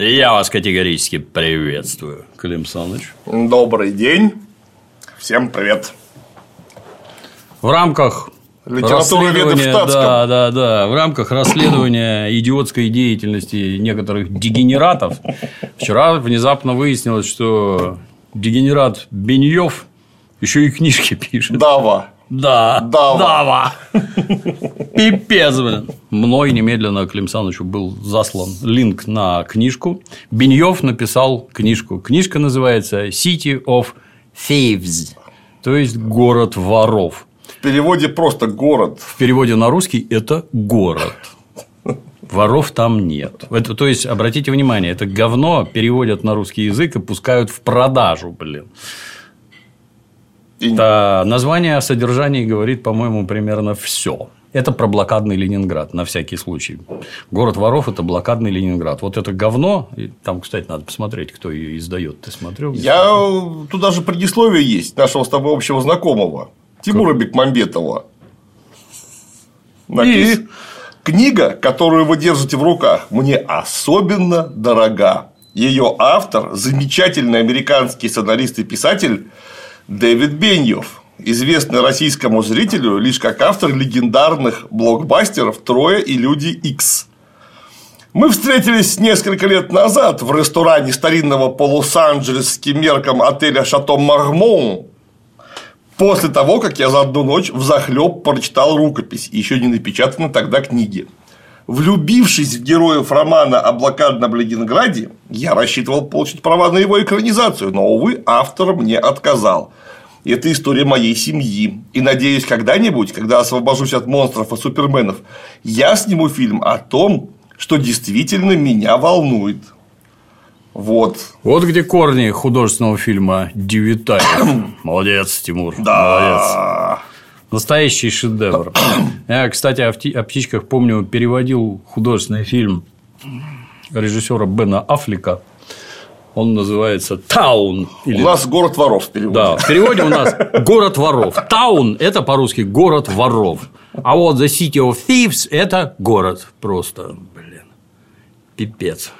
Я вас категорически приветствую, Клим Саныч. Добрый день. Всем привет. В рамках Литература ведов в штатском. Да, да, да. В рамках расследования идиотской деятельности некоторых дегенератов вчера внезапно выяснилось, что дегенерат Беньев еще и книжки пишет. Дава. Да, Дава. дава. Пипец, блин. Мной немедленно Клим Санычу был заслан линк на книжку. Беньев написал книжку. Книжка называется City of Thieves, то есть город воров. В переводе просто город. В переводе на русский это город. Воров там нет. Это, то есть, обратите внимание, это говно переводят на русский язык и пускают в продажу, блин. И- Да, название о содержании говорит, по-моему, примерно все. Это про блокадный Ленинград, на всякий случай. Город воров – это блокадный Ленинград. Вот это говно, и там, кстати, надо посмотреть, кто ее издает. Ты смотрел? Я тут даже предисловие есть нашего с тобой общего знакомого Тимура Бекмамбетова. Напис- Книга, которую вы держите в руках, мне особенно дорога. Ее автор – замечательный американский сценарист и писатель Дэвид Беньев, известный российскому зрителю лишь как автор легендарных блокбастеров «Трое» и «Люди Икс». Мы встретились несколько лет назад в ресторане старинного по лос-анджелесским меркам отеля «Шато Мармон», после того, как я за одну ночь взахлеб прочитал рукопись, еще не напечатанной тогда книги. Влюбившись в героев романа о блокадном Ленинграде, я рассчитывал получить права на его экранизацию, но, увы, автор мне отказал. Это история моей семьи. И надеюсь, когда-нибудь, когда освобожусь от монстров и суперменов, я сниму фильм о том, что действительно меня волнует. Вот. Вот где корни художественного фильма «Девятая». Молодец, Тимур. Молодец. Настоящий шедевр. Я, кстати, о, пти- о птичках помню, переводил художественный фильм режиссера Бена Аффлека. Он называется «Таун». У Или... нас город воров в переводе. Да, в переводе у нас город воров. Таун – это по-русски город воров. А вот The City of Thieves – это город просто, блин, пипец.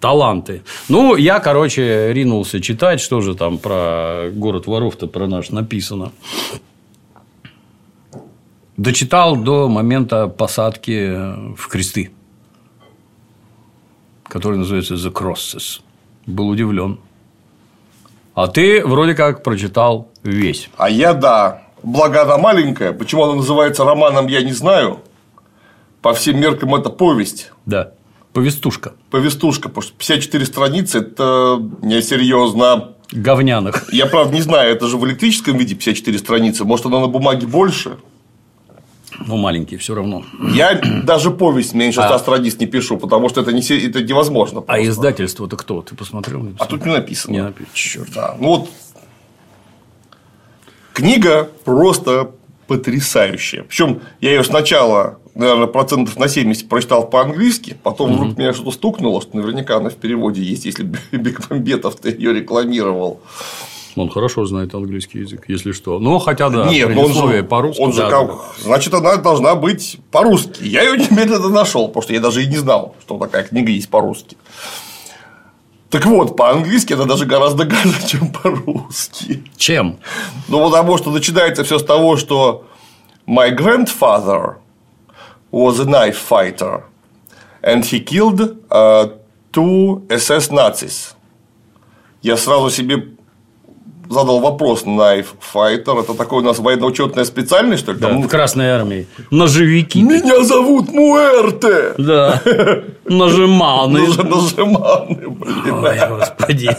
Таланты. Ну, я, короче, ринулся читать, что же там про город воров-то про наш написано. Дочитал до момента посадки в кресты, который называется The Crosses. Был удивлен. А ты вроде как прочитал весь. А я да. Благо она маленькая. Почему она называется романом, я не знаю. По всем меркам это повесть. Да. Повестушка. Повестушка, потому что 54 страницы – это несерьезно. Говняных. Я, правда, не знаю, это же в электрическом виде 54 страницы. Может, она на бумаге больше? Ну, маленький все равно. Я даже повесть меньше 100 А. страниц не пишу, потому что это, не, это невозможно. А просто. издательство-то кто? Ты посмотрел? А тут не написано. Не написано. Черт. Да, ну вот книга просто потрясающая. Причем я ее сначала, наверное, процентов на 70 прочитал по-английски, потом вдруг меня что-то стукнуло, что наверняка она в переводе есть, если Бекмамбетов ты ее рекламировал. Он хорошо знает английский язык, если что. Ну, хотя да, Нет, он же, по-русски. он же да, как, да. значит, она должна быть по-русски. Я ее немедленно нашел, потому что я даже и не знал, что такая книга есть по-русски. Так вот, по-английски это даже гораздо гораздо, чем по-русски. Чем? Ну, потому что начинается все с того, что my grandfather was a knife fighter, and he killed uh, two SS Nazis. Я сразу себе задал вопрос knife fighter. Это такой у нас военно-учетная спеальность, что ли? Да, Там, в Красной армии. Ножевики. Меня зовут Муэрте. Да. Нажиманы. Наж- Нажиманы, блин. Ой, господи.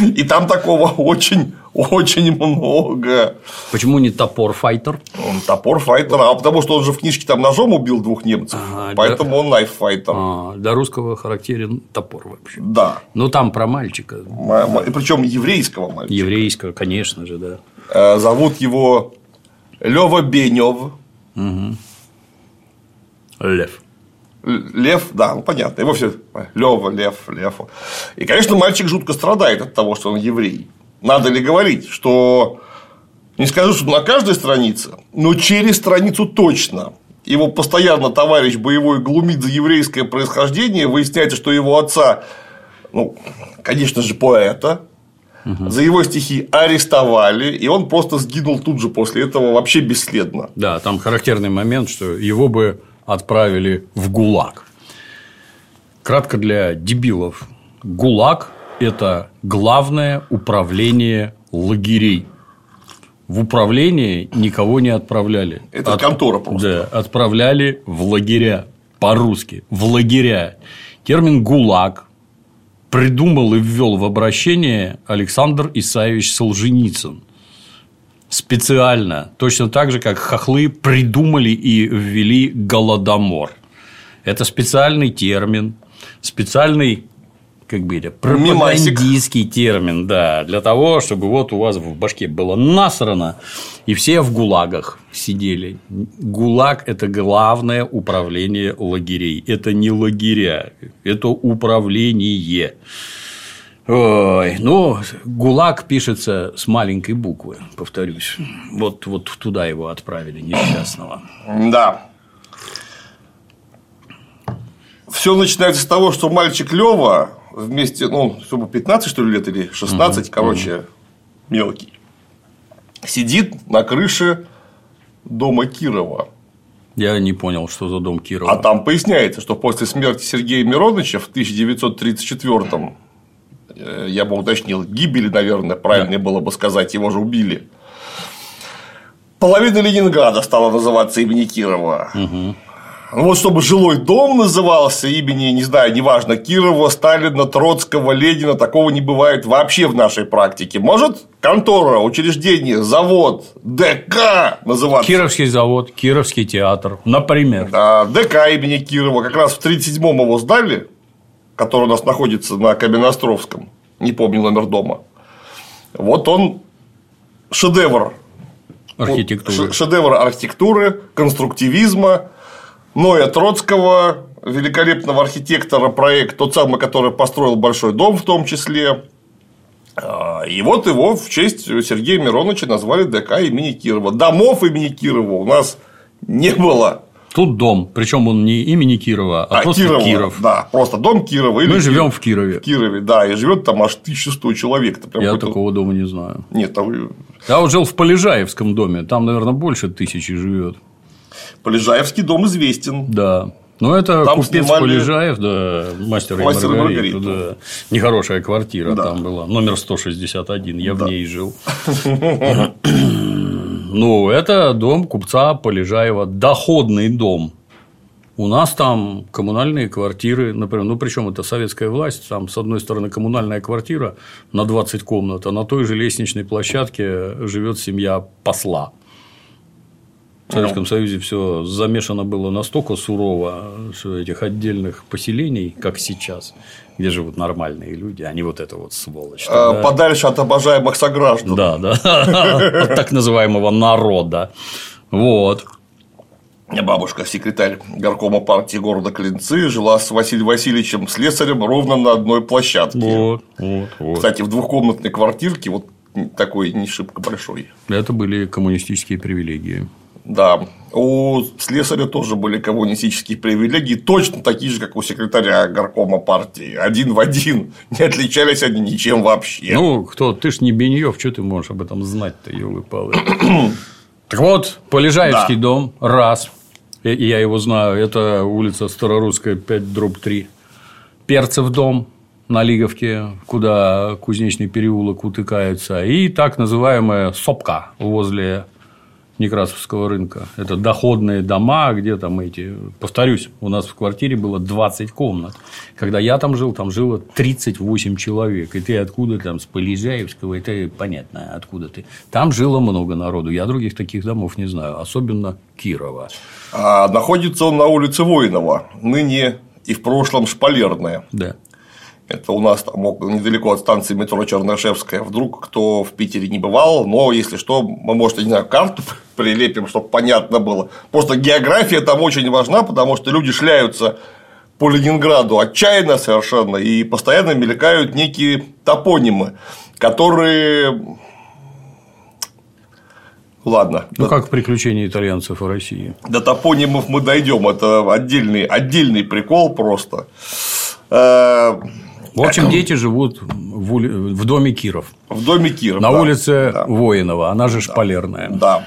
И там такого очень, очень много. Почему не топор файтер? Он топор файтера, а потому что он же в книжке там ножом убил двух немцев, Ага, поэтому он найф файтер. А, для русского характерен топор вообще. Да. Ну, там про мальчика. Причем еврейского мальчика. Еврейского, конечно же, да. Э, Зовут его Лева Бенев. Лев. Лев, да, ну понятно. Его все Лева, Лев, Лев. И, конечно, мальчик жутко страдает от того, что он еврей. Надо ли говорить, что не скажу, что на каждой странице, но через страницу точно его постоянно товарищ боевой глумит за еврейское происхождение, выясняется, что его отца, ну, конечно же, поэта, Угу. За его стихи арестовали, и он просто сгинул тут же после этого вообще бесследно. Да, там характерный момент, что его бы отправили в ГУЛАГ. Кратко для дебилов. ГУЛАГ – это главное управление лагерей. В управление никого не отправляли. Это От... контора просто. Да, отправляли в лагеря. По-русски. В лагеря. Термин ГУЛАГ придумал и ввел в обращение Александр Исаевич Солженицын. Специально, точно так же, как хохлы придумали и ввели голодомор. Это специальный термин, специальный как бы это пропагандистский термин, да, для того, чтобы вот у вас в башке было насрано, и все в гулагах сидели. ГУЛАГ – это главное управление лагерей. Это не лагеря, это управление. Ой, ну, ГУЛАГ пишется с маленькой буквы, повторюсь. Вот, вот туда его отправили, несчастного. Да. Все начинается с того, что мальчик Лева вместе, ну, чтобы 15, что ли, лет или 16, угу, короче, угу. мелкий, сидит на крыше дома Кирова. Я не понял, что за дом Кирова. А там поясняется, что после смерти Сергея Мироновича в 1934-м, э, я бы уточнил, гибели, наверное, правильнее да. было бы сказать, его же убили. Половина Ленинграда стала называться имени Кирова. Угу. Ну вот чтобы жилой дом назывался имени, не знаю, неважно, Кирова, Сталина, Троцкого, Ленина, такого не бывает вообще в нашей практике. Может контора, учреждение, завод, ДК называться? Кировский завод, Кировский театр, например. Да, ДК имени Кирова, как раз в 1937-м его сдали, который у нас находится на Каменноостровском, не помню номер дома. Вот он шедевр архитектуры. Шедевр архитектуры, конструктивизма, Ноя Троцкого, великолепного архитектора, проект, тот самый, который построил большой дом в том числе. А, и вот его в честь Сергея Мироновича назвали ДК имени Кирова. Домов имени Кирова у нас не было. Тут дом, причем он не имени Кирова, а, а просто Кирова, Киров. Да, просто дом Кирова. Мы живем в Кирове. В Кирове, да, и живет там аж 1100 человек. Я такого дома не знаю. Нет, там. Я вот жил в Полежаевском доме, там, наверное, больше тысячи живет. Полежаевский дом известен. Да. Ну, это там купец снимали... Полежаев, да, мастер, и Маргарита, да. Нехорошая квартира да. там была, номер 161, я да. в ней жил. Ну, это дом купца Полежаева, доходный дом. У нас там коммунальные квартиры, например, ну причем это советская власть, там с одной стороны коммунальная квартира на 20 комнат, а на той же лестничной площадке живет семья посла. В Советском Союзе все замешано было настолько сурово, что этих отдельных поселений, как сейчас, где живут нормальные люди, а не вот это вот сволочь. А, да? Подальше от обожаемых сограждан. Да, да. От так называемого народа. Вот. Бабушка, секретарь горкома партии города Клинцы, жила с Василием Васильевичем Слесарем ровно на одной площадке. Вот, вот, вот. Кстати, в двухкомнатной квартирке вот такой не шибко большой. Это были коммунистические привилегии. Да, у слесаря тоже были коммунистические привилегии, точно такие же, как у секретаря горкома партии. Один в один. Не отличались они ничем вообще. Ну, кто? Ты ж не Беньев, что ты можешь об этом знать-то, елы палы Так вот, Полежаевский да. дом, раз. Я его знаю, это улица Старорусская, 5 дробь 3. Перцев дом на Лиговке, куда Кузнечный переулок утыкается, и так называемая сопка возле Некрасовского рынка. Это доходные дома, где там эти... Повторюсь, у нас в квартире было 20 комнат. Когда я там жил, там жило 38 человек. И ты откуда там, с Полежаевского, это понятно, откуда ты. Там жило много народу. Я других таких домов не знаю, особенно Кирова. А находится он на улице Воинова, ныне и в прошлом Шпалерная. Да. Это у нас там недалеко от станции метро Чернышевская. Вдруг кто в Питере не бывал, но если что, мы, может, не знаю, карту прилепим, чтобы понятно было. Просто география там очень важна, потому что люди шляются по Ленинграду отчаянно совершенно и постоянно мелькают некие топонимы, которые Ладно. Ну, как приключения итальянцев в России. До топонимов мы дойдем. Это отдельный, отдельный прикол просто. В общем, дети живут в, ули- в доме Киров. В доме Киров. На да. улице Да. Воинова, она же шпалерная. Да.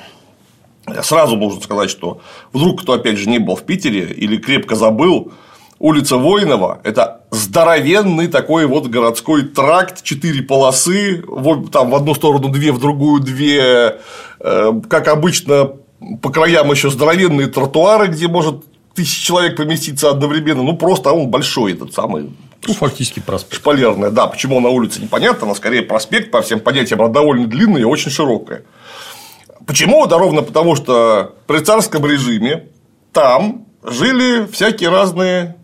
Сразу нужно сказать, что вдруг кто, опять же, не был в Питере или крепко забыл, улица Воинова – это здоровенный такой вот городской тракт, четыре полосы, там в одну сторону две, в другую две, э, как обычно, по краям еще здоровенные тротуары, где может тысяча человек поместиться одновременно, ну просто он большой этот самый Ну, фактически проспект. шпалерная, да, почему на улице непонятно, она скорее проспект по всем понятиям, она довольно длинная и очень широкая. Почему? Да ровно потому, что при царском режиме там жили всякие разные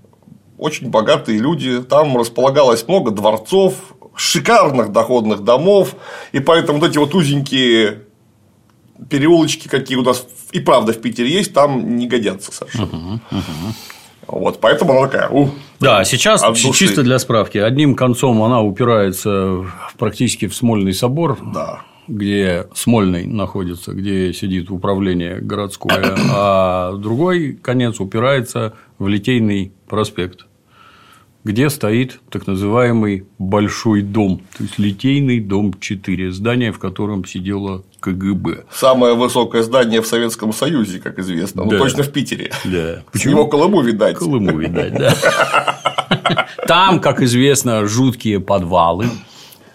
очень богатые люди, там располагалось много дворцов, шикарных доходных домов, и поэтому вот эти вот узенькие переулочки, какие у нас и правда в Питере есть, там не годятся совершенно. Вот, поэтому она такая, ух, Да, сейчас чисто для справки. Одним концом она упирается практически в Смольный собор, да. где Смольный находится, где сидит управление городское, а другой конец упирается в Литейный проспект, где стоит так называемый Большой дом, то есть Литейный дом 4, здание, в котором сидело КГБ. Самое высокое здание в Советском Союзе, как известно, ну Да. точно в Питере. Да. С него Колыму видать. Колыму, видать, да. Там, как известно, жуткие подвалы,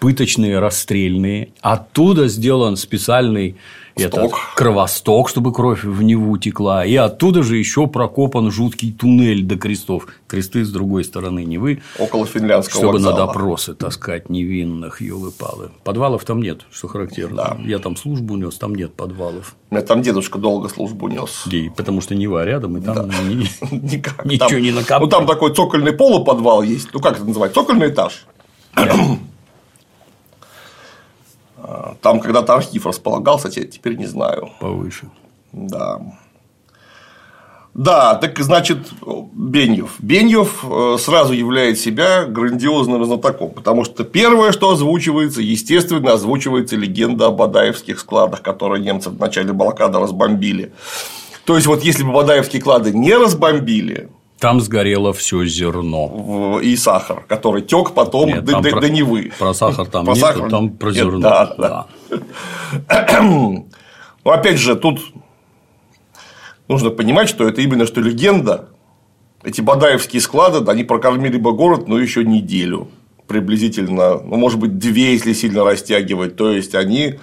пыточные, расстрельные. Оттуда сделан специальный этот, Сток. кровосток, чтобы кровь в Неву текла. И оттуда же еще прокопан жуткий туннель до крестов. Кресты с другой стороны Невы, Около финляндского чтобы на вокзала. допросы таскать невинных, елы-палы. Подвалов там нет, что характерно. Да. Я там службу нес, там нет подвалов. У меня там дедушка долго службу нес. И потому что Нева рядом, и там не- Никак. Ничего Там- не накопал. Ну, там такой цокольный полуподвал есть. Ну, как это называется? Цокольный этаж. А, Там когда-то архив располагался, те- теперь не знаю. повыше. Да. Да, так значит, Беньев. Беньев э, сразу являет себя грандиозным знатоком, потому что первое, что озвучивается, естественно, озвучивается легенда о Бадаевских складах, которые немцы в начале блокады разбомбили. То есть, вот если бы Бадаевские клады не разбомбили, Там сгорело все зерно. и сахар, который тек потом Нет, до, до- про- до Невы. Про сахар там Про нет, сахар там про нет, зерно. да, да. Ну, опять же, тут нужно понимать, что это именно что легенда. Эти бадаевские склады, да, они прокормили бы город, ну, еще неделю приблизительно, ну, может быть, две, если сильно растягивать. То есть, они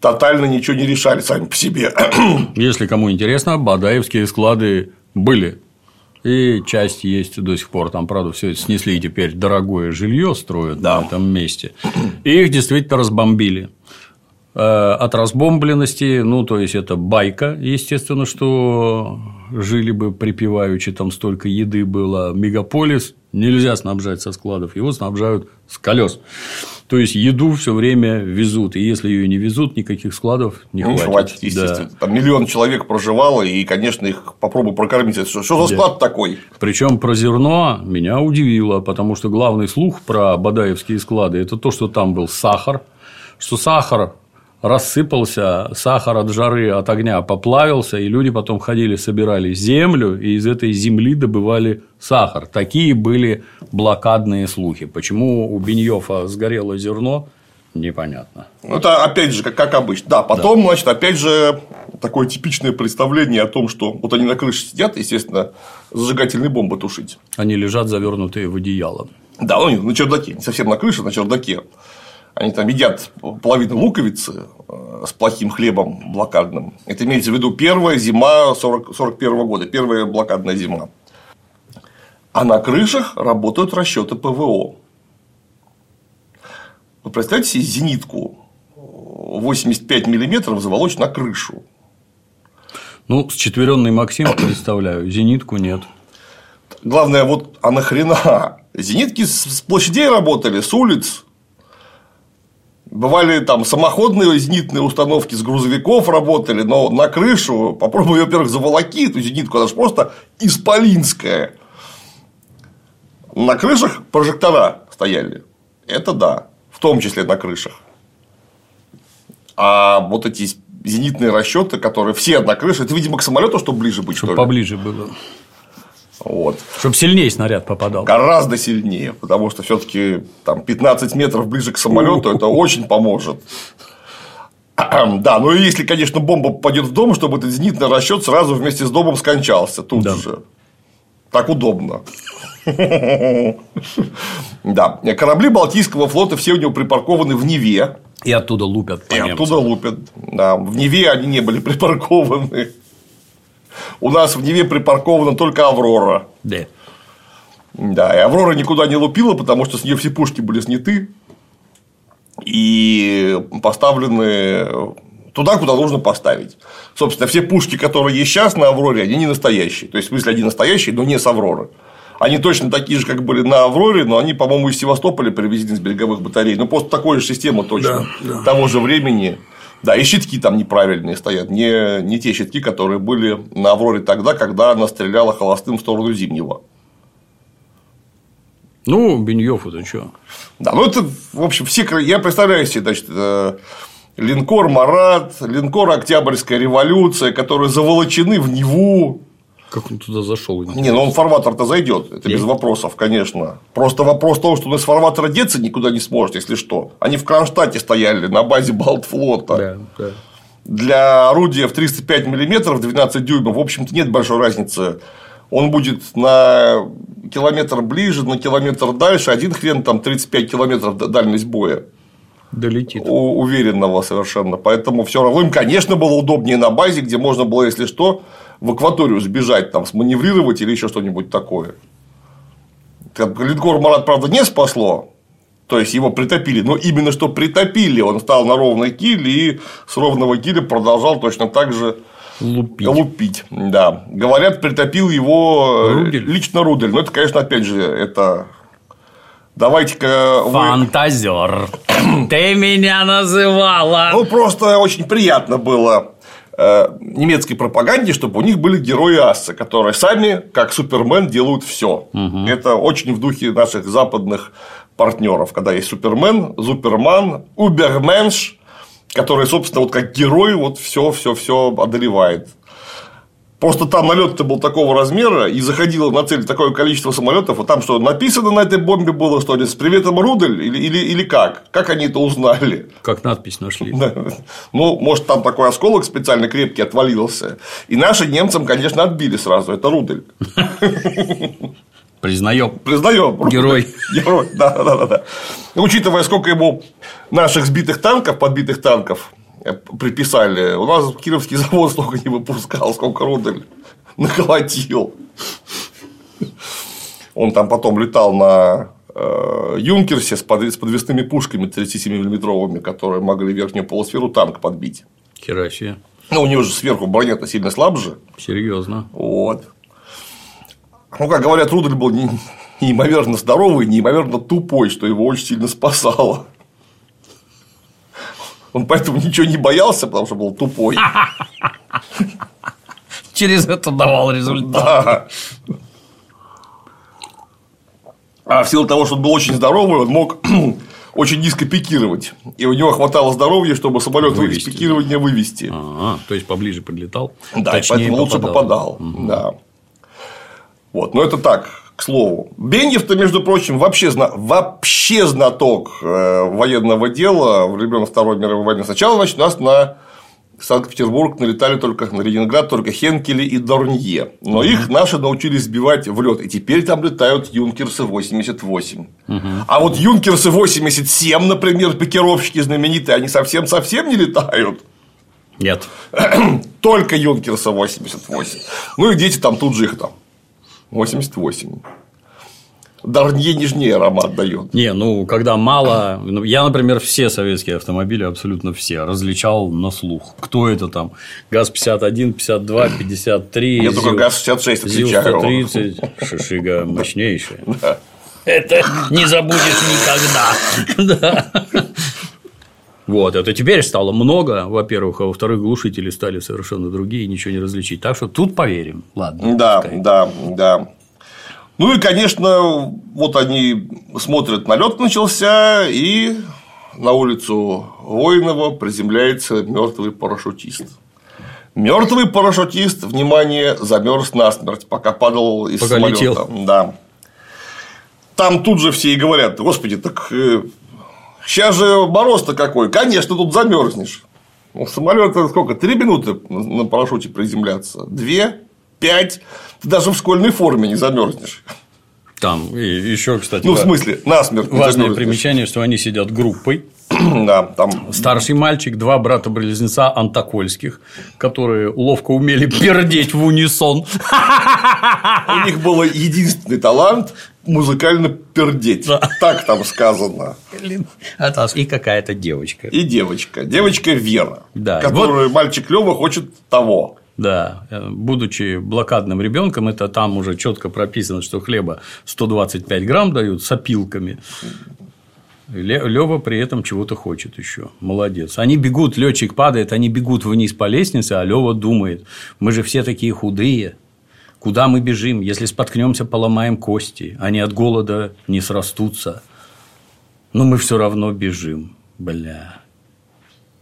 тотально ничего не решали сами по себе. Если кому интересно, Бадаевские склады были. И часть есть до сих пор. Там, правда, все это снесли, и теперь дорогое жилье строят Да. на этом месте. И их действительно разбомбили. Э, От разбомбленности, ну, то есть, это байка, естественно, что жили бы припеваючи, там столько еды было. Мегаполис нельзя снабжать со складов, его снабжают с колес. То есть, еду все время везут, и если ее не везут, никаких складов не Не хватит. хватит, Да. Там миллион человек проживало, и, конечно, их попробуй прокормить. Что, что за склад такой? Причем про зерно меня удивило, потому что главный слух про Бадаевские склады это то, что там был сахар, что сахар рассыпался, сахар от жары, от огня поплавился, и люди потом ходили, собирали землю, и из этой земли добывали сахар. Такие были блокадные слухи. Почему у Беньёфа сгорело зерно, непонятно. Ну, это опять же, как, как обычно. Да, потом, значит, опять же, такое типичное представление о том, что вот они на крыше сидят, естественно, зажигательные бомбы тушить. Они лежат завернутые в одеяло. Да, ну, на чердаке, не совсем на крыше, на чердаке. Они там едят половину луковицы э, с плохим хлебом блокадным. Это имеется в виду первая зима 40, 41 года, первая блокадная зима. А на крышах работают расчеты ПВО. Вы представьте себе зенитку 85 миллиметров заволочь на крышу. Ну, с четверенный Максим представляю, зенитку нет. Главное, вот, а нахрена? Зенитки с площадей работали, с улиц. Бывали там самоходные зенитные установки с грузовиков работали, но на крышу попробуй, во-первых, заволоки эту зенитку, она же просто исполинская. На крышах прожектора стояли. Это да, в том числе на крышах. А вот эти зенитные расчеты, которые все на крыше. Это, видимо, к самолету, чтобы ближе быть, Чтобы что ли? поближе было. Вот. Чтобы сильнее снаряд попадал. Гораздо сильнее, потому что все-таки там 15 метров ближе к самолету это очень поможет. Да, ну и если, конечно, бомба попадет в дом, чтобы этот зенитный расчет сразу вместе с домом скончался тут Да. же. Так удобно. Да. Корабли Балтийского флота все у него припаркованы в Неве. И оттуда лупят И немцам. оттуда лупят. Да. В Неве они не были припаркованы. У нас в Неве припаркована только Аврора. Да. Да, и Аврора никуда не лупила, потому что с нее все пушки были сняты и поставлены туда, куда нужно поставить. Собственно, все пушки, которые есть сейчас на Авроре, они не настоящие. То есть, в смысле, они настоящие, но не с Авроры. Они точно такие же, как были на Авроре, но они, по-моему, из Севастополя привезены с береговых батарей. Ну, просто такой же система точно Да, да. того же времени. Да, и щитки там неправильные стоят, не, не те щитки, которые были на Авроре тогда, когда она стреляла холостым в сторону Зимнего. Ну, Беньев это что? Да, ну это, в общем, все. Я представляю себе, значит, э, линкор Марат, линкор Октябрьская революция, которые заволочены в Неву. Как он туда зашел? Не, ну он в фарватер-то зайдет, это без вопросов, конечно. Просто вопрос в том, что он из фарватера деться никуда не сможет, если что. Они в Кронштадте стояли на базе Балтфлота. Да, да. Для орудия в 305 мм 12 дюймов, в общем-то, нет большой разницы. Он будет на километр ближе, на километр дальше. Один хрен там 35 километров дальность боя. Долетит. У- уверенного совершенно. Поэтому все равно им, конечно, было удобнее на базе, где можно было, если что, в акваторию сбежать, там, сманеврировать или еще что-нибудь такое. Линкор Марат, правда, не спасло. То есть его притопили, но именно что притопили, он стал на ровной киле и с ровного киля продолжал точно так же Лупить. лупить. Да. Говорят, притопил его э, Рудель? лично Рудель. Но это, конечно, опять же, это. Давайте-ка вы Фантазер. Ты меня называла. Ну, просто очень приятно было немецкой пропаганде, чтобы у них были герои Ассы, которые сами, как Супермен, делают все. Это очень в духе наших западных партнеров, когда есть Супермен, Суперман, Уберменш, который, собственно, вот как герой, вот все, все, все одолевает. Просто там налет был такого размера, и заходило на цель такое количество самолетов, а там что, написано на этой бомбе было что ли с приветом Рудель или, или, или как? Как они это узнали? Как надпись нашли. Да. Ну, может, там такой осколок специально крепкий отвалился. И наши немцам, конечно, отбили сразу. Это Рудель. Признаем. Признаем. Герой. Герой, да, да, да, да. Учитывая, сколько ему наших сбитых танков, подбитых танков приписали, у нас Кировский завод столько не выпускал, сколько Рудель наколотил. Он там потом летал на э, Юнкерсе с, под- с подвесными пушками 37-миллиметровыми, которые могли верхнюю полусферу танка подбить. Хера себе. Ну, у него же сверху броня-то сильно слабже. Серьезно. Вот. Ну, как говорят, Рудель был не- неимоверно здоровый, неимоверно тупой, что его очень сильно спасало. Он поэтому ничего не боялся, потому что был тупой. Через это давал результат. Да. А в силу того, что он был очень здоровый, он мог очень низко пикировать. И у него хватало здоровья, чтобы самолет из Вывести. пикирования вывести. Ага, то есть поближе подлетал. Да, поэтому лучше попадал. Да. Вот, но это так, к слову. Беньев-то, между прочим, вообще, зна... вообще знаток э, военного дела времен Второй мировой войны. Сначала, значит, нас на Санкт-Петербург налетали только на Ленинград, только Хенкели и Дорнье. Но их наши научились сбивать в лед. И теперь там летают Юнкерсы 88. А вот Юнкерсы 87, например, пикировщики знаменитые, они совсем-совсем не летают. Нет. Только Юнкерса 88. Ну и дети там тут же их там. 88. Дарнье нежнее аромат дает. Не, ну, когда мало... ну, Я, например, все советские автомобили, абсолютно все, различал на слух. Кто это там? ГАЗ-51, 52, 53. Я только ГАЗ-66 отличаю. ЗИЛ-130, Шишига мощнейшая. Это не забудешь никогда. Вот, это теперь стало много, во-первых, а во-вторых, глушители стали совершенно другие, ничего не различить. Так что тут поверим. Ладно. Да, пускай. да, да. Ну и, конечно, вот они смотрят, налет начался, и на улицу Воинова приземляется мертвый парашютист. Мертвый парашютист, внимание, замерз насмерть, пока падал из Пока самолета. летел. Да. Там тут же все и говорят: Господи, так сейчас же мороз-то какой, конечно, тут замерзнешь. Ну, самолет сколько? Три минуты на парашюте приземляться? Две? Пять? Ты даже в школьной форме не замерзнешь. Там и еще, кстати, Ну, в смысле, насмерть важное примечание, что они сидят группой. Да, там Старший мальчик, два брата-близнеца Антокольских, которые ловко умели пердеть в унисон. у них был единственный талант музыкально пердеть. Так там сказано. И какая-то девочка. И девочка. Девочка Вера. Да, Которую мальчик Лева хочет того. Да, э, будучи блокадным ребенком, это там уже четко прописано, что хлеба 125 грамм дают с опилками. Лева при этом чего-то хочет еще. Молодец. Они бегут, летчик падает, они бегут вниз по лестнице, а Лева думает: мы же все такие худые. Куда мы бежим? Если споткнемся, поломаем кости. Они от голода не срастутся. Но мы все равно бежим. Бля.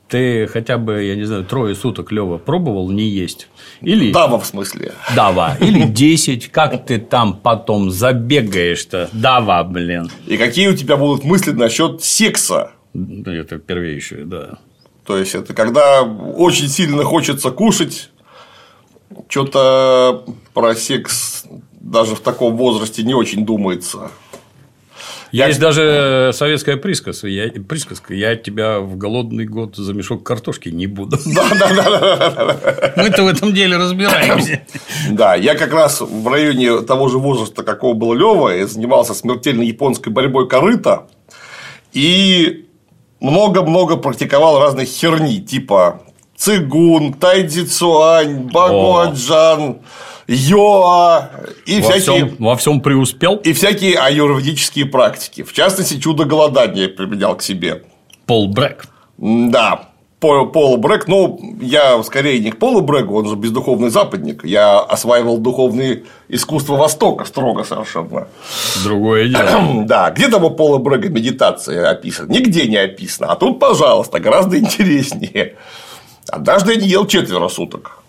Ты хотя бы, я не знаю, трое суток Лева пробовал не есть? Или Дава в смысле. Дава. Или 10. Как ты там потом забегаешь-то? Дава, блин. И какие у тебя будут мысли насчет секса? Это первейшее, да. То есть это когда очень сильно хочется кушать, что-то про секс даже в таком возрасте не очень думается. Есть даже советская присказка. Я, присказка. Я тебя в голодный год за мешок картошки не буду. Мы-то в этом деле разбираемся. Да, я как раз в районе того же возраста, какого был Лева, я занимался смертельной японской борьбой корыта и много-много практиковал разной херни, типа цигун, тайцзи цуань, багуаджан, йоа и Во всякие всем, во всем преуспел. и всякие аюрведические практики. В частности, чудо голодания применял к себе. Пол Брэк. Да, Пол Брэк, ну, я скорее не к Полу Брэку, он же бездуховный западник. Я осваивал духовные искусства Востока строго совершенно. Другое дело. Да, где там у Пола Брэга медитация описана? Нигде не описано. А тут, пожалуйста, гораздо интереснее. Однажды я не ел четверо суток.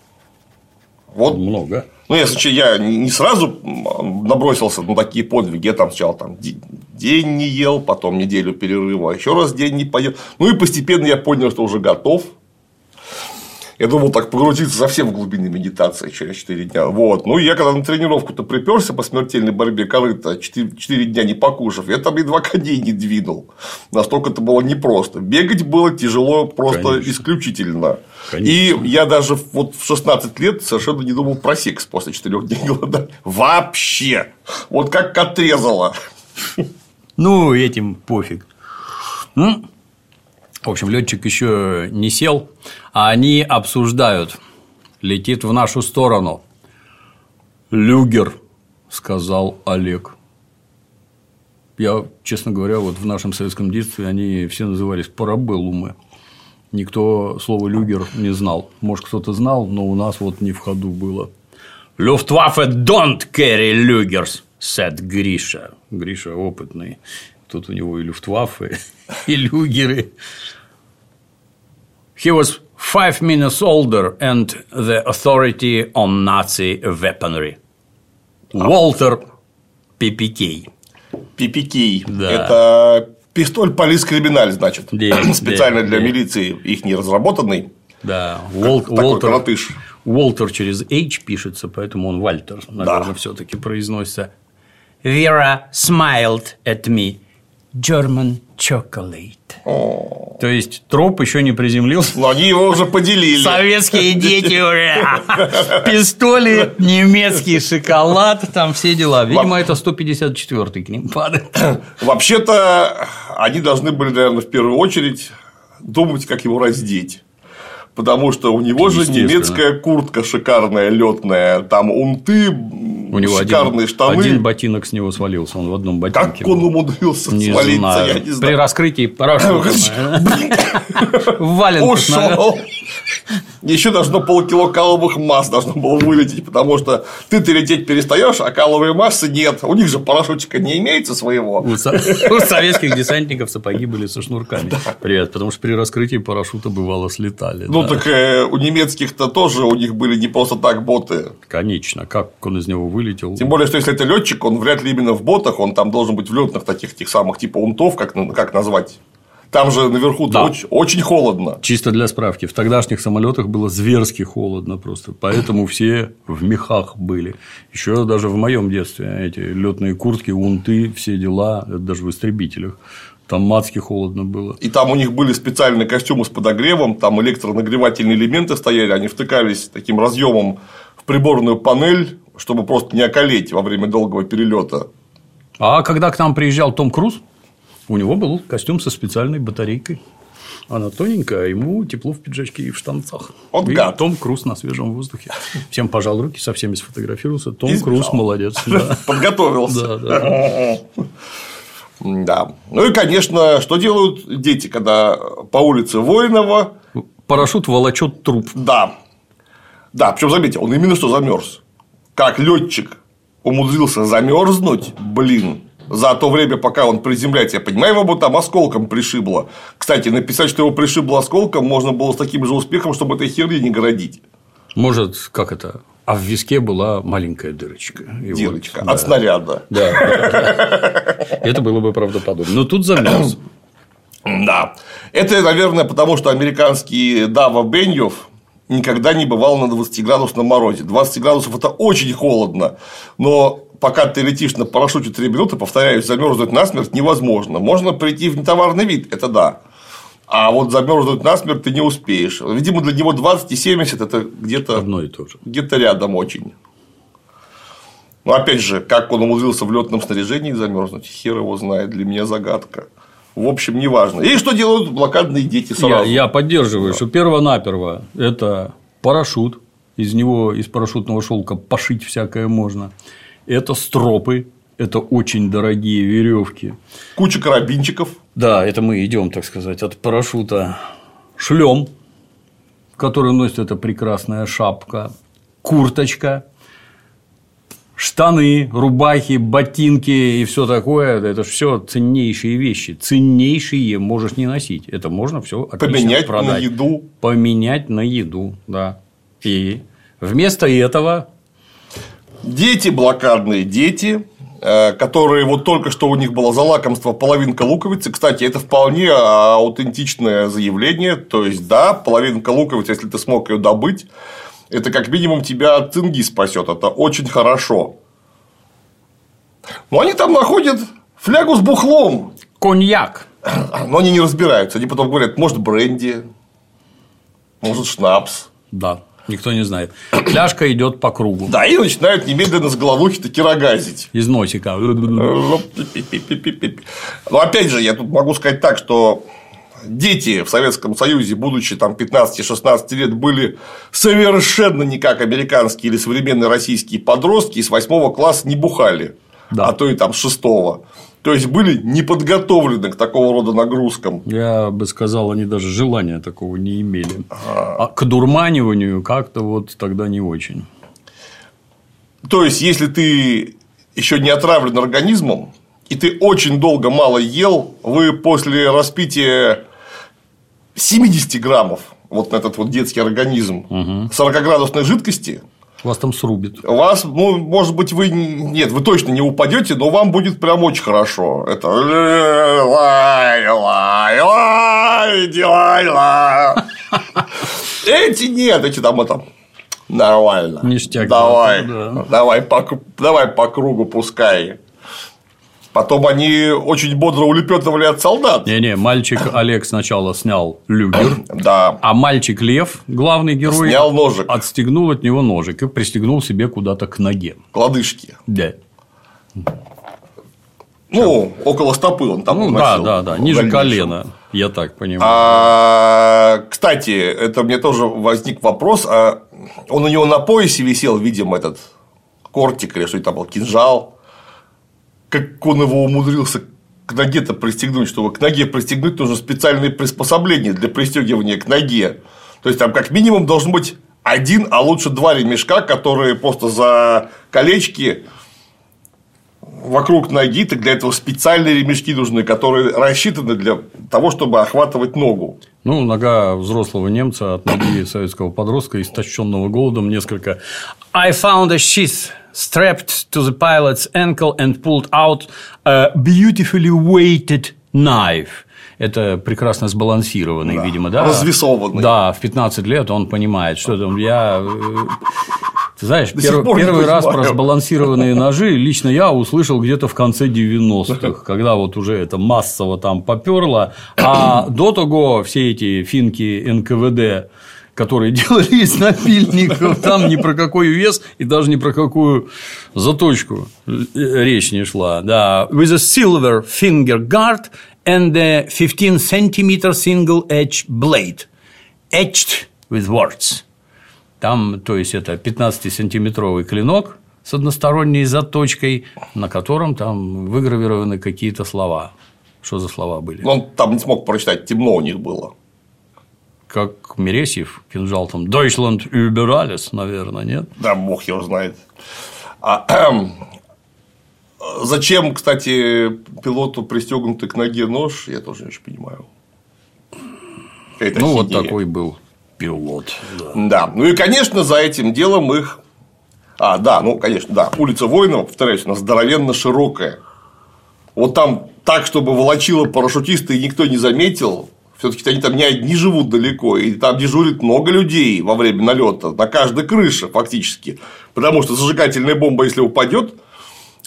Вот Много. ну, если че, я не сразу набросился на такие подвиги, я там сначала там де- день не ел, потом неделю перерыва, еще раз день не поел. Ну и постепенно я понял, что уже готов. Я думал так погрузиться совсем в глубины медитации через 4 дня. Вот. Ну, я когда на тренировку-то приперся по смертельной борьбе корыта, 4, 4 дня не покушав, я там едва коней не двинул. Настолько это было непросто. Бегать было тяжело просто Конечно. исключительно. Конечно. И я даже вот в 16 лет совершенно не думал про секс после 4 дней голода. Вообще. Вот как отрезало. Ну, этим пофиг. Ну, в общем, летчик еще не сел, а они обсуждают. Летит в нашу сторону. Люгер, сказал Олег. Я, честно говоря, вот в нашем советском детстве они все назывались парабеллумы. Никто слово люгер не знал. Может, кто-то знал, но у нас вот не в ходу было. Люфтваффе don't carry люгерс, said Гриша. Гриша опытный. Тут у него и люфтваффе, и люгеры. He was five minutes older and the authority on Nazi weaponry. Уолтер Пипикей. PPK. Да. Это пистоль полис криминаль, значит. Да, Специально да, для да. милиции их не разработанный. Да, Уол- Такой Уолтер, коротыш. Уолтер через H пишется, поэтому он Вальтер, наверное, Да. все-таки произносится. Vera smiled at me. German chocolate. То есть троп еще не приземлился. Но они его уже поделили. Советские дети уже. Пистоли, немецкий шоколад, там все дела. Видимо, это 154-й к ним падает. Вообще-то они должны были, наверное, в первую очередь думать, как его раздеть. Потому что у него же немецкая куртка шикарная, летная, там унты, У него шикарные один, штаны. один ботинок с него свалился, он в одном ботинке. Как он умудрился Не свалиться, знаю. я не При знаю. раскрытии парашюта. Ушел. еще должно полкило каловых масс должно было вылететь, потому что ты-то лететь перестаешь, а каловые массы нет. У них же парашютика не имеется своего. У советских десантников сапоги были со шнурками. Привет, потому что при раскрытии парашюта бывало слетали. Ну да. так э, у немецких-то тоже у них были не просто так боты. Конечно, как он из него вылетел. Тем более, что если это летчик, он вряд ли именно в ботах, он там должен быть в летных таких тех самых типа унтов, как, как назвать. Там же наверху Да. очень, очень холодно. Чисто для справки, в тогдашних самолетах было зверски холодно просто, поэтому все в мехах были. Еще даже в моем детстве эти летные куртки, унты, все дела, даже в истребителях. Там матски холодно было. И там у них были специальные костюмы с подогревом, там электронагревательные элементы стояли, они втыкались таким разъемом в приборную панель, чтобы просто не околеть во время долгого перелета. А когда к нам приезжал Том Круз, у него был костюм со специальной батарейкой. Она тоненькая, а ему тепло в пиджачке и в штанцах. Вот И гад. Том Круз на свежем воздухе. Всем пожал руки, со всеми сфотографировался. Том И Круз молодец. Да. Подготовился. Да, да. Да. Ну и, конечно, что делают дети, когда по улице Воинова Парашют волочет труп. Да. Да, причем заметьте, он именно что замерз. Как летчик умудрился замерзнуть, блин, за то время, пока он приземляется. Я понимаю, его бы там осколком пришибло. Кстати, написать, что его пришибло осколком, можно было с таким же успехом, чтобы этой херни не городить. Может, как это? А в виске была маленькая дырочка. И вот, Дирочка да. от снаряда. Да, да, да. Это было бы правдоподобно. Но тут замерз. Да. Это, наверное, потому что американский Дава Беньев никогда не бывал на 20-градусном морозе. 20 градусов – это очень холодно, но пока ты летишь на парашюте 3 минуты, повторяюсь, замерзнуть насмерть невозможно. Можно прийти в нетоварный вид, это да. А вот замерзнуть насмерть ты не успеешь. Видимо, для него 20 и 70 это где-то Одно и то же. где-то рядом очень. Но опять же, как он умудрился в летном снаряжении замерзнуть, хер его знает, для меня загадка. В общем, неважно. И что делают блокадные дети Я, сразу? я поддерживаю, что перво-наперво это парашют, из него, из парашютного шелка пошить всякое можно. Это стропы, это очень дорогие веревки. Куча карабинчиков. Да, это мы идем, так сказать, от парашюта. Шлем, который носит эта прекрасная шапка, курточка, штаны, рубахи, ботинки и все такое. Это все ценнейшие вещи. Ценнейшие можешь не носить. Это можно все Поменять продать. на еду. Поменять на еду, да. И вместо этого Дети блокадные, дети, которые вот только что у них было за лакомство половинка луковицы. Кстати, это вполне аутентичное заявление. То есть, да, половинка луковицы, если ты смог ее добыть, это как минимум тебя от цинги спасет. Это очень хорошо. Но они там находят флягу с бухлом. коньяк. Но они не разбираются. Они потом говорят, может, бренди, может, шнапс. Да, никто не знает. Фляжка идет по кругу. Да, и начинают немедленно с головухи таки рогазить. Из носика. Но опять же, я тут могу сказать так, что дети в Советском Союзе, будучи там 15-16 лет, были совершенно не как американские или современные российские подростки, и с 8 класса не бухали, Да. а то и там с 6 То есть были не подготовлены к такого рода нагрузкам. Я бы сказал, они даже желания такого не имели. А к дурманиванию как-то вот тогда не очень. То есть, если ты еще не отравлен организмом, и ты очень долго мало ел, вы после распития 70 граммов вот на этот вот детский организм 40-градусной жидкости, Вас там срубит. вас, ну, может быть, вы нет, вы точно не упадете, но вам будет прям очень хорошо. Это лай, лай, лай, делай, лай. Эти нет, эти там это нормально. Ништяк, Давай, да. давай, по, кру- давай по кругу пускай. Потом они очень бодро улепетывали от солдат. Не-не, мальчик Олег сначала снял люгер, Да. а мальчик Лев, главный герой, Снял ножик. отстегнул от него ножик и пристегнул себе куда-то к ноге. Лодыжки. Да. Ну, около стопы он там Ну, да, носил да, да, в ниже колена, я так понимаю. А, кстати, это мне тоже возник вопрос, а он у него на поясе висел, видимо, этот кортик или что это там был, кинжал. Как он его умудрился к ноге-то пристегнуть, чтобы к ноге пристегнуть нужно специальные приспособления для пристегивания к ноге. То есть там как минимум должен быть один, а лучше два ремешка, которые просто за колечки вокруг ноги, так для этого специальные ремешки нужны, которые рассчитаны для того, чтобы охватывать ногу. Ну, нога взрослого немца от ноги советского подростка, истощенного голодом, несколько. I found a sheath strapped to the pilot's ankle and pulled out a beautifully weighted knife. Это прекрасно сбалансированный, да. видимо, да? Развесованный. Да, в 15 лет он понимает, что там я э, ты знаешь, пер, первый раз про сбалансированные ножи лично я услышал где-то в конце 90-х, когда вот уже это массово там поперло, а до того все эти финки НКВД которые делали из напильников, там ни про какой вес и даже ни про какую заточку речь не шла. Да. With a silver finger guard and a 15 centimeter single edge blade, etched with words. Там, то есть, это 15-сантиметровый клинок с односторонней заточкой, на котором там выгравированы какие-то слова. Что за слова были? Он там не смог прочитать, темно у них было. Как Мересьев кинжал там Deutschland über alles, наверное, нет? Да, бог его знает. А, зачем, кстати, пилоту пристегнутый к ноге нож, я тоже не очень понимаю. Это ну, вот такой был пилот. Да. да. Ну и, конечно, за этим делом их. А, да, ну, конечно, да. Улица Воинова, повторяюсь, она здоровенно широкая. Вот там так, чтобы волочило парашютисты и никто не заметил, все-таки они там не одни живут далеко, и там дежурит много людей во время налета на каждой крыше фактически. Потому что зажигательная бомба, если упадет,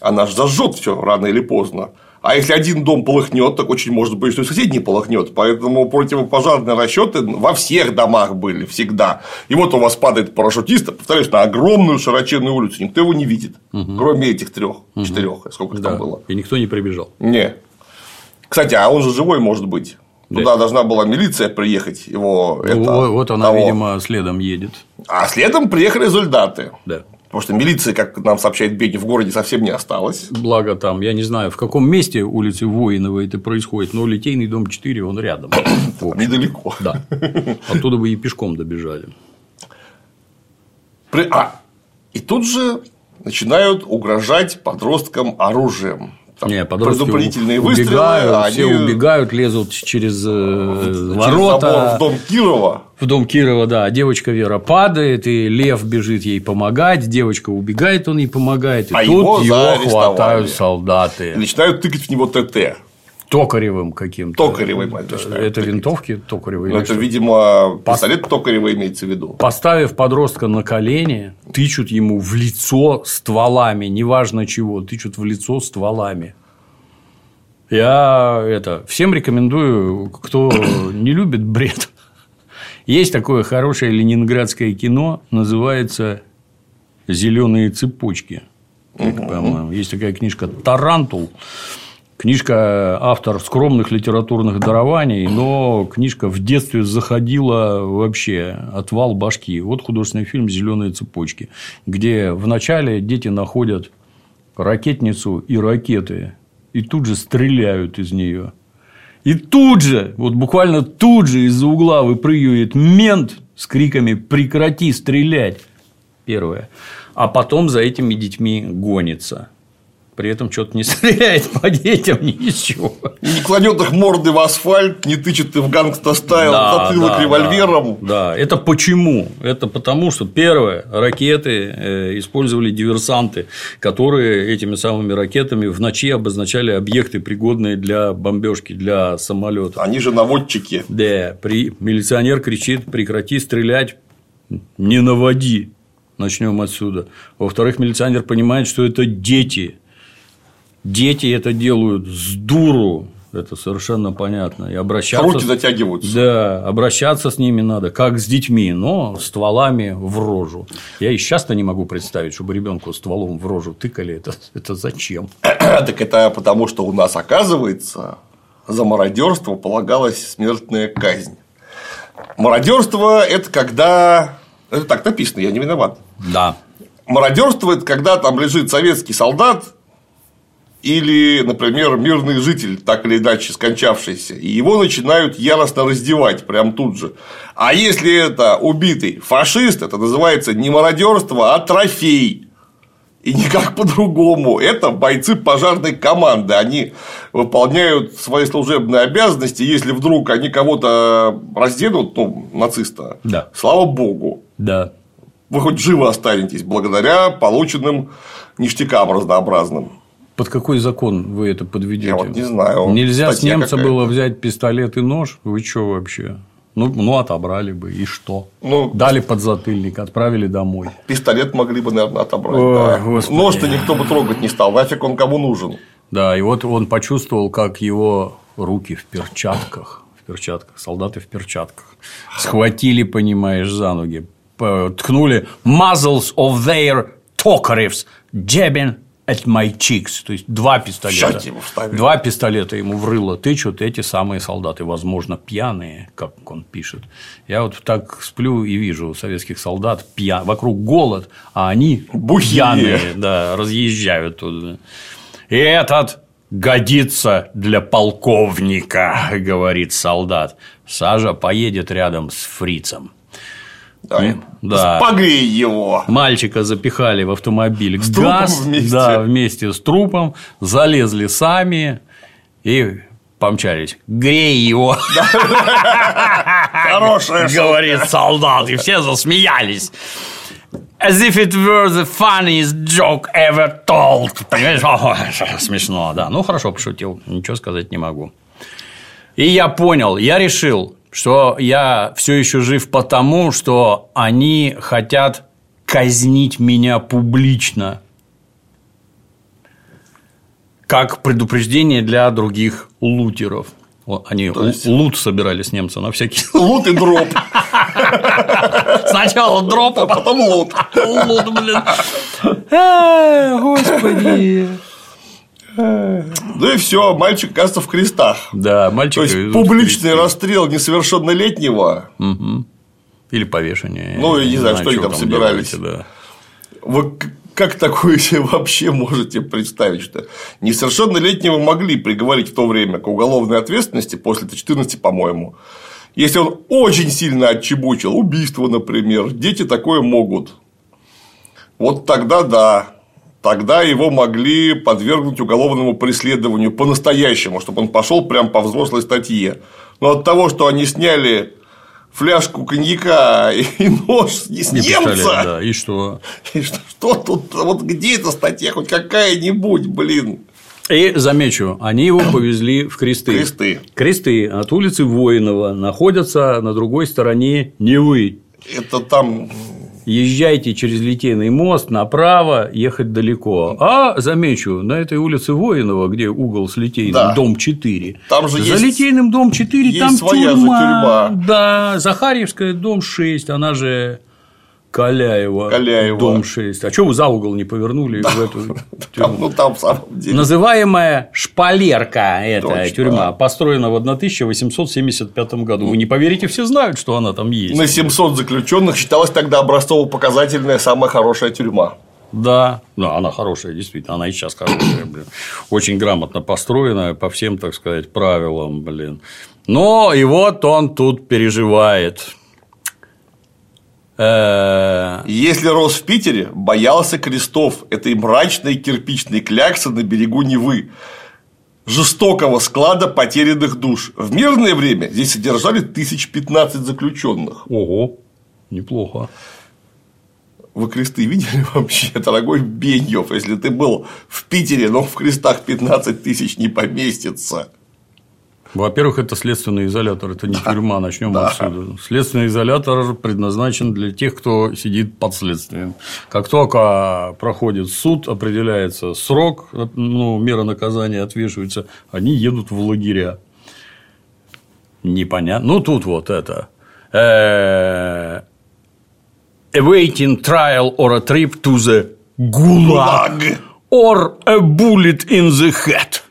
она же зажжет все рано или поздно. А если один дом полыхнет, так очень может быть, что и соседний полыхнет. Поэтому противопожарные расчеты во всех домах были всегда. И вот у вас падает парашютист, повторяюсь, на огромную широченную улицу. Никто его не видит, угу. кроме этих трех, угу. четырех, сколько да. там было. И никто не прибежал. Не. Кстати, а он же живой может быть. Да. Туда должна была милиция приехать. Его, это, вот она, того. видимо, следом едет. А следом приехали результаты. Да. Потому что милиции, как нам сообщает Беги, в городе совсем не осталось. Благо там, я не знаю, в каком месте улицы Воинова это происходит, но Литейный дом 4, он рядом. Недалеко. Да. Оттуда бы и пешком добежали. А, и тут же начинают угрожать подросткам оружием не, предупредительные выстрелы, убегают, они... все убегают, лезут через, э, через ворота. в дом Кирова. В дом Кирова, да. Девочка Вера падает, и Лев бежит ей помогать. Девочка убегает, он ей помогает. И а тут его, его хватают солдаты. И начинают тыкать в него ТТ. Токаревым каким-то. Токаревым, Это винтовки токаревые. Ну, это, видимо, пистолет Пос... токаревый имеется в виду. Поставив подростка на колени, тычут ему в лицо стволами, неважно чего, тычут в лицо стволами. Я это всем рекомендую, кто не любит бред. Есть такое хорошее ленинградское кино, называется Зеленые цепочки. По-моему, есть такая книжка Тарантул. Книжка автор скромных литературных дарований, но книжка в детстве заходила вообще отвал башки. Вот художественный фильм Зеленые цепочки, где вначале дети находят ракетницу и ракеты, и тут же стреляют из нее. И тут же, вот буквально тут же из-за угла выпрыгивает мент с криками «Прекрати стрелять!» Первое. А потом за этими детьми гонится при этом что-то не стреляет по детям, ничего. Не кладет их морды в асфальт, не тычет их в gangsta style да, затылок да, револьвером. Да, да, это почему? Это потому, что первое, ракеты э, использовали диверсанты, которые этими самыми ракетами в ночи обозначали объекты, пригодные для бомбежки, для самолета. Они же наводчики. Да, при... милиционер кричит, прекрати стрелять, не наводи. Начнем отсюда. Во-вторых, милиционер понимает, что это дети Дети это делают с дуру, это совершенно понятно. И обращаться... Руки затягиваются. Да, обращаться с ними надо, как с детьми, но стволами в рожу. Я и сейчас-то не могу представить, чтобы ребенку стволом в рожу тыкали. Это, это зачем? так это потому, что у нас, оказывается, за мародерство полагалась смертная казнь. Мародерство это когда. Это так написано, я не виноват. Да. Мародерство это когда там лежит советский солдат или, например, мирный житель, так или иначе скончавшийся, и его начинают яростно раздевать прям тут же. А если это убитый фашист, это называется не мародерство, а трофей. И никак по-другому. Это бойцы пожарной команды. Они выполняют свои служебные обязанности. Если вдруг они кого-то разденут, ну, нациста, Да. слава богу, Да. вы хоть живы останетесь благодаря полученным ништякам разнообразным. Под какой закон вы это подведете? Я вот не знаю. Нельзя с немца было взять пистолет и нож? Вы что вообще? Ну, ну, отобрали бы, и что? Ну, Дали подзатыльник, отправили домой. Пистолет могли бы, наверное, отобрать. Ой, да. господи. Нож-то никто бы трогать не стал. Нафиг он кому нужен? Да, и вот он почувствовал, как его руки в перчатках, в перчатках, солдаты в перчатках, схватили, понимаешь, за ноги, ткнули muzzles of their tokarives jabbing at my cheeks. То есть, два пистолета. Ему. Два пистолета ему в рыло тычут эти самые солдаты, возможно, пьяные, как он пишет. Я вот так сплю и вижу советских солдат пья... вокруг голод, а они Бухие. пьяные, да, разъезжают туда. И этот годится для полковника, говорит солдат. Сажа поедет рядом с фрицем. Да. да. Погрей его. Мальчика запихали в автомобиль. С трупом Газ, вместе. Да, вместе с трупом. Залезли сами и помчались. Грей его, Хорошая говорит солдат. И все засмеялись. As if it were the funniest joke ever told. Понимаешь? Смешно, да. Ну, хорошо пошутил. Ничего сказать не могу. И я понял, я решил, что я все еще жив потому, что они хотят казнить меня публично. Как предупреждение для других лутеров. Они есть- лу- лут собирали с немца на всякий Лут и дроп, Сначала дроп, а потом лут. Лут, блин. Господи. Ну и все, мальчик оказывается в крестах. Да, мальчик. То есть публичный расстрел несовершеннолетнего. Или повешение. Ну, я не знаю, что они там собирались. делаете, да. Вы как такое себе вообще можете представить, что несовершеннолетнего могли приговорить в то время к уголовной ответственности после 14, по-моему. Если он очень сильно отчебучил, убийство, например, дети такое могут. Вот тогда да, тогда его могли подвергнуть уголовному преследованию по-настоящему, чтобы он пошел прям по взрослой статье. Но от того, что они сняли фляжку коньяка и нож с Не немца, писали, да. И что? и что, что тут, вот где эта статья, хоть какая-нибудь, блин, И замечу, они его повезли в кресты. кресты. Кресты от улицы Воинова находятся на другой стороне Невы. Это там Езжайте через Литейный мост направо, ехать далеко. А, замечу, на этой улице Воинова, где угол с Литейным, Да. дом 4. Там же За есть- Литейным дом 4, есть там своя же тюрьма. тюрьма. Да, Захарьевская, дом 6, она же Каляева, Каляева. дом 6. А что вы за угол не повернули в эту тюрьму? ну там в самом деле. Называемая шпалерка эта Точно. тюрьма, построена в 1875 году. Вы не поверите, все знают, что она там есть. На 700 заключенных считалась тогда образцово-показательная самая хорошая тюрьма. Да, да, она хорошая, действительно, она и сейчас хорошая, блин. Очень грамотно построенная по всем, так сказать, правилам, блин. Но и вот он тут переживает. Э, Если рос в Питере, боялся крестов этой мрачной кирпичной кляксы на берегу Невы, жестокого склада потерянных душ. В мирное время здесь содержали тысяч пятнадцать заключенных. Ого, неплохо. Вы кресты видели вообще, дорогой Беньев? Если ты был в Питере, но в крестах 15 тысяч не поместится. Во-первых, это следственный изолятор, это не тюрьма, начнем Да. отсюда. Следственный изолятор предназначен для тех, кто сидит под следствием. Как только проходит суд, определяется срок, ну, мера наказания отвешивается, они едут в лагеря. Непонятно. Ну, тут вот это. Э, Awaiting trial or a trip to the gulag or a bullet in the head.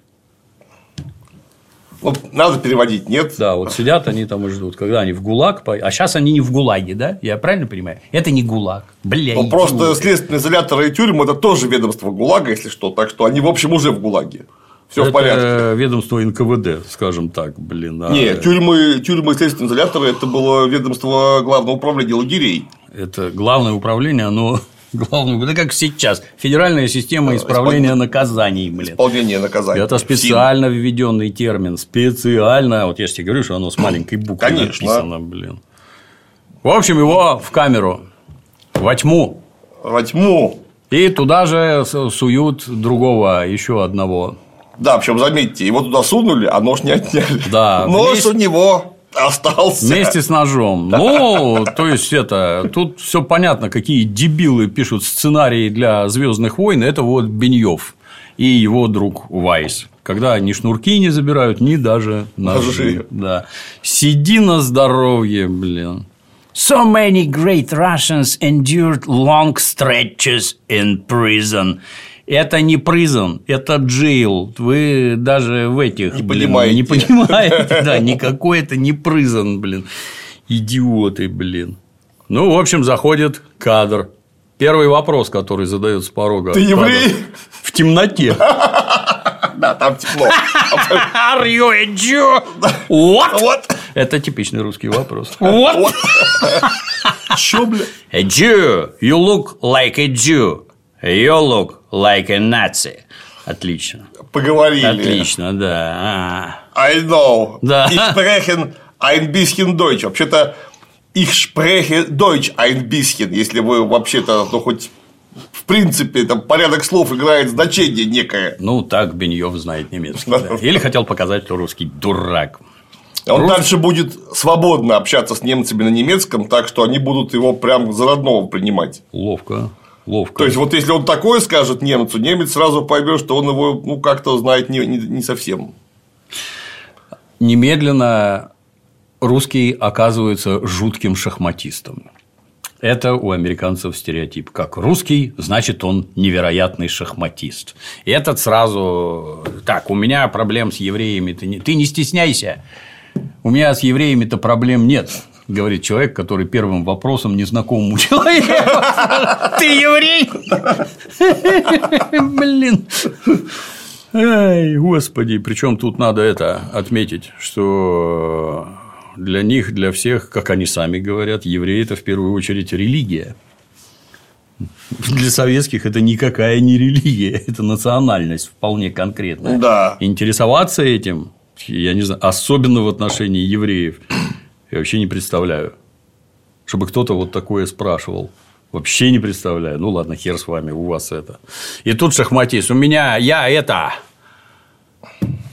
Надо переводить, нет? Да, вот сидят они там и ждут, когда они в ГУЛАГ, а сейчас они не в ГУЛАГе, да? Я правильно понимаю? Это не ГУЛАГ. Бля, Ну, просто идиоты. следственные изоляторы и тюрьмы это тоже ведомство ГУЛАГа, если что. Так что они, в общем, уже в ГУЛАГе. Все в Это порядке. ведомство НКВД, скажем так, блин. а Не, тюрьмы, тюрьмы и следственные изоляторы это было ведомство главного управления лагерей. Это главное управление, оно главное, это как сейчас, федеральная система исправления наказаний, блин. Исполнение наказания. Это специально введенный термин, специально. Вот я же тебе говорю, что оно с маленькой буквы Конечно. написано, блин. В общем, его в камеру, во тьму. Во тьму. и туда же суют другого, еще одного. Да, причем заметьте, его туда сунули, а нож не отняли. Да, Нож вместе- у него остался. Вместе с ножом. Ну, то есть это тут все понятно, какие дебилы пишут сценарии для Звездных войн. Это вот Беньев и его друг Вайс. Когда ни шнурки не забирают, ни даже ножи. Ножи. Да. Сиди на здоровье, блин. So many great Russians endured long stretches in prison. Это не prison, это jail. Вы даже в этих Не блин, понимаете. не понимаете, да, никакой это не prison, блин. Идиоты, блин. Ну, в общем, заходит кадр. Первый вопрос, который задают с порога. Ты еврей? кадр. В темноте. Да, там тепло. Are you a Jew? What? Вот. Это типичный русский вопрос. What? Чё, бля? A Jew. You look like a Jew. You look like a Nazi. Отлично. Поговорили. Отлично, да. I know. Да. Ich sprechen ein bisschen Deutsch. Вообще-то ich spreche Deutsch ein bisschen, если вы вообще-то, ну, хоть в принципе, там порядок слов играет значение некое. Ну, так Беньев знает немецкий. да. Или хотел показать, что русский дурак. Он Рус- дальше будет свободно общаться с немцами на немецком, так что они будут его прям за родного принимать. Ловко. Ловко. То есть, вот если он такое скажет немцу, немец сразу поймет, что он его ну, как-то знает не, не, не совсем. немедленно русский оказывается жутким шахматистом. Это у американцев стереотип. Как русский, значит, он невероятный шахматист. И этот сразу... Так, у меня проблем с евреями. Ты не, ты не стесняйся. У меня с евреями-то проблем нет. Говорит человек, который первым вопросом незнакомому человеку. Ты еврей? Блин. Ай, господи, причем тут надо это отметить, что для них, для всех, как они сами говорят, евреи это в первую очередь религия. Для советских это никакая не религия, это национальность вполне конкретная. Да. Интересоваться этим, я не знаю, особенно в отношении евреев, я вообще не представляю. Чтобы кто-то вот такое спрашивал. Вообще не представляю. Ну ладно, хер с вами, у вас это. И тут шахматист. У меня, я это.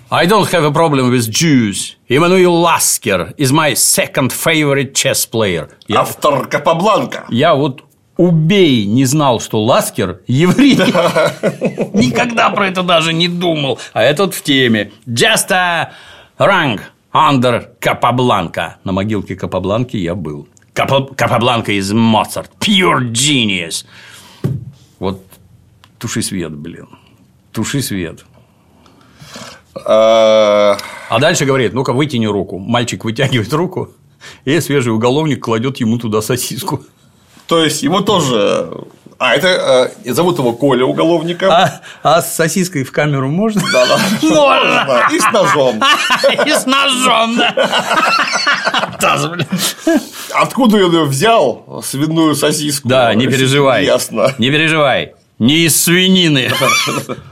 I don't have a problem with Jews. Иммануил Ласкер is my second favorite chess player. Я, Автор Капабланка. я вот убей не знал, что Ласкер еврей. Никогда про это даже не думал. А этот в теме. Just a rank under Капабланка. На могилке Капабланки я был. Капа- Капабланка из Моцарт. Pure genius. Вот туши свет, блин. Туши свет. А дальше говорит, ну-ка вытяни руку. Мальчик вытягивает руку, и свежий уголовник кладет ему туда сосиску. То есть его тоже. А, это э, зовут его Коля уголовника. А, а с сосиской в камеру можно? Да, да. Можно. И с ножом. И с ножом, да. Откуда он ее взял, свиную сосиску? Да, не переживай. Ясно. Не переживай. Не из свинины.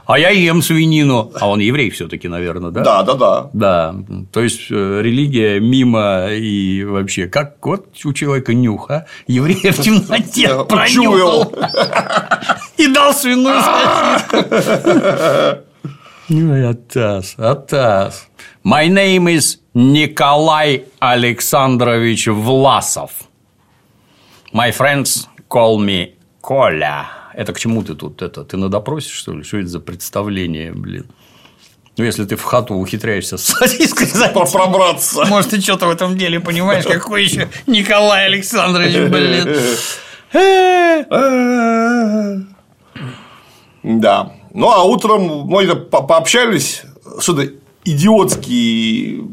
А я ем свинину. А он еврей все-таки, наверное, да? Да, да, да. Да, то есть э, религия мимо и вообще, как вот у человека нюха, еврея в темноте пронюхал и дал свиную сосиску. Ну, Атас, Атас. My name is Николай Александрович Власов. My friends call me Коля. Это к чему ты тут? Это ты на допросе, что ли? Что это за представление, блин? Ну, если ты в хату ухитряешься с сосиской Пробраться. может, ты что-то в этом деле понимаешь, какой еще Николай Александрович, блин. Да. Ну, а утром мы пообщались. Что ты идиотские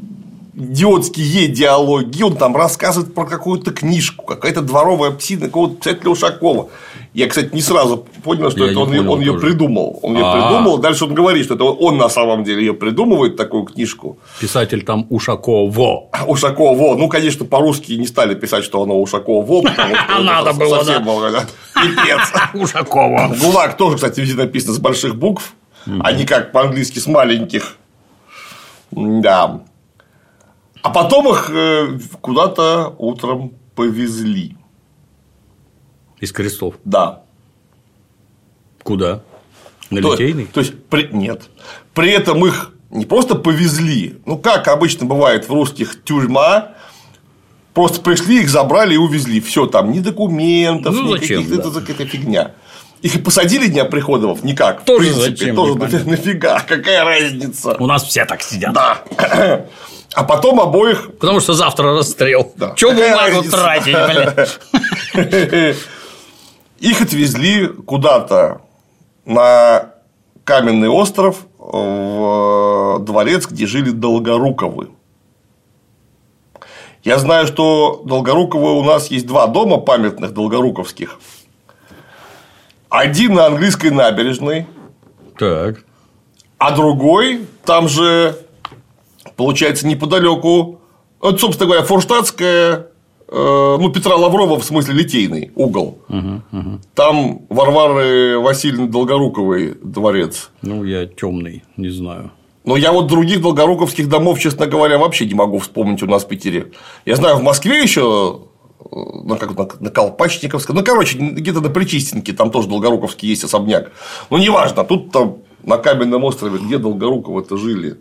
идиотские диалоги, он там рассказывает про какую-то книжку, какая-то дворовая псина какого-то писателя Ушакова. Я, кстати, не сразу понял, что Я это он, понял он ее тоже. придумал. Он ее А. придумал. Дальше он говорит, что это он на самом деле ее придумывает, такую книжку. Писатель там Ушакова. А Ушакова, во. ну, конечно, по-русски не стали писать, что оно Ушакова, во, потому что это Надо было, совсем было. Пипец. Ушакова. ГУЛАГ тоже, кстати, везде написано с больших букв, а не как по-английски с маленьких. Да. А потом их э, куда-то утром повезли. Из крестов. Да. Куда? На То- Литейный? То есть, при- нет. При этом их не просто повезли, ну, как обычно бывает в русских тюрьма, просто пришли, их забрали и увезли. Все там, ни документов, Ну, ни зачем, каких-то- да. это какая-то фигня. Их и посадили дня приходов никак. в Тоже принципе, зачем, Тоже непонятно. нафига, какая разница. У нас все так сидят. Да. А потом обоих Потому что завтра расстрел. Да. Че Какая бумагу тратить, блядь? Их отвезли куда-то на каменный остров в дворец, где жили Долгоруковы. Я знаю, что Долгоруковы у нас есть два дома памятных долгоруковских. Один на английской набережной, Так. а другой там же, получается, неподалеку, это, собственно говоря, Форштадтская, э, ну, Петра Лаврова, в смысле, Литейный угол. Там Варвары Васильевны Долгоруковой дворец. Ну, я темный, не знаю. Но я вот других долгоруковских домов, честно говоря, вообще не могу вспомнить у нас в Питере. Я знаю, в Москве еще на, как, на, на Колпачниковской, ну, короче, где-то на Причистенке, там тоже Долгоруковский есть особняк. Ну, неважно, тут там на Каменном острове, где Долгоруковы-то жили.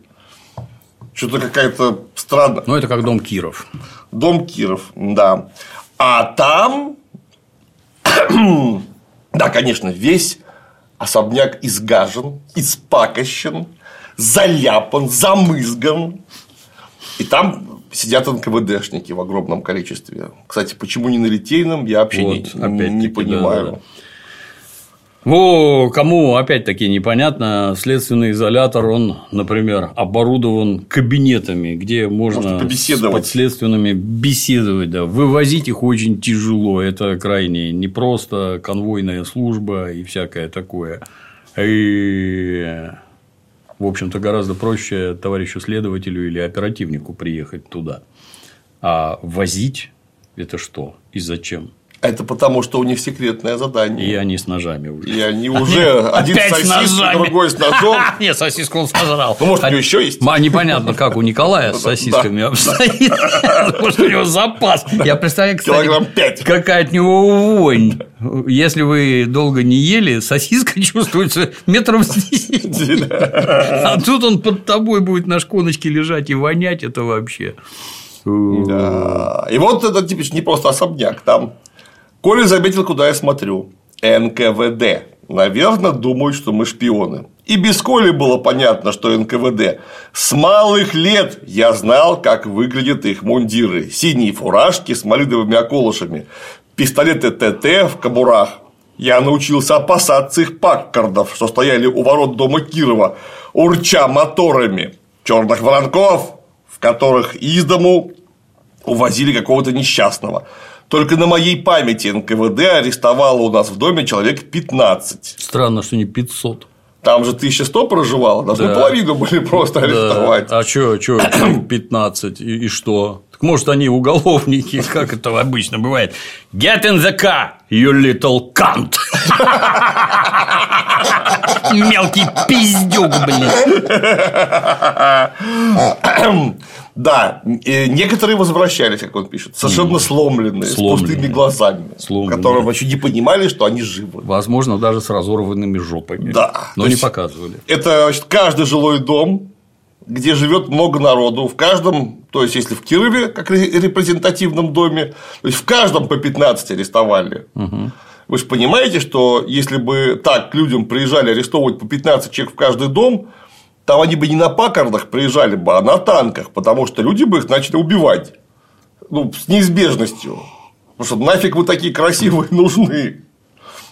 Что-то какая-то странная. Ну, это как дом Киров. Дом Киров, да. А там, да, конечно, весь особняк изгажен, испакощен, заляпан, замызган. И там сидят НКВДшники в огромном количестве. Кстати, почему не на Литейном, я вообще Вот, не, не понимаю. да, да. Во, кому опять-таки непонятно, следственный изолятор, он, например, оборудован кабинетами, где можно с подследственными беседовать, да. Вывозить их очень тяжело, это крайне непросто, конвойная служба и всякое такое. И, в общем-то, гораздо проще товарищу следователю или оперативнику приехать туда. А возить это что и зачем? Это потому, что у них секретное задание. И они с ножами уже. И они уже один с сосиской, другой с ножом. Нет, сосиску он сожрал. Ну, может, у него еще есть? Непонятно, как у Николая с сосисками обстоит. Может, у него запас. Я представляю, кстати, какая от него вонь. Если вы долго не ели, сосиска чувствуется метров с 10. А тут он под тобой будет на шконочке лежать и вонять это вообще. Да. И вот это типа не просто особняк. Там Коля заметил, куда я смотрю. НКВД. Наверное, думают, что мы шпионы. И без Коли было понятно, что НКВД. С малых лет я знал, как выглядят их мундиры. Синие фуражки с малиновыми околышами, пистолеты ТТ в кобурах. Я научился опасаться их паккардов, что стояли у ворот дома Кирова, урча моторами. Черных воронков, в которых из дому увозили какого-то несчастного. Только на моей памяти НКВД арестовало у нас в доме человек 15. Странно, что не 500. Там же 1100 проживало, должны Да. половину были просто арестовать. А что, что, 15 и, и что? Так может, они уголовники, как это обычно бывает. Get in the car, you little cunt. Мелкий пиздюк, блин. Да, и некоторые возвращались, как он пишет, совершенно сломленные, с Сломленные. пустыми глазами, Сломленные. которые вообще не понимали, что они живы. Возможно, даже с разорванными жопами. Да, Но то не показывали. Это значит, каждый жилой дом, где живет много народу, в каждом, то есть, если в Кирове, как ре- репрезентативном доме, то есть, в каждом по 15 арестовали. Вы же понимаете, что если бы так к людям приезжали арестовывать по 15 человек в каждый дом, там они бы не на пакардах приезжали бы, а на танках, потому что люди бы их начали убивать. Ну, с неизбежностью. Потому что нафиг вы такие красивые нужны.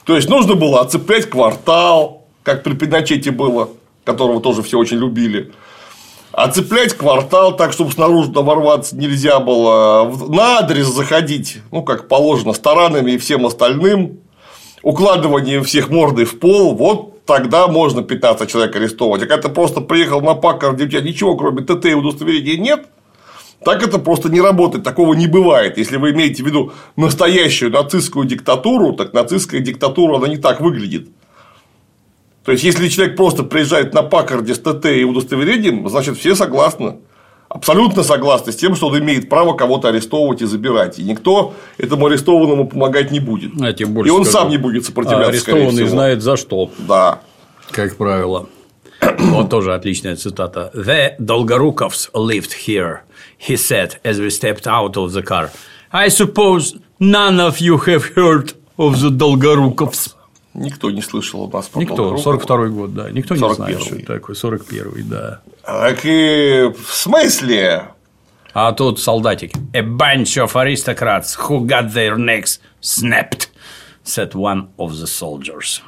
То есть нужно было оцеплять квартал, как при Пиночете было, которого тоже все очень любили. Оцеплять квартал так, чтобы снаружи ворваться нельзя было. На адрес заходить, ну, как положено, с и всем остальным. Укладыванием всех мордой в пол. Вот тогда можно 15 человек арестовывать. А когда ты просто приехал на Паккар, где у тебя ничего, кроме ТТ и удостоверения нет, так это просто не работает, такого не бывает. Если вы имеете в виду настоящую нацистскую диктатуру, так нацистская диктатура, она не так выглядит. То есть, если человек просто приезжает на Паккарде с ТТ и удостоверением, значит, все согласны. Абсолютно согласны с тем, что он имеет право кого-то арестовывать и забирать. И никто этому арестованному помогать не будет. А, тем больше и он скажу. сам не будет сопротивляться. А арестованный знает за что, Да. как правило. Вот тоже отличная цитата. The Dolgorukovs lived here, he said as we stepped out of the car. I suppose none of you have heard of the Dolgorukovs. Никто не слышал у нас про Никто, Долгорукова. 42 год, да. Никто не 41-й. знает, что это такое. 41 да. Так и в смысле? А тут солдатик. A bunch of aristocrats who got their necks snapped, said one of the soldiers.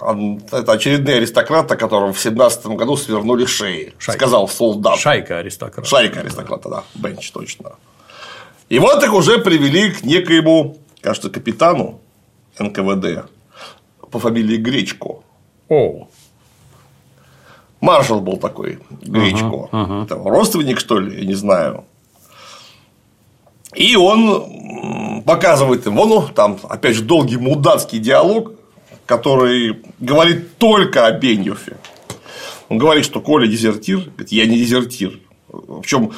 Это очередные аристократы, которым в 17 году свернули шеи, Шайка. сказал солдат. Шайка аристократов. Шайка аристократа, да, Бенч, точно. И вот их уже привели к некоему, кажется, капитану НКВД по фамилии Гречко. О, Маршал был такой, Гречко. Это родственник, что ли, я не знаю. И он показывает им, ну, там, опять же, долгий мудацкий диалог, который говорит только о Беньёфе. Он говорит, что Коля дезертир, говорит, я не дезертир. Причем,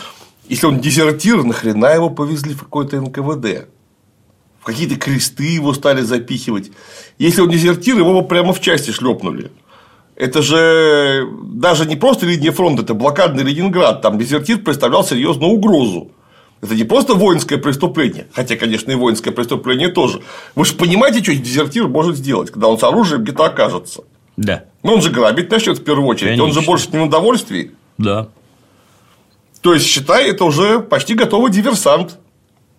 если он дезертир, нахрена его повезли в какой-то НКВД? В какие-то кресты его стали запихивать. Если он дезертир, его бы прямо в части шлепнули. Это же даже не просто линия фронта, это блокадный Ленинград. Там дезертир представлял серьезную угрозу. Это не просто воинское преступление, хотя, конечно, и воинское преступление тоже. Вы же понимаете, что дезертир может сделать, когда он с оружием где-то окажется? да, Ну, он же грабить начнет в первую очередь, он же Конечно. больше не на удовольствии. да. То есть, считай, это уже почти готовый диверсант.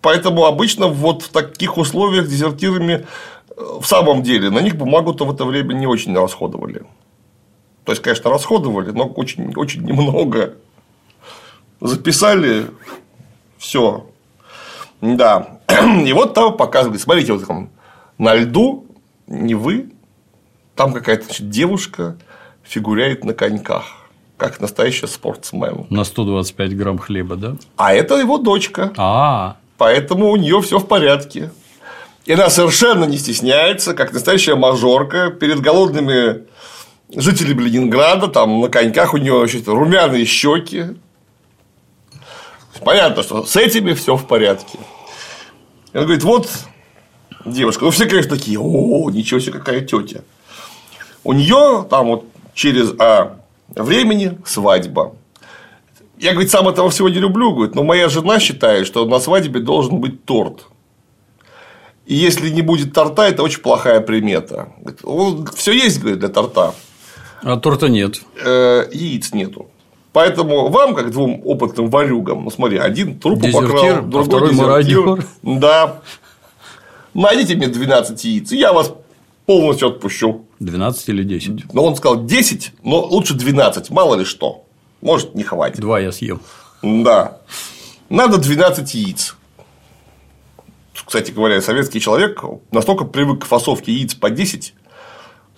Поэтому обычно вот в таких условиях дезертирами э, в самом деле на них бумагу-то в это время не очень расходовали. То есть, конечно, расходовали, но очень, очень немного. Записали, все. Да. И вот там показывали, смотрите, вот там на льду не вы, там какая-то значит, девушка фигуряет на коньках, как настоящий спортсмен. На 125 грамм хлеба, да? А это его дочка. А, Поэтому у нее все в порядке. И она совершенно не стесняется, как настоящая мажорка, перед голодными жителями Ленинграда, там на коньках у нее значит, румяные щеки. Понятно, что с этими все в порядке. И он говорит, вот девушка, ну все, конечно, такие, о, ничего себе, какая тетя. У нее там вот через а, времени свадьба. Я, говорит, сам этого всего не люблю, говорит, но моя жена считает, что на свадьбе должен быть торт. И если не будет торта, это очень плохая примета. Все есть, говорит, для торта. А торта нет. Э, яиц нету. Поэтому вам, как двум опытным варюгам, ну смотри, один труп покрал, а другой второй дезертир. Да. Найдите мне 12 яиц, и я вас полностью отпущу. 12 или 10? Но он сказал 10, но лучше 12, мало ли что. Может, не хватит. Два я съем. Да. Надо 12 яиц. Кстати говоря, советский человек настолько привык к фасовке яиц по 10,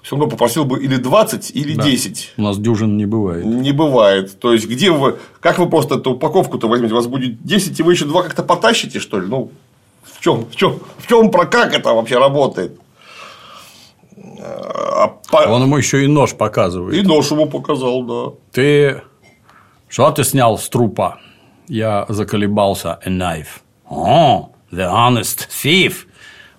все равно попросил бы или 20, или Да. 10. У нас дюжин не бывает. Не бывает. То есть, где вы. Как вы просто эту упаковку-то возьмете? У вас будет 10, и вы еще два как-то потащите, что ли? Ну, в чем, в чем, в чем про как это вообще работает? А по- Он ему еще и нож показывает. И нож ему показал, да. Ты что ты снял с трупа? Я заколебался. A knife. Oh, the honest thief.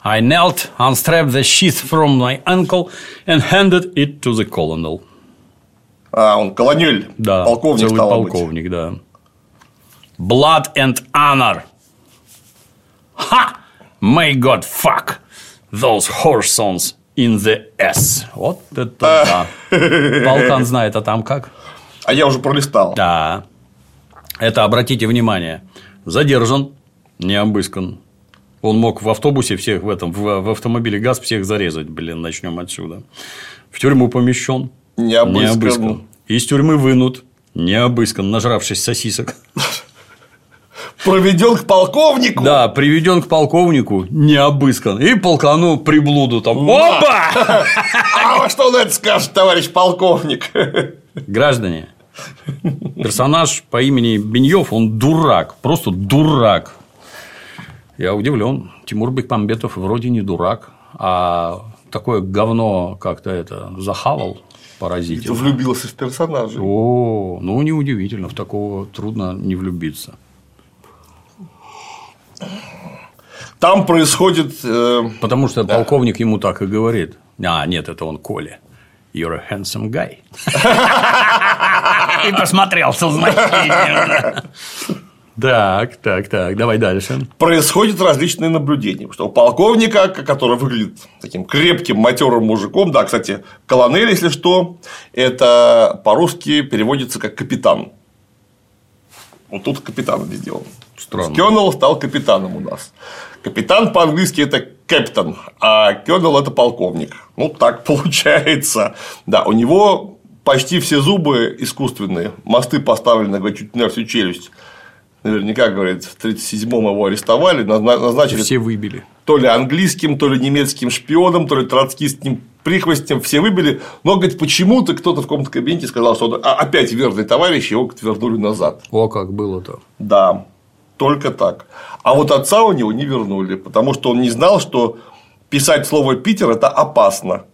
I knelt, unstrapped the sheath from my ankle and handed it to the colonel. А, он колонель, Да, полковник целый стал быть. полковник, да. Blood and honor. Ha! May God fuck those whoresons in the S. Вот это да. Полкан знает, а там как? А я уже пролистал. Да. Это, обратите внимание, задержан, не обыскан. Он мог в автобусе всех в этом, в, в автомобиле ГАЗ всех зарезать, блин, начнем отсюда. В тюрьму помещен, Не не обыскан. обыскан. Из тюрьмы вынут, Не обыскан, нажравшись сосисок. Проведен к полковнику. Да, приведен к полковнику, не обыскан. И полкану приблуду там. Опа! А во что на это скажет, товарищ полковник? Граждане, персонаж по имени Беньев, он дурак, просто дурак. Я удивлен. Тимур Бекмамбетов вроде не дурак, а такое говно как-то это захавал поразительно. Влюбился в персонажа. О, ну неудивительно, в такого трудно не влюбиться. Там происходит. э, Потому что полковник ему так и говорит. А, нет, это он Коля. You're a handsome guy. И посмотрел со значением. Так, так, так, давай дальше. происходят различные наблюдения. Что у полковника, который выглядит таким крепким, матерым мужиком, да, кстати, колонель, если что, это по-русски переводится как капитан. Вот тут капитан сделан. Странно. Кённелл стал капитаном у нас. Капитан по-английски это капитан, а Кённелл это полковник. Ну, так получается. Да, у него почти все зубы искусственные, мосты поставлены, говорит, чуть не на всю челюсть. Наверняка, говорит, в 1937-м его арестовали, назна- назначили Все выбили. то ли английским, то ли немецким шпионом, то ли троцкистским прихвостнем, все выбили, но, говорит, почему-то кто-то в каком-то кабинете сказал, что он опять верный товарищ, его говорит, вернули назад. О, как было-то. Да, только так. А вот отца у него не вернули, потому что он не знал, что писать слово Питер это опасно.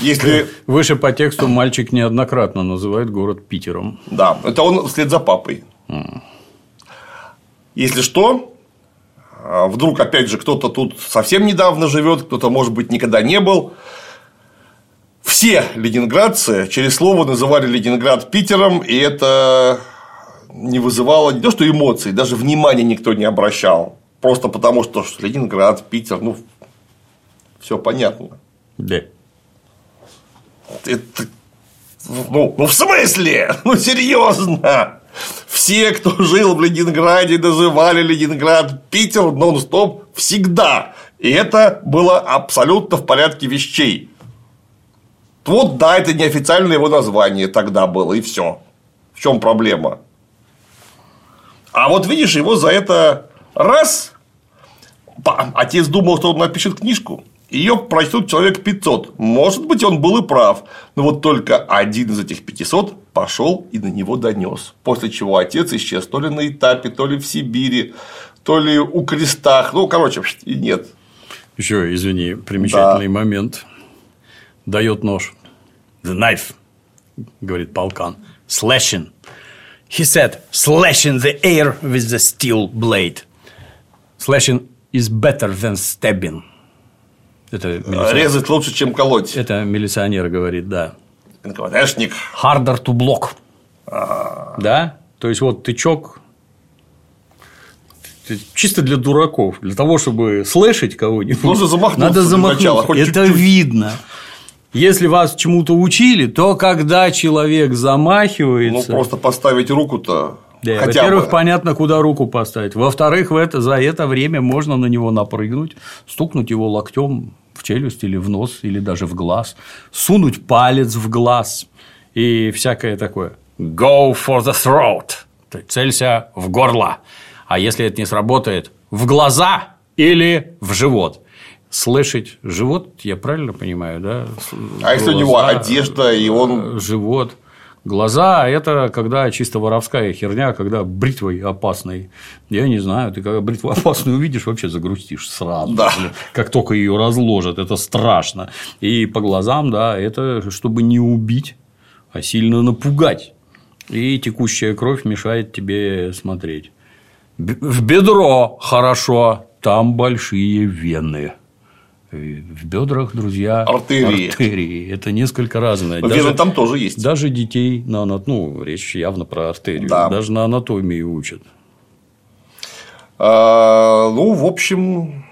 Если. Выше по тексту мальчик неоднократно называет город Питером. Да, это он вслед за папой. Если что, а, вдруг, опять же, кто-то тут совсем недавно живет, кто-то, может быть, никогда не был. Все ленинградцы через слово называли Ленинград Питером, и это не вызывало не то что эмоций, даже внимания никто не обращал. Просто потому, что Ленинград, Питер, ну, все понятно. Да. Это, ну, ну, в смысле? Ну, серьезно. Все, кто жил в Ленинграде, называли Ленинград Питер нон-стоп всегда. И это было абсолютно в порядке вещей. Вот да, это неофициальное его название тогда было, и все. В чем проблема? А вот видишь, его за это раз. Отец думал, что он напишет книжку. Ее прочтут человек 500. Может быть, он был и прав. Но вот только один из этих 500 пошел и на него донес. После чего отец исчез то ли на этапе, то ли в Сибири, то ли у крестах. Ну, короче, нет. Еще, извини, примечательный момент. Дает нож. The knife, говорит полкан. Slashing. He said, slashing the air with the steel blade. Slashing is better than stabbing. Это милиционер, Резать лучше, чем колоть. это милиционер говорит, да. НКВДшник. Harder to block. Да? То есть, вот тычок чисто для дураков. Для того, чтобы слышать кого-нибудь, Нужно замахнуться надо замахнуться. начала, хоть это чуть-чуть. видно. Если вас чему-то учили, то когда человек Ну, замахивается, просто поставить руку-то. Да, во-первых, бы. понятно, куда руку поставить. Во-вторых, в это, за это время можно на него напрыгнуть, стукнуть его локтем в челюсть или в нос, или даже в глаз, сунуть палец в глаз и всякое такое. Go for the throat. Целься в горло. А если это не сработает, в глаза или в живот. Слышать живот, я правильно понимаю, да? А если у него одежда, и он живот. Глаза – это когда чисто воровская херня, когда бритвой опасной. Я не знаю, ты когда бритву опасную увидишь, вообще загрустишь сразу. Да. Как только ее разложат, это страшно. И по глазам, да, это чтобы не убить, а сильно напугать. И текущая кровь мешает тебе смотреть. В бедро хорошо, там большие вены. В бедрах, друзья, Артерии. артерии. Это несколько разное. Даже- там тоже есть. даже детей на анат- ну, речь явно про артерию, Да. даже на анатомии учат. А, ну, в общем,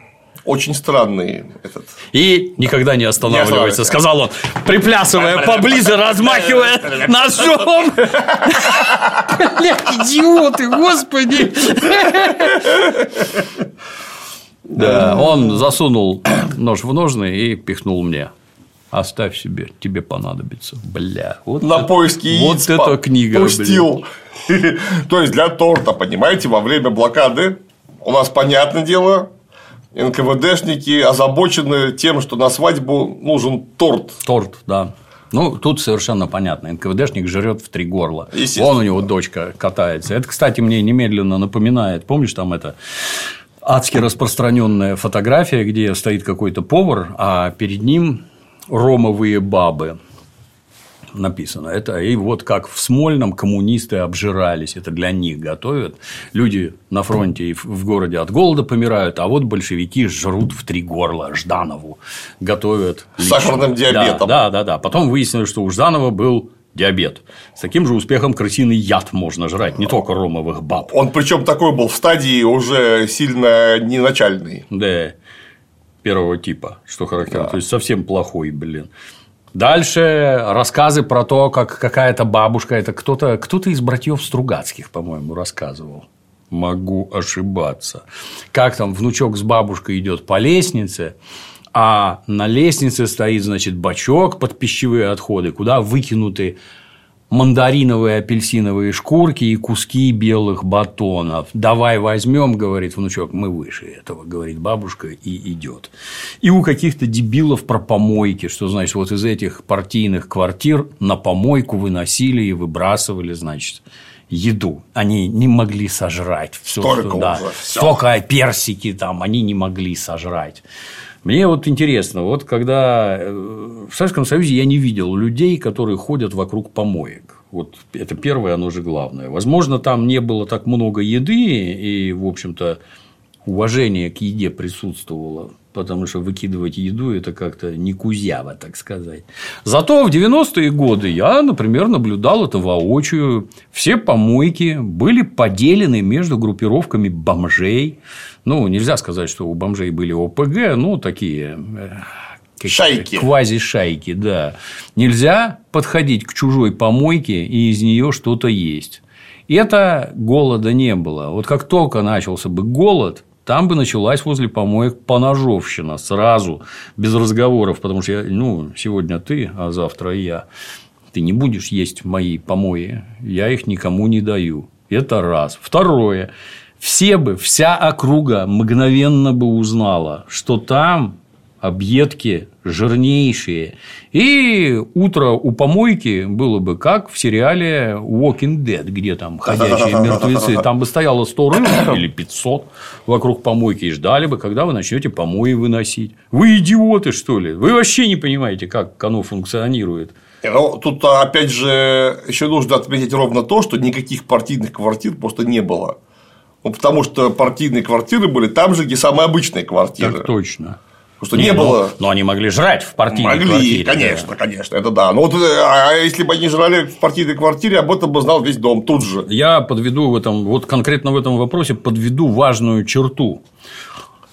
очень странный этот. И никогда не останавливается, останавливается. сказал он, приплясывая поближе, размахивая ножом. Блядь, идиоты, господи. Да, он засунул нож в ножны и пихнул мне. Оставь себе, тебе понадобится. Бля. Вот На это, поиски яиц Вот эта книга. Пустил. То есть для торта, понимаете, во время блокады у нас, понятное дело, НКВДшники озабочены тем, что на свадьбу нужен торт. Торт, да. Ну, тут совершенно понятно. НКВДшник жрет в три горла. Вон у него дочка катается. Это, кстати, мне немедленно напоминает. Помнишь, там это адски распространенная фотография, где стоит какой-то повар, а перед ним ромовые бабы написано. Это и вот как в Смольном коммунисты обжирались, это для них готовят. Люди на фронте и в городе от голода помирают, а вот большевики жрут в три горла Жданову, готовят. С сахарным диабетом. Да, да, да, да. Потом выяснилось, что у Жданова был диабет. С таким же успехом крысиный яд можно жрать, не только ромовых баб. Он причем такой был в стадии уже сильно не начальный. Да, первого типа, что характерно. Да. То есть совсем плохой, блин. Дальше рассказы про то, как какая-то бабушка, это кто-то кто из братьев Стругацких, по-моему, рассказывал. Могу ошибаться. Как там внучок с бабушкой идет по лестнице, а на лестнице стоит, значит, бачок под пищевые отходы, куда выкинуты мандариновые апельсиновые шкурки и куски белых батонов. Давай возьмем, говорит внучок, мы выше этого, говорит бабушка, и идет. И у каких-то дебилов про помойки, что значит, вот из этих партийных квартир на помойку выносили и выбрасывали, значит, еду. Они не могли сожрать все, столько, что, да, столько персики там они не могли сожрать. Мне вот интересно, вот когда э, в Советском Союзе я не видел людей, которые ходят вокруг помоек. Вот это первое, оно же главное. Возможно, там не было так много еды, и, в общем-то, уважение к еде присутствовало, потому что выкидывать еду – это как-то не кузяво, так сказать. Зато в 90-е годы я, например, наблюдал это воочию. Все помойки были поделены между группировками бомжей. Ну, нельзя сказать, что у бомжей были ОПГ, ну, такие э, шайки. Квази-шайки, да. Нельзя подходить к чужой помойке и из нее что-то есть. Это голода не было. Вот как только начался бы голод, там бы началась возле помоек поножовщина сразу, без разговоров, потому что я, ну, сегодня ты, а завтра я. Ты не будешь есть мои помои, я их никому не даю. Это раз. Второе. Все бы, вся округа мгновенно бы узнала, что там объедки жирнейшие. И утро у помойки было бы как в сериале Walking Dead, где там ходячие мертвецы. Там бы стояло 100 рыл или 500 вокруг помойки и ждали бы, когда вы начнете помои выносить. Вы идиоты, что ли? Вы вообще не понимаете, как оно функционирует. Ну, тут, опять же, еще нужно отметить ровно то, что никаких партийных квартир просто не было. Ну, потому что партийные квартиры были там же, где самые обычные квартиры. Так точно. Потому что не, не ну, было. Но они могли жрать в партийной могли, квартире. конечно, да. конечно, это да. Но вот, а если бы они жрали в партийной квартире, об этом бы знал весь дом тут же. Я подведу в этом, вот конкретно в этом вопросе подведу важную черту.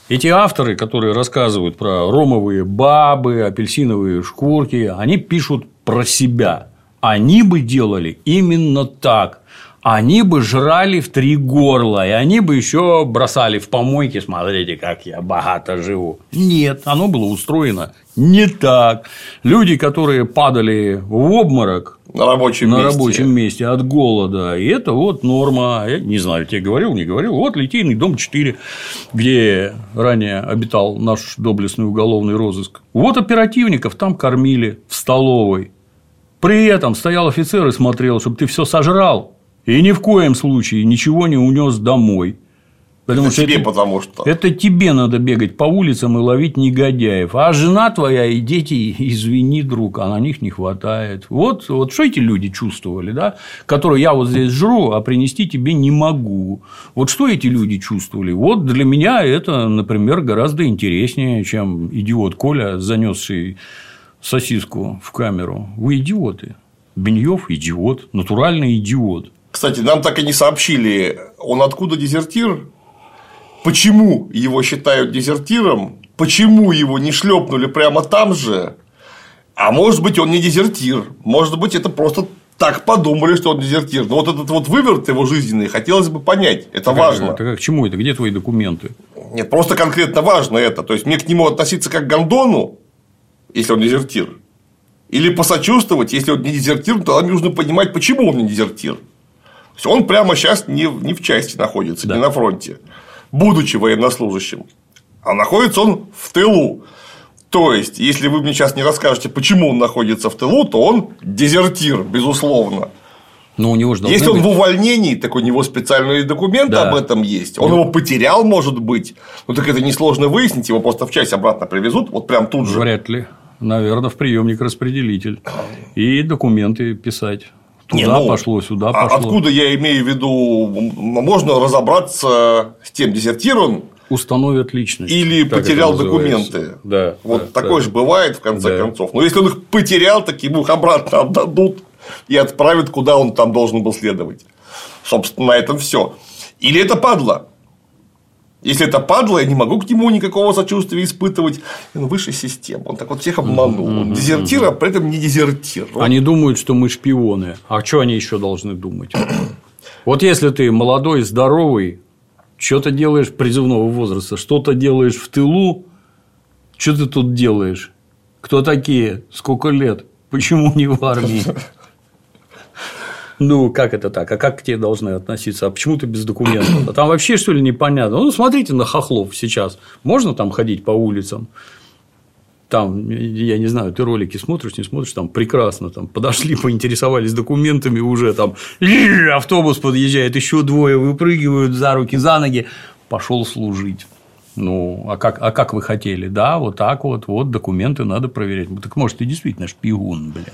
Эти авторы, которые рассказывают про ромовые бабы, апельсиновые шкурки, они пишут про себя. Они бы делали именно так они бы жрали в три горла, и они бы еще бросали в помойки, смотрите, как я богато живу. Нет, оно было устроено не так. Люди, которые падали в обморок на рабочем, на месте. рабочем месте от голода, и это вот норма. Я не знаю, тебе говорил, не говорил. Вот Литейный дом 4, где ранее обитал наш доблестный уголовный розыск. Вот оперативников там кормили в столовой. При этом стоял офицер и смотрел, чтобы ты все сожрал. И ни в коем случае ничего не унес домой. Потому это что тебе, это, потому что. Это тебе надо бегать по улицам и ловить негодяев. А жена твоя и дети, извини, друг, а на них не хватает. Вот, вот что эти люди чувствовали, да? Которые я вот здесь жру, а принести тебе не могу. Вот что эти люди чувствовали? Вот для меня это, например, гораздо интереснее, чем идиот Коля, занесший сосиску в камеру. Вы идиоты. Беньев идиот, натуральный идиот. Кстати, нам так и не сообщили, он откуда дезертир, почему его считают дезертиром, почему его не шлепнули прямо там же, а может быть, он не дезертир, может быть, это просто так подумали, что он дезертир. Но вот этот вот выверт его жизненный хотелось бы понять. Это так, важно. Так к чему это? Где твои документы? Нет, просто конкретно важно это. То есть мне к нему относиться как к гондону, если он дезертир, Или посочувствовать, если он не дезертир, то нужно понимать, почему он не дезертир. То есть он прямо сейчас не, не в части находится, да. не на фронте, будучи военнослужащим. А находится он в тылу. То есть, если вы мне сейчас не расскажете, почему он находится в тылу, то он дезертир, безусловно. Но у него же Если он в увольнении, так у него специальные документы да. об этом есть. Он его потерял, может быть. Ну так это несложно выяснить, его просто в часть обратно привезут, вот прям тут же. Вряд ли. Наверное, в приемник распределитель. И документы писать. Туда Не, ну, пошло, сюда а пошло. Откуда я имею в виду, можно разобраться с тем, дезертир он установят личность. Или потерял документы. Да. Вот да, такое да. же бывает, в конце да. концов. Но если он их потерял, так ему их обратно отдадут и отправят, куда он там должен был следовать. Собственно, на этом все. Или это падла. Если это падла, я не могу к нему никакого сочувствия испытывать. Он выше системы. Он так вот всех обманул. Он дезертир, а при этом не дезертир. Они думают, что мы шпионы. А что они еще должны думать? Вот если ты молодой, здоровый, что-то делаешь призывного возраста, что-то делаешь в тылу, что ты тут делаешь? Кто такие? Сколько лет? Почему не в армии? Ну, как это так? А как к тебе должны относиться? А почему ты без документов? А там вообще, что ли, непонятно? Ну, смотрите на хохлов сейчас. Можно там ходить по улицам? Там, я не знаю, ты ролики смотришь, не смотришь, там прекрасно, там подошли, поинтересовались документами, уже там автобус подъезжает, еще двое выпрыгивают за руки, за ноги, пошел служить. Ну, а как, а как вы хотели? Да, вот так вот, вот документы надо проверять. Ну, так может, ты действительно шпион, блин.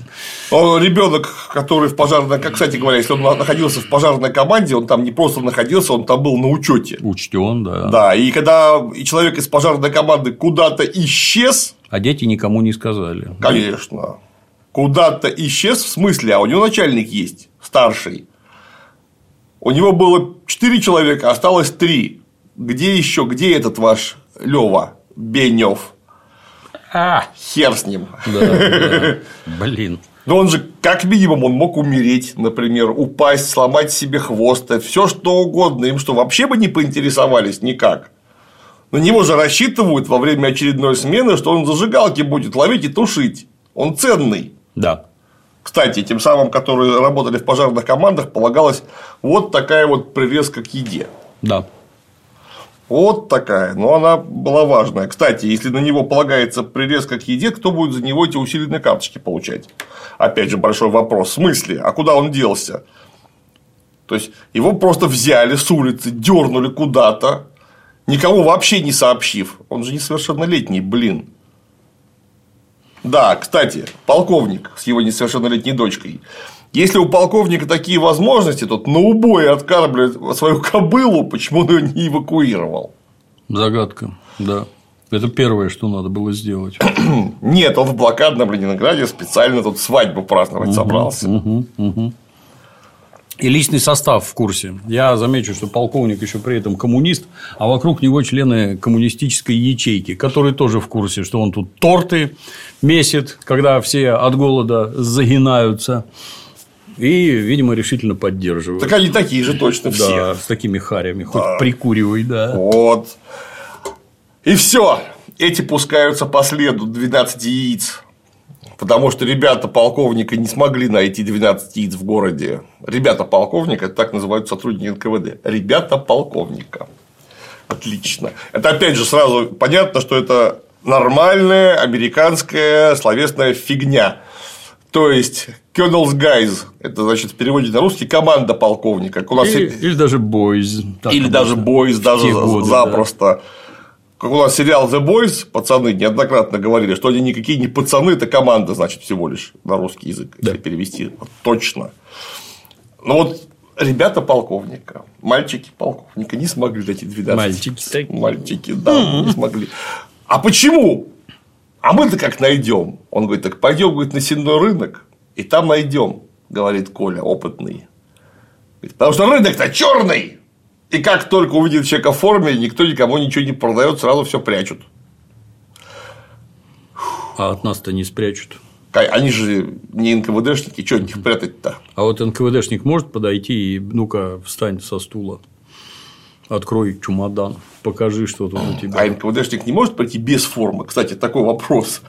Ребенок, который в пожарной, как, кстати говоря, если он находился в пожарной команде, он там не просто находился, он там был на учете. Учтен, да. Да, и когда человек из пожарной команды куда-то исчез. А дети никому не сказали. Конечно. Куда-то исчез, в смысле, а у него начальник есть, старший. У него было 4 человека, осталось 3 где еще, где этот ваш Лева Бенев? А, хер с ним. Да, да. Блин. Но он же, как минимум, он мог умереть, например, упасть, сломать себе хвост, все что угодно. Им что, вообще бы не поинтересовались никак? На него же рассчитывают во время очередной смены, что он зажигалки будет ловить и тушить. Он ценный. Да. Кстати, тем самым, которые работали в пожарных командах, полагалась вот такая вот привеска к еде. Да. Вот такая, но она была важная. Кстати, если на него полагается прирезка к еде, кто будет за него эти усиленные карточки получать? Опять же, большой вопрос. В смысле? А куда он делся? То есть его просто взяли с улицы, дернули куда-то, никому вообще не сообщив. Он же несовершеннолетний, блин. Да, кстати, полковник с его несовершеннолетней дочкой если у полковника такие возможности, тот на убой откармливает свою кобылу, почему он ее не эвакуировал? Загадка, да. Это первое, что надо было сделать. Нет, он в блокадном Ленинграде специально тут свадьбу праздновать угу, собрался. Угу, угу. И личный состав в курсе. Я замечу, что полковник еще при этом коммунист, а вокруг него члены коммунистической ячейки, которые тоже в курсе, что он тут торты месит, когда все от голода загинаются. И, видимо, решительно поддерживают. Так они такие же точно все. Да, с такими харями. Хоть да. прикуривай, да. Вот. И все. Эти пускаются по следу 12 яиц. Потому что ребята полковника не смогли найти 12 яиц в городе. Ребята полковника, это так называют сотрудники НКВД. Ребята полковника. Отлично. Это опять же сразу понятно, что это нормальная американская словесная фигня. То есть Colonel's Guys – это, значит, в переводе на русский команда полковника. Как у нас... или, или даже Boys. Или даже Boys, даже годы, запросто. Да. Как у нас сериал The Boys, пацаны неоднократно говорили, что они никакие не пацаны, это команда, значит, всего лишь на русский язык, да. если перевести. Вот, точно. Ну вот ребята полковника, мальчики полковника не смогли найти 12. Мальчики. Мальчики, да, не смогли. А почему? А мы-то как найдем? Он говорит, так пойдем говорит, на сенной рынок, и там найдем, говорит Коля, опытный. Потому что рынок-то черный. И как только увидит человека в форме, никто никому ничего не продает, сразу все прячут. А от нас-то не спрячут. Они же не НКВДшники, что от них прятать-то? А вот НКВДшник может подойти и ну-ка встань со стула, открой чемодан, покажи, что тут у тебя. А НКВДшник не может пойти без формы? Кстати, такой вопрос.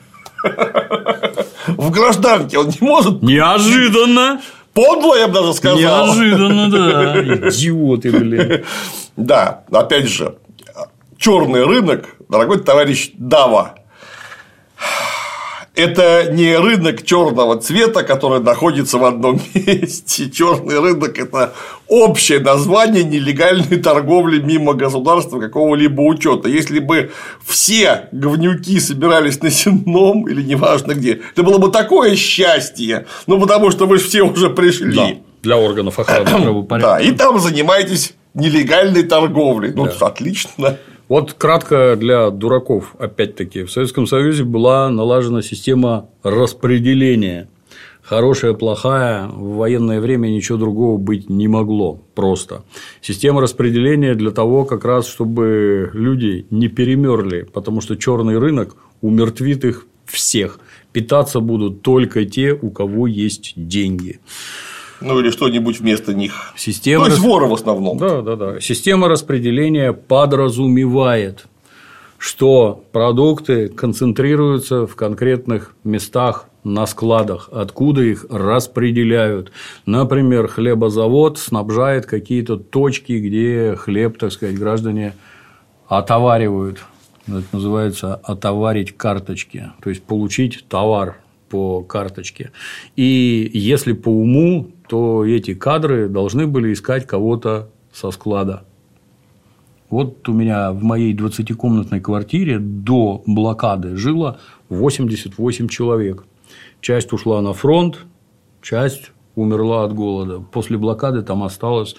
В гражданке он не может. Неожиданно. Подло, я бы даже сказал. Неожиданно, да. Идиоты, блин. Да, опять же, черный рынок, дорогой товарищ Дава, это не рынок черного цвета, который находится в одном месте. Черный рынок это общее название нелегальной торговли мимо государства какого-либо учета. Если бы все говнюки собирались на Сенном или неважно где, это было бы такое счастье. Ну, потому что вы все уже пришли. Да, для органов охраны правопорядка. Да, и там занимаетесь нелегальной торговлей. Ну, да. отлично. Вот кратко для дураков, опять-таки, в Советском Союзе была налажена система распределения. Хорошая, плохая, в военное время ничего другого быть не могло просто. Система распределения для того, как раз, чтобы люди не перемерли, потому что черный рынок умертвит их всех. Питаться будут только те, у кого есть деньги. Ну или что-нибудь вместо них. Система То есть воры в основном. Да, да, да. Система распределения подразумевает, что продукты концентрируются в конкретных местах на складах, откуда их распределяют. Например, хлебозавод снабжает какие-то точки, где хлеб, так сказать, граждане отоваривают. Это называется отоварить карточки, то есть получить товар по карточке. И если по уму, то эти кадры должны были искать кого-то со склада. Вот у меня в моей 20-комнатной квартире до блокады жило 88 человек. Часть ушла на фронт, часть умерла от голода. После блокады там осталось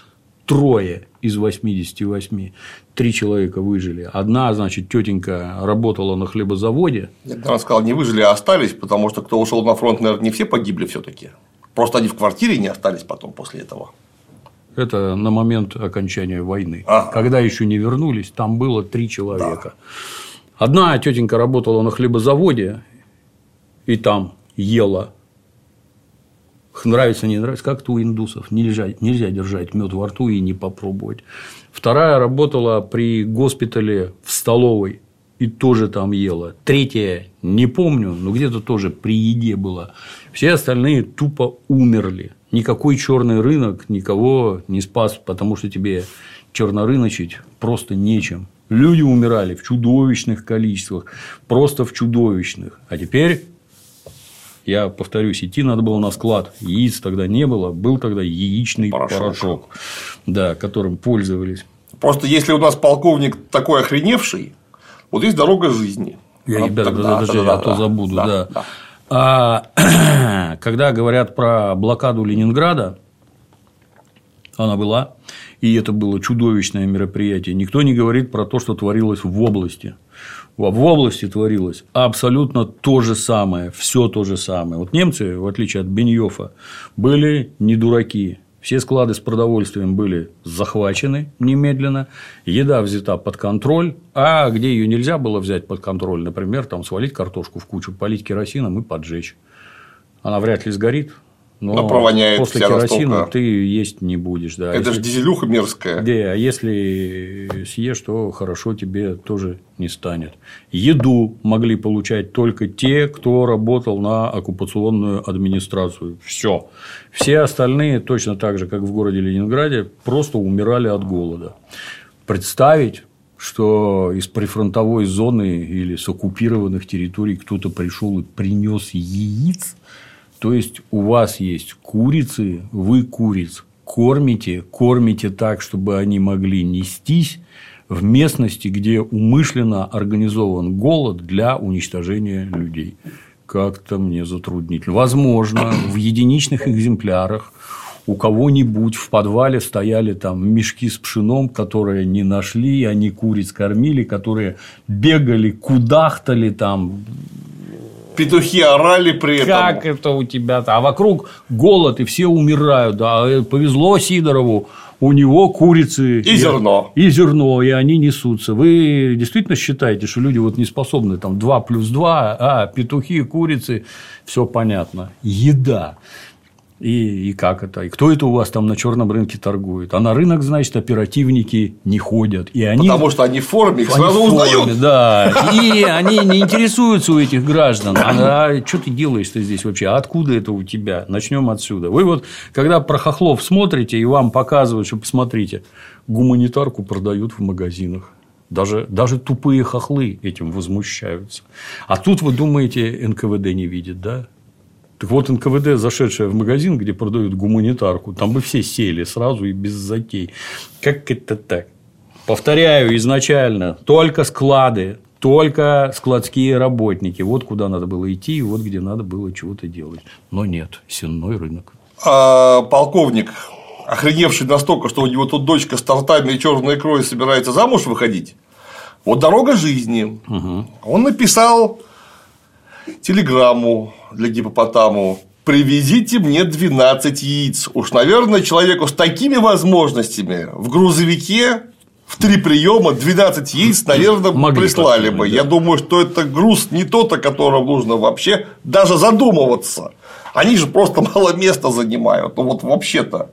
трое из 88. Три человека выжили. Одна, значит, тетенька работала на хлебозаводе. Я бы сказал, не выжили, а остались, потому что кто ушел на фронт, наверное, не все погибли все-таки. Просто они в квартире не остались потом после этого. Это на момент окончания войны. Ага. Когда еще не вернулись, там было три человека. Да. Одна тетенька работала на хлебозаводе, и там ела нравится, не нравится, как-то у индусов. Нельзя, нельзя держать мед во рту и не попробовать. Вторая работала при госпитале в столовой и тоже там ела. Третья, не помню, но где-то тоже при еде была. Все остальные тупо умерли. Никакой черный рынок никого не спас, потому что тебе чернорыночить просто нечем. Люди умирали в чудовищных количествах, просто в чудовищных. А теперь я повторюсь, идти надо было на склад. Яиц тогда не было, был тогда яичный порошок, порошок да, которым пользовались. Просто если у нас полковник такой охреневший, вот есть дорога жизни. Я, вот ребята, тогда, подожди, тогда, а то забуду, да. да. да. А, когда говорят про блокаду Ленинграда, она была, и это было чудовищное мероприятие. Никто не говорит про то, что творилось в области в области творилось абсолютно то же самое, все то же самое. Вот немцы, в отличие от Беньёфа, были не дураки. Все склады с продовольствием были захвачены немедленно, еда взята под контроль, а где ее нельзя было взять под контроль, например, там свалить картошку в кучу, полить керосином и поджечь. Она вряд ли сгорит, но, но провоняет после керосина настолько... ты есть не будешь. Да. Это если... же дизелюха мерзкая. Да, а если съешь, то хорошо тебе тоже не станет. Еду могли получать только те, кто работал на оккупационную администрацию. Все. Все остальные, точно так же, как в городе Ленинграде, просто умирали от голода. Представить что из прифронтовой зоны или с оккупированных территорий кто-то пришел и принес яиц, то есть у вас есть курицы, вы куриц кормите, кормите так, чтобы они могли нестись в местности, где умышленно организован голод для уничтожения людей. Как-то мне затруднительно. Возможно, в единичных экземплярах у кого-нибудь в подвале стояли там мешки с пшеном, которые не нашли, они куриц кормили, которые бегали, кудахтали там, Петухи орали при этом. Как это у тебя-то? А вокруг голод, и все умирают. Да, э, повезло Сидорову, у него курицы. И зерно. И зерно, и они несутся. Вы действительно считаете, что люди вот не способны там 2 плюс 2, а петухи, курицы, все понятно. Еда. И, и как это? И кто это у вас там на черном рынке торгует? А на рынок, значит, оперативники не ходят. И они... Потому что они в форме, их они сразу форме, узнают. Да. И они не интересуются у этих граждан. А, а что ты делаешь-то здесь вообще? А откуда это у тебя? Начнем отсюда. Вы вот, когда про хохлов смотрите, и вам показывают, что посмотрите, гуманитарку продают в магазинах. Даже, даже тупые хохлы этим возмущаются. А тут вы думаете, НКВД не видит, да? Так вот, НКВД, зашедшая в магазин, где продают гуманитарку, там бы все сели сразу и без затей. Как это так? Повторяю изначально, только склады, только складские работники. Вот куда надо было идти, и вот где надо было чего-то делать. Но нет, сенной рынок. А полковник, охреневший настолько, что у него тут дочка с тортами и черной икрой собирается замуж выходить. Вот дорога жизни. Угу. Он написал телеграмму для гипопотаму. Привезите мне 12 яиц. Уж, наверное, человеку с такими возможностями в грузовике в три приема 12 яиц, наверное, Могли прислали бы. да. Я думаю, что это груз не тот, о котором нужно вообще даже задумываться. Они же просто мало места занимают. Ну вот вообще-то.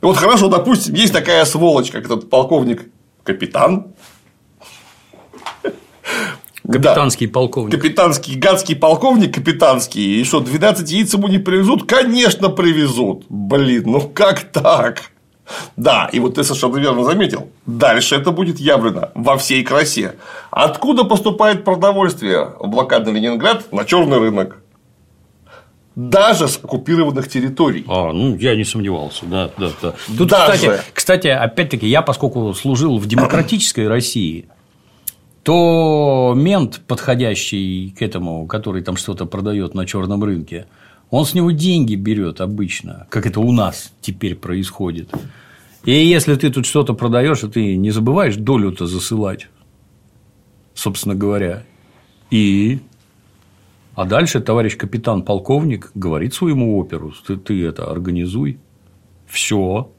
Вот хорошо, допустим, есть такая сволочь, как этот полковник капитан. Да. Капитанский полковник. Капитанский, гадский полковник капитанский, и что, 12 яиц ему не привезут? Конечно, привезут. Блин, ну как так? Да, и вот ты совершенно верно заметил. Дальше это будет явлено во всей красе. Откуда поступает продовольствие в блокадный Ленинград на черный рынок? Даже с оккупированных территорий. А, ну, я не сомневался, да, да, да. Тут, Даже. кстати, кстати, опять-таки, я, поскольку служил в демократической России, то мент, подходящий к этому, который там что-то продает на черном рынке, он с него деньги берет обычно, как это у нас теперь происходит. И если ты тут что-то продаешь, и ты не забываешь долю-то засылать, собственно говоря, и а дальше товарищ капитан-полковник говорит своему оперу, ты, ты это организуй, все.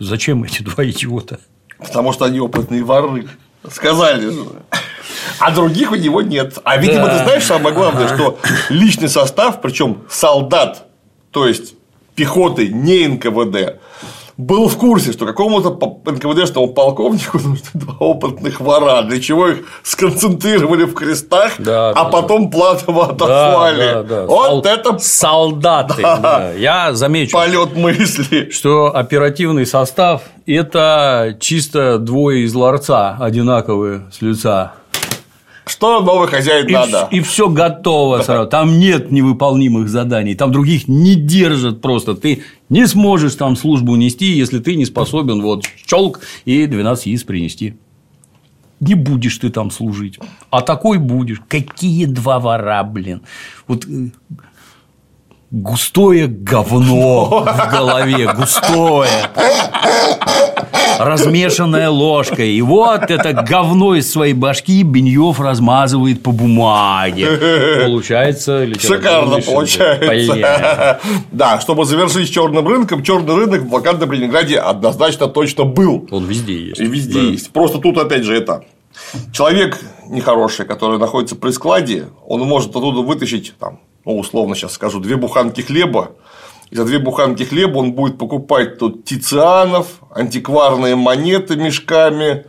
Зачем эти два идиота? Потому что они опытные воры. Сказали же. А других у него нет. А видимо, Да. ты знаешь самое главное, что личный состав, причем солдат, то есть пехоты, не НКВД, был в курсе, что какому-то НКВДшному полковнику нужны два опытных вора, для чего их сконцентрировали в крестах, Да, а да, потом платово отослали. Да, да, да. Вот Сол- это солдаты. да. Я замечу, полет мысли. что оперативный состав – это чисто двое из ларца одинаковые с лица. Что новый хозяин И, надо? и все готово сразу. Там нет невыполнимых заданий, там других не держат просто. Ты не сможешь там службу нести, если ты не способен вот щелк и 12 яиц принести. Не будешь ты там служить. А такой будешь. Какие два вора, блин. Вот э, густое говно в голове, густое. Размешанная ложкой. И вот это говно из своей башки Беньев размазывает по бумаге. Получается Шикарно получается. Да, чтобы завершить с черным рынком, черный рынок в блокадном Ленинграде однозначно точно был. Он везде есть. И везде Да. есть. Просто тут опять же это. Человек нехороший, который находится при складе, он может оттуда вытащить, там, ну, условно сейчас скажу, две буханки хлеба. И за две буханки хлеба он будет покупать тут тицианов, антикварные монеты мешками,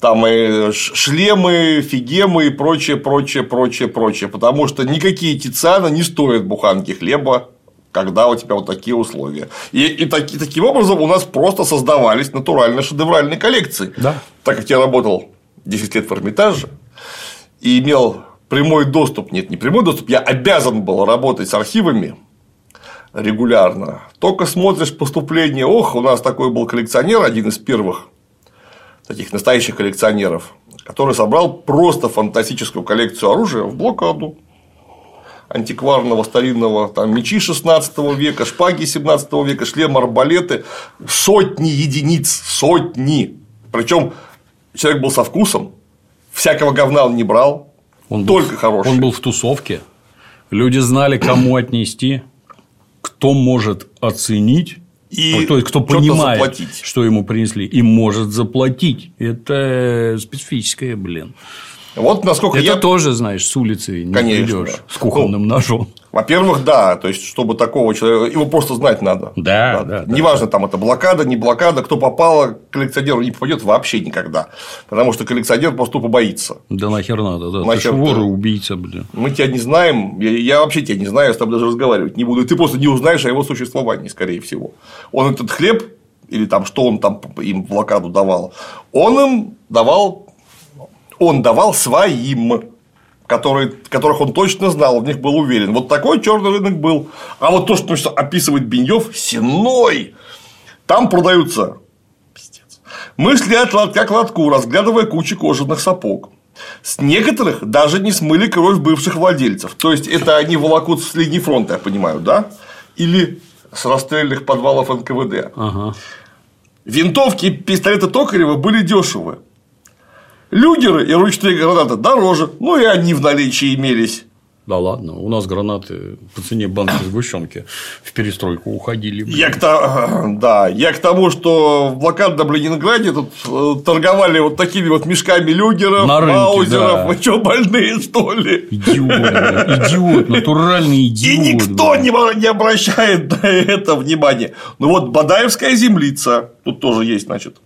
там и ш- шлемы, фигемы и прочее, прочее, прочее, прочее. Потому что никакие тицианы не стоят буханки хлеба, когда у тебя вот такие условия. И, и таки- таким образом у нас просто создавались натурально шедевральные коллекции. Да. Так как я работал 10 лет в Эрмитаже и имел прямой доступ, нет, не прямой доступ, я обязан был работать с архивами регулярно. Только смотришь поступление, ох, у нас такой был коллекционер, один из первых таких настоящих коллекционеров, который собрал просто фантастическую коллекцию оружия в блокаду антикварного, старинного, там мечи 16 века, шпаги 17 века, шлемы, арбалеты, сотни единиц, сотни. Причем человек был со вкусом, всякого говна он не брал, Он был- только хороший. Он был в тусовке. Люди знали, кому отнести, кто может оценить. И ну, то есть, кто понимает, заплатить. что ему принесли, и может заплатить. Это специфическое, блин. Вот насколько Это я тоже, знаешь, с улицы не Конечно, придешь да. с кухонным ножом. Во-первых, да, то есть, чтобы такого человека, его просто знать надо. Да, да. да Неважно, да. там это блокада, не блокада, кто попало, коллекционеру не попадет вообще никогда. Потому что коллекционер просто тупо боится. Да нахер надо, да. Нахер ты вор и убийца, блин. Мы тебя не знаем, я, я вообще тебя не знаю, я с тобой даже разговаривать не буду. И ты просто не узнаешь о его существовании, скорее всего. Он этот хлеб, или там что он там им блокаду давал, он им давал, он давал своим которые, которых он точно знал, в них был уверен. Вот такой черный рынок был. А вот то, что описывает Беньев, сеной. Там продаются Пиздец. мысли от лотка к лотку, разглядывая кучу кожаных сапог. С некоторых даже не смыли кровь бывших владельцев. То есть, это они волокут с линии фронта, я понимаю, да? Или с расстрельных подвалов НКВД. Ага. Винтовки и пистолеты Токарева были дешевые. Люгеры и ручные гранаты дороже, ну и они в наличии имелись. Да ладно, у нас гранаты по цене банки сгущенки в перестройку уходили. Блин. Я к, да, я к тому, что в блокадном Ленинграде тут э, торговали вот такими вот мешками люгеров, На рынке, маузеров, да. вы что, больные что ли? Идиот, идиот, натуральный идиот. И никто не обращает на это внимания. Ну вот Бадаевская землица, тут тоже есть, значит,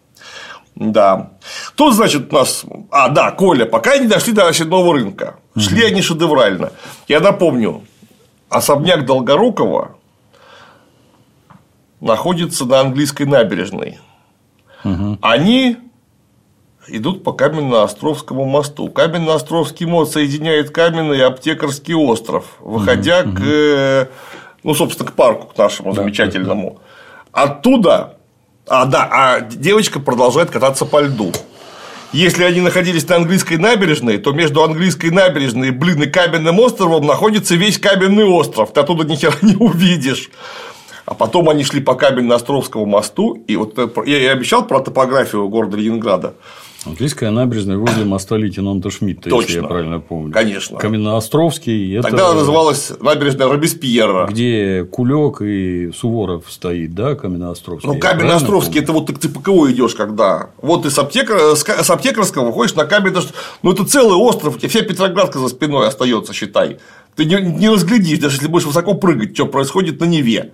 да. Тут, значит, у нас. А, да, Коля, пока не дошли до очередного рынка. Шли они шедеврально. Я напомню, особняк Долгорукова находится на английской набережной. Угу. Они идут по Каменно-Островскому мосту. Каменно-Островский мост соединяет Каменный и Аптекарский остров, выходя угу. к, э, ну, собственно, к парку, к нашему да, замечательному. Да, да. Оттуда а, да, а девочка продолжает кататься по льду. Если они находились на английской набережной, то между английской набережной, блин, и каменным островом находится весь каменный остров. Ты оттуда ни хера не увидишь. А потом они шли по Каменно-Островскому мосту, и вот я и обещал про топографию города Ленинграда. Английская набережная возле моста лейтенанта Шмидта, Точно. если я правильно помню. Конечно. Каменноостровский. Это... Тогда называлась набережная Робеспьера. Где Кулек и Суворов стоит, да, Каменноостровский. Ну, Каменноостровский это вот ты по КО идешь, когда. Вот ты с, аптекар... с Аптекарского выходишь на Каменноостровский. Ну, это целый остров, у тебя вся Петроградка за спиной остается, считай. Ты не, не разглядишь, даже если будешь высоко прыгать, что происходит на Неве.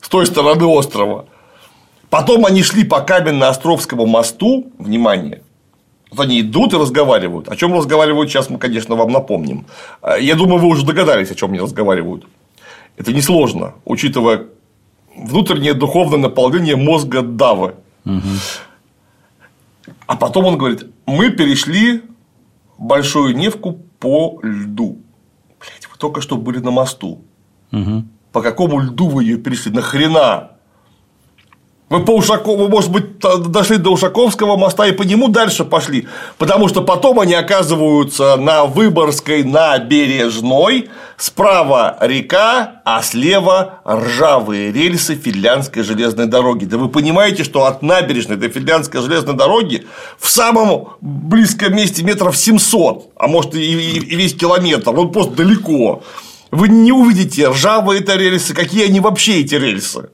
С той стороны острова. Потом они шли по Каменно-Островскому мосту, внимание, вот они идут и разговаривают. О чем разговаривают, сейчас мы, конечно, вам напомним. А, я думаю, вы уже догадались, о чем они разговаривают. Это несложно, учитывая внутреннее духовное наполнение мозга Давы. Угу. А потом он говорит: мы перешли большую Невку по льду. Блять, вы только что были на мосту. Угу. По какому льду вы ее перешли? Нахрена? Мы по Ушакову, может быть, дошли до Ушаковского моста и по нему дальше пошли, потому что потом они оказываются на Выборгской набережной, справа река, а слева ржавые рельсы Финляндской железной дороги. Да вы понимаете, что от набережной до Финляндской железной дороги в самом близком месте метров 700, а может и весь километр, вот просто далеко. Вы не увидите, ржавые это рельсы, какие они вообще эти рельсы.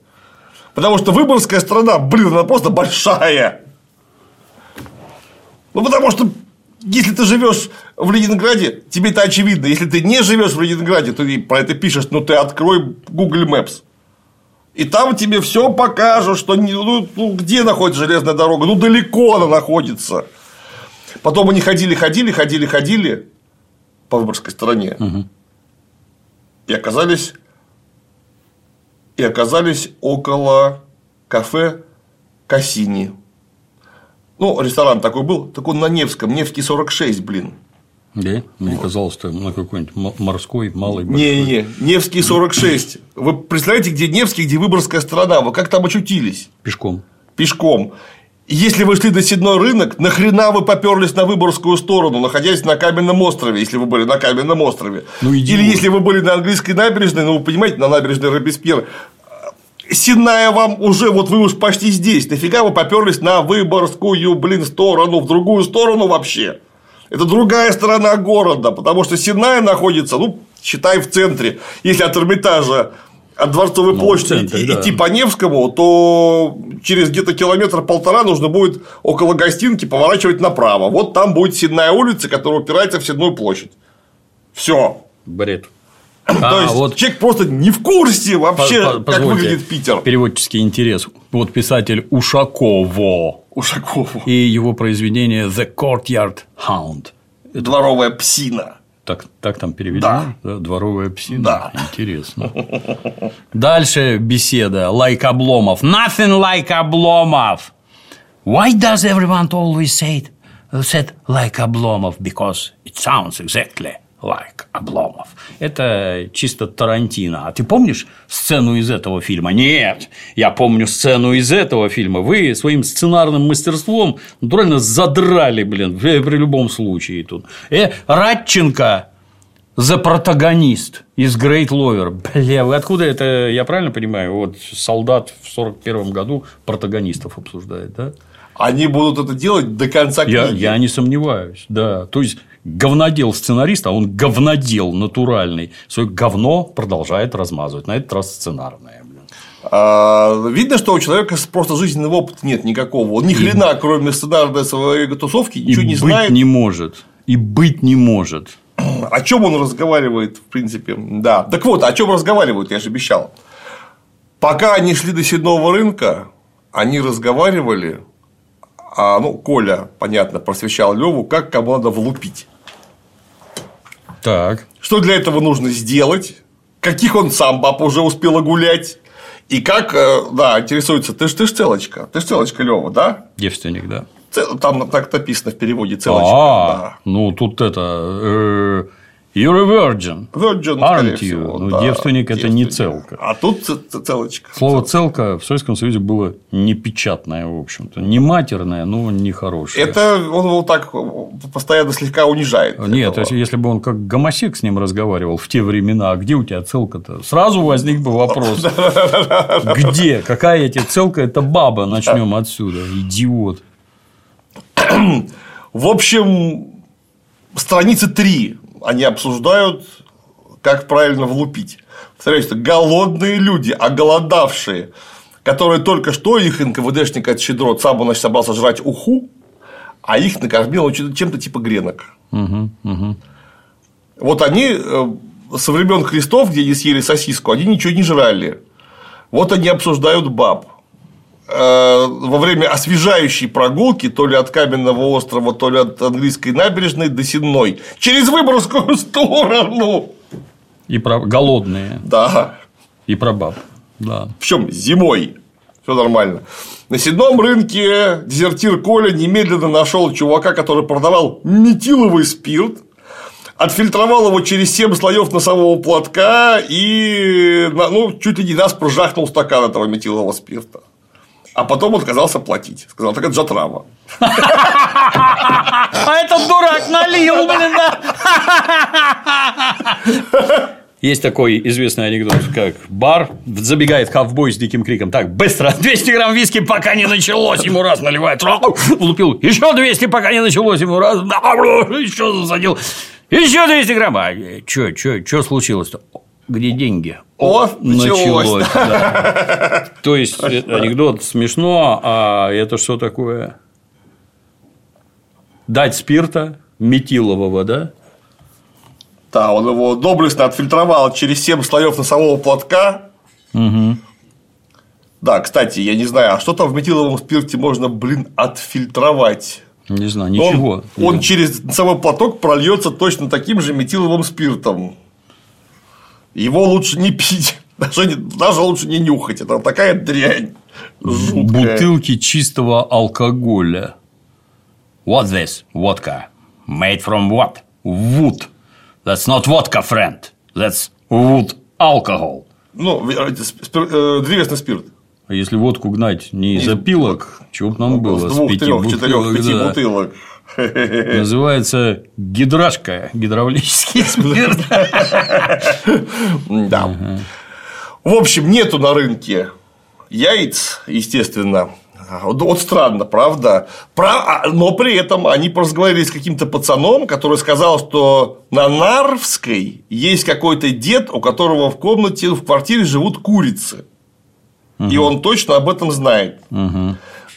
Потому что выборгская страна, блин, она просто большая. Ну, потому что если ты живешь в Ленинграде, тебе это очевидно. Если ты не живешь в Ленинграде, то ты про это пишешь, но ты открой Google Maps. И там тебе все покажут, что ну, ну, где находится железная дорога. Ну, далеко она находится. Потом они ходили, ходили, ходили, ходили по Выборгской стороне. Угу. И оказались и оказались около кафе Кассини. Ну, ресторан такой был, так он на Невском, Невский 46, блин. Да? Мне вот. казалось, что на какой-нибудь морской, малый. Не-не, Невский 46. Вы представляете, где Невский, где Выборгская страна? Вы как там очутились? Пешком. Пешком. Если вы шли до Седной рынок, нахрена вы поперлись на Выборгскую сторону, находясь на Каменном острове, если вы были на Каменном острове? Ну, Или если вы были на английской набережной, ну, вы понимаете, на набережной Робеспьер, Сенная вам уже, вот вы уж почти здесь. Нафига вы поперлись на Выборгскую, блин, сторону, в другую сторону вообще? Это другая сторона города, потому что Сенная находится, ну, считай, в центре. Если от Эрмитажа от Дворцовой ну, площади центре, идти, да. идти по Невскому, то через где-то километр полтора нужно будет около гостинки поворачивать направо. Вот там будет Седная улица, которая упирается в Седную площадь. Все. Бред. То А, есть вот- человек просто не в курсе вообще, как выглядит Питер. Переводческий интерес. Вот писатель Ушаково Ушакову. и его произведение The Courtyard Hound. Дворовая псина. Так, так там переведено? Да. Дворовая псина. Да. Интересно. Дальше беседа. Like Обломов. Nothing like Обломов. Why does everyone always say it? Said like Обломов? Because it sounds exactly like Обломов. Это чисто Тарантино. А ты помнишь сцену из этого фильма? Нет, я помню сцену из этого фильма. Вы своим сценарным мастерством натурально задрали, блин, при при любом случае тут. Э, Радченко за протагонист из Great Lover. Бля, вы откуда это, я правильно понимаю, вот солдат в 41 году протагонистов обсуждает, да? Они будут это делать до конца книги. Я, я не сомневаюсь, да. То есть говнодел сценарист, а он говнодел натуральный, свое говно продолжает размазывать. На этот раз сценарное. А, видно, что у человека просто жизненного опыта нет никакого. Он ни хрена, кроме сценарной своей тусовки, ничего И не быть знает. не может. И быть не может. О чем он разговаривает, в принципе. Да. Так вот, о чем разговаривают, я же обещал. Пока они шли до седного рынка, они разговаривали, а, ну, Коля, понятно, просвещал Леву, как кому надо влупить. Так. Что для этого нужно сделать, каких он сам баб уже успел гулять, и как, э, да, интересуется, ты ж, ты ж целочка, ты ж целочка, Лева, да? Девственник, да. Там так написано в переводе целочка. А, ну тут это. You're a virgin. Virgin, Aren't you? всего, Ну, да, девственник – это не целка. А тут целочка. Слово «целка» в Советском Союзе было непечатное, в общем-то. Не матерное, но не хорошее. Это он его так постоянно слегка унижает. Нет, этого. если бы он как гомосек с ним разговаривал в те времена, а где у тебя целка-то? Сразу возник бы вопрос. Где? Какая тебе целка? Это баба. Начнем отсюда. Идиот. В общем, страницы три они обсуждают, как правильно влупить. Повторяю, что голодные люди, оголодавшие, которые только что их НКВДшник от щедрот сам, значит, собрался жрать уху, а их накормил чем-то типа гренок. Вот они э, со времен крестов, где они съели сосиску, они ничего не жрали. Вот они обсуждают баб. Э, Во время освежающей прогулки то ли от Каменного острова, то ли от английской набережной до Сенной. Через Выборгскую сторону. И про голодные. Да. И про баб. Да. Причем зимой. Все нормально. На седном рынке дезертир Коля немедленно нашел чувака, который продавал метиловый спирт, отфильтровал его через 7 слоев носового платка и ну, чуть ли не нас прожахнул стакан этого метилового спирта. А потом он отказался платить. Сказал, так это же отрава. А этот дурак налил, блин, да. Есть такой известный анекдот, как бар, забегает ковбой с диким криком, так, быстро, 200 грамм виски, пока не началось, ему раз наливает, влупил, еще 200, пока не началось, ему раз, еще засадил, еще 200 грамм, а что, что, что случилось-то? Где деньги? О, началось. да. То есть, э, анекдот смешно, а это что такое? Дать спирта метилового, да? Да, он его доблестно отфильтровал через 7 слоев носового платка. Да, кстати, я не знаю, а что там в метиловом спирте можно, блин, отфильтровать? Не знаю, Он- ничего. Он, через носовой платок прольется точно таким же метиловым спиртом. Его лучше не пить. Даже, даже лучше не нюхать. Это такая дрянь. Жуткая. Бутылки чистого алкоголя. What this? Vodka. Made from what? Wood. That's not vodka, friend. That's wood alcohol. Ну, спир- э, древесный спирт. А если водку гнать не из опилок, чего бы нам было? С с двух, пяти трех, четырех, бутылок, пяти да. бутылок. Называется гидрашка, гидравлический спирт. Да. В общем, нету на рынке яиц, естественно. Вот странно, правда? Про- а, Но при этом они разговаривали с каким-то пацаном, который сказал, что на Нарвской есть какой-то дед, у которого в комнате, в квартире живут курицы. И он точно об этом знает.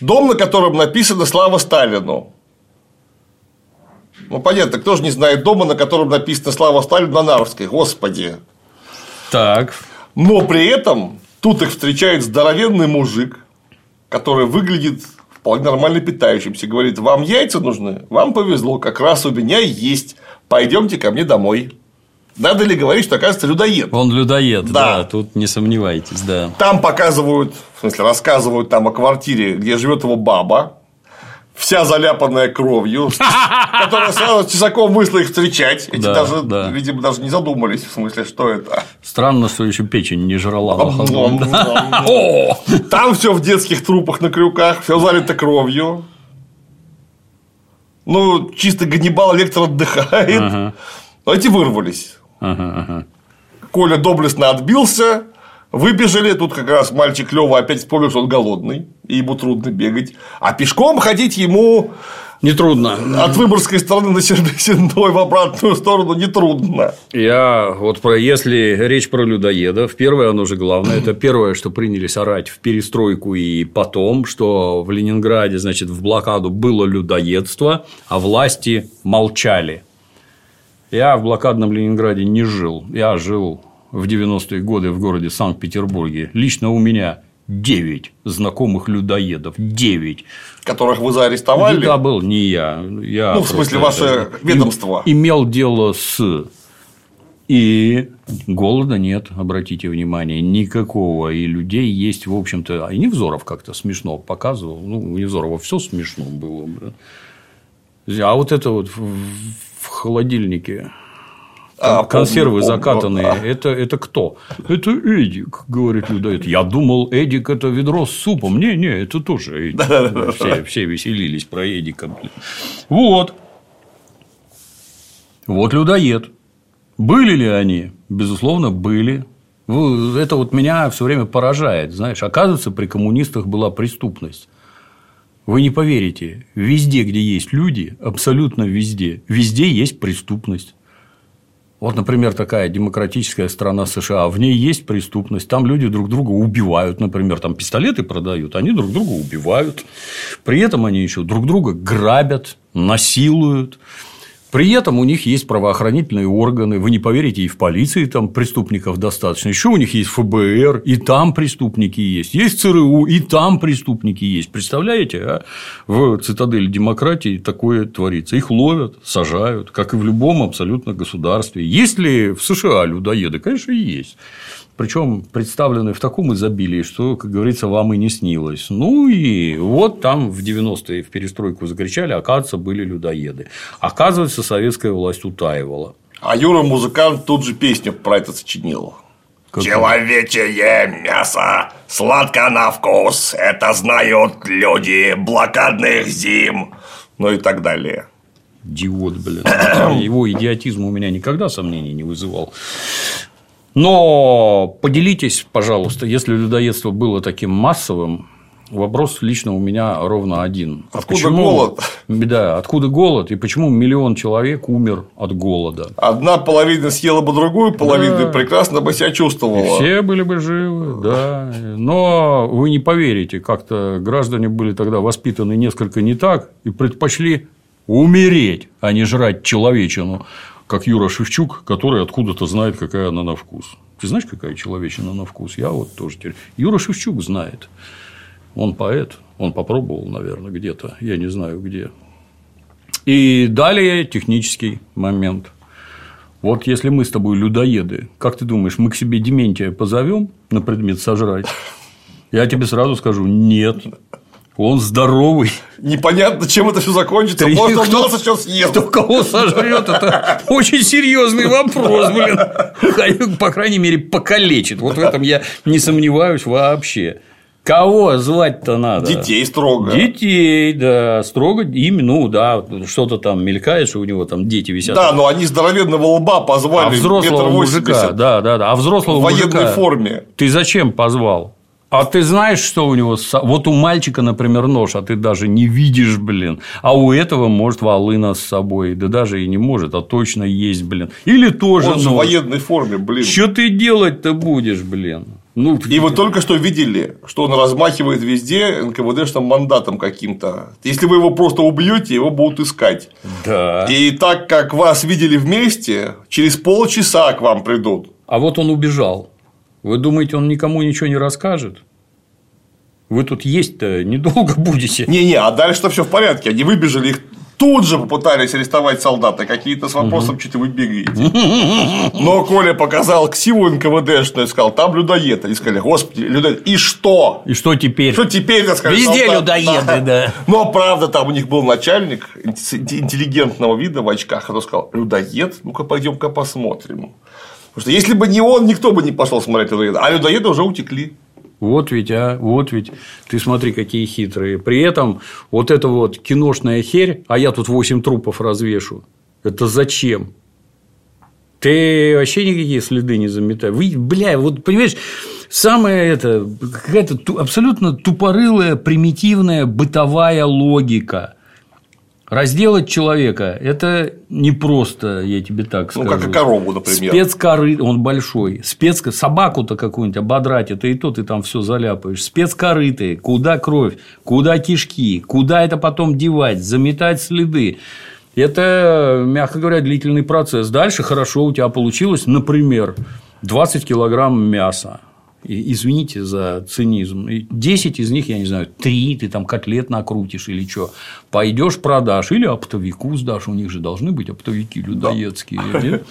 Дом, на котором написано «Слава Сталину». Ну, понятно, кто же не знает дома, на котором написано «Слава Сталину» на Нарвской, господи. Так. Но при этом тут их встречает здоровенный мужик, который выглядит вполне нормально питающимся. Говорит, вам яйца нужны? Вам повезло, как раз у меня есть. Пойдемте ко мне домой. Надо ли говорить, что оказывается людоед? Он людоед, Да. да. тут не сомневайтесь, да. Там показывают, в смысле, рассказывают там о квартире, где живет его баба, вся заляпанная кровью, которая сразу с тесаком вышла их встречать. Эти Да, даже, да. видимо, даже не задумались, в смысле, что это. Странно, что еще печень не жрала! Там все в детских трупах на крюках, все залито кровью. Ну, чисто Ганнибал Лектор отдыхает. Ага. Но эти вырвались. Ага, ага. Коля доблестно отбился, выбежали. Тут как раз мальчик Лева опять вспомнил, что он голодный, и ему трудно бегать. А пешком ходить ему Нетрудно. от Выборгской стороны на Сенной в обратную сторону нетрудно. Я вот про если речь про людоедов, первое, оно же главное, это первое, что принялись орать в перестройку и потом, что в Ленинграде, значит, в блокаду было людоедство, а власти молчали. Я в блокадном Ленинграде не жил. Я жил в 90-е годы в городе Санкт-Петербурге. Лично у меня 9 знакомых людоедов. 9. Которых вы заарестовали. Да, был не я. я Ну, в смысле, ваше ведомство. им- Имел дело с. И голода нет, обратите внимание, никакого. И людей есть, в общем-то. И Невзоров как-то смешно показывал. Ну, у Невзорова все смешно было. А вот это вот в холодильнике А, консервы помню, помню. закатанные. А. Это, это кто? Это Эдик, говорит людоед. Я думал, Эдик это ведро с супом. Не, не, это тоже Эдик. Все, все веселились про Эдика. Вот. Вот людоед. Были ли они? Безусловно, были. Это вот меня все время поражает. Знаешь, оказывается, при коммунистах была преступность. Вы не поверите, везде, где есть люди, абсолютно везде, везде есть преступность. Вот, например, такая демократическая страна США, в ней есть преступность, там люди друг друга убивают, например, там пистолеты продают, они друг друга убивают, при этом они еще друг друга грабят, насилуют. При этом у них есть правоохранительные органы, вы не поверите, и в полиции там преступников достаточно, еще у них есть ФБР, и там преступники есть, есть ЦРУ, и там преступники есть. Представляете, а? в цитадели демократии такое творится. Их ловят, сажают, как и в любом абсолютно государстве. Есть ли в США людоеды? Конечно, есть. Причем представлены в таком изобилии, что, как говорится, вам и не снилось. Ну и вот там в 90-е в перестройку закричали, оказывается, были людоеды. Оказывается, советская власть утаивала. А Юра музыкант тут же песню про это сочинил. Как- Человечье мясо, сладко на вкус, это знают люди блокадных зим, ну и так далее. Идиот, блин. Его идиотизм у меня никогда сомнений не вызывал. Но поделитесь, пожалуйста, если людоедство было таким массовым, вопрос лично у меня ровно один. Откуда голод? Да, откуда голод и почему миллион человек умер от голода? Одна половина съела бы другую половину и прекрасно бы себя чувствовала. Все были бы живы, да. Но вы не поверите, как-то граждане были тогда воспитаны несколько не так и предпочли умереть, а не жрать человечину, как Юра Шевчук, который откуда-то знает, какая она на вкус. Ты знаешь, какая человечина на вкус? Я вот тоже теперь. Юра Шевчук знает. Он поэт, он попробовал, наверное, где-то, я не знаю где. И далее технический момент. Вот если мы с тобой людоеды, как ты думаешь, мы к себе Дементия позовем на предмет сожрать? Я тебе сразу скажу, нет. Он здоровый. Непонятно, чем это все закончится. Может, он кто- нас сейчас съест. Кто кого сожрет, это очень серьезный вопрос, блин. По крайней мере, покалечит. Вот в этом я не сомневаюсь вообще. Кого звать-то надо? Детей строго. Детей, да, строго им, ну да, что-то там мелькает, что у него там дети висят. Да, но они здоровенного лба а позвали взрослого метр мужика, да, да, да, а взрослого в военной мужика форме. ты зачем позвал? А ты знаешь, что у него? Вот у мальчика, например, нож, а ты даже не видишь, блин. А у этого может волына с собой. Да даже и не может, а точно есть, блин. Или тоже Он же в нож. военной форме, блин. Что ты делать-то будешь, блин? Ну, И вы только что видели, что он размахивает везде НКВДшным мандатом каким-то. Если вы его просто убьете, его будут искать. Да. И так как вас видели вместе, через полчаса к вам придут. А вот он убежал. Вы думаете, он никому ничего не расскажет? Вы тут есть-то недолго будете. Не-не, а дальше-то все в порядке. Они выбежали, их тут же попытались арестовать солдаты. Какие-то с вопросом, что-то вы бегаете. Но Коля показал ксиву НКВДшную и сказал, там людоед. Они сказали, господи, людоед. И что? И что теперь? Что теперь, так сказать, Везде солдат? людоеды, да. Но правда, там у них был начальник интеллигентного вида в очках, который сказал, людоед, ну-ка пойдем-ка посмотрим. Потому что если бы не он, никто бы не пошел смотреть людоеда, а людоеды уже утекли. Вот ведь, а, вот ведь. Ты смотри, какие хитрые. При этом вот эта вот киношная херь, а я тут 8 трупов развешу. Это зачем? Ты вообще никакие следы не заметаешь. Вы, бля, вот понимаешь, самое это какая-то абсолютно тупорылая, примитивная бытовая логика. Разделать человека – это не просто, я тебе так Ну, скажу. как и корову, например. Спецкоры, он большой. Спец... Собаку-то какую-нибудь ободрать, это и то ты там все заляпаешь. Спецкорыты, куда кровь, куда кишки, куда это потом девать, заметать следы. Это, мягко говоря, длительный процесс. Дальше хорошо у тебя получилось, например, 20 килограмм мяса. И, извините за цинизм. И 10 из них, я не знаю, 3 ты там котлет накрутишь или что. Пойдешь продашь или оптовику сдашь. У них же должны быть оптовики людоедские. нет?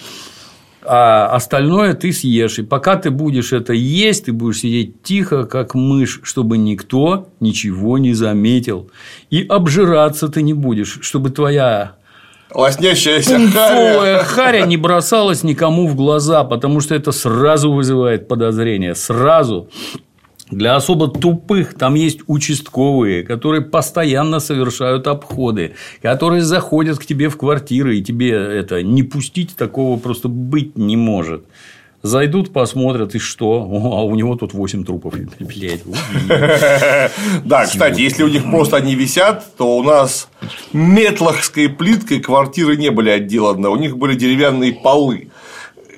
А остальное ты съешь. И пока ты будешь это есть, ты будешь сидеть тихо, как мышь, чтобы никто ничего не заметил. И обжираться ты не будешь, чтобы твоя Лоснящаяся харя. харя не бросалась никому в глаза, потому что это сразу вызывает подозрение. Сразу. Для особо тупых там есть участковые, которые постоянно совершают обходы, которые заходят к тебе в квартиры, и тебе это не пустить такого просто быть не может. Зайдут, посмотрят, и что? О, а у него тут 8 трупов. Блядь. Да, кстати, если у них просто они висят, то у нас метлахской плиткой квартиры не были отделаны, у них были деревянные полы.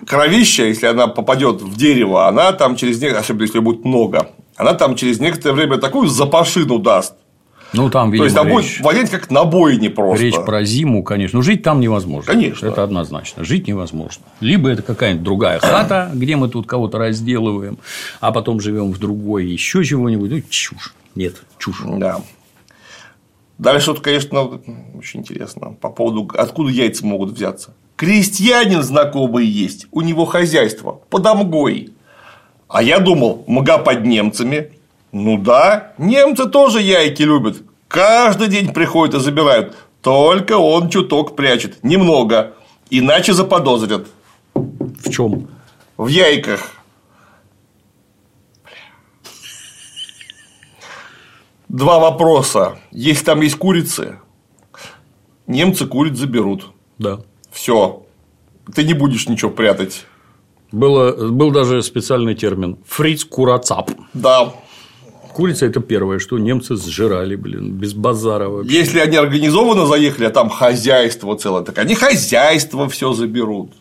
Кровища, если она попадет в дерево, она там через некоторое, особенно если ее будет много, она там через некоторое время такую запашину даст. Ну, там, То видимо, есть там будет речь- вонять как на бойне просто. Речь про зиму, конечно. Но жить там невозможно. Конечно. Это однозначно. Жить невозможно. Либо это какая-нибудь другая хата, где мы тут кого-то разделываем, а потом живем в другой, еще чего-нибудь. Ну, чушь. Нет, чушь. Да. Дальше вот, конечно, очень интересно по поводу, откуда яйца могут взяться. Крестьянин знакомый есть, у него хозяйство под Амгой. А я думал, мга под немцами. Ну да, немцы тоже яйки любят. Каждый день приходят и забирают. Только он чуток прячет. Немного. Иначе заподозрят. В чем? В яйках. Два вопроса. Если там есть курицы, немцы куриц заберут. Да. Все. Ты не будешь ничего прятать. Было, был даже специальный термин фриц курацап. Да. Курица – это первое, что немцы сжирали, блин, без базара вообще. Если они организованно заехали, а там хозяйство целое, так они хозяйство все заберут.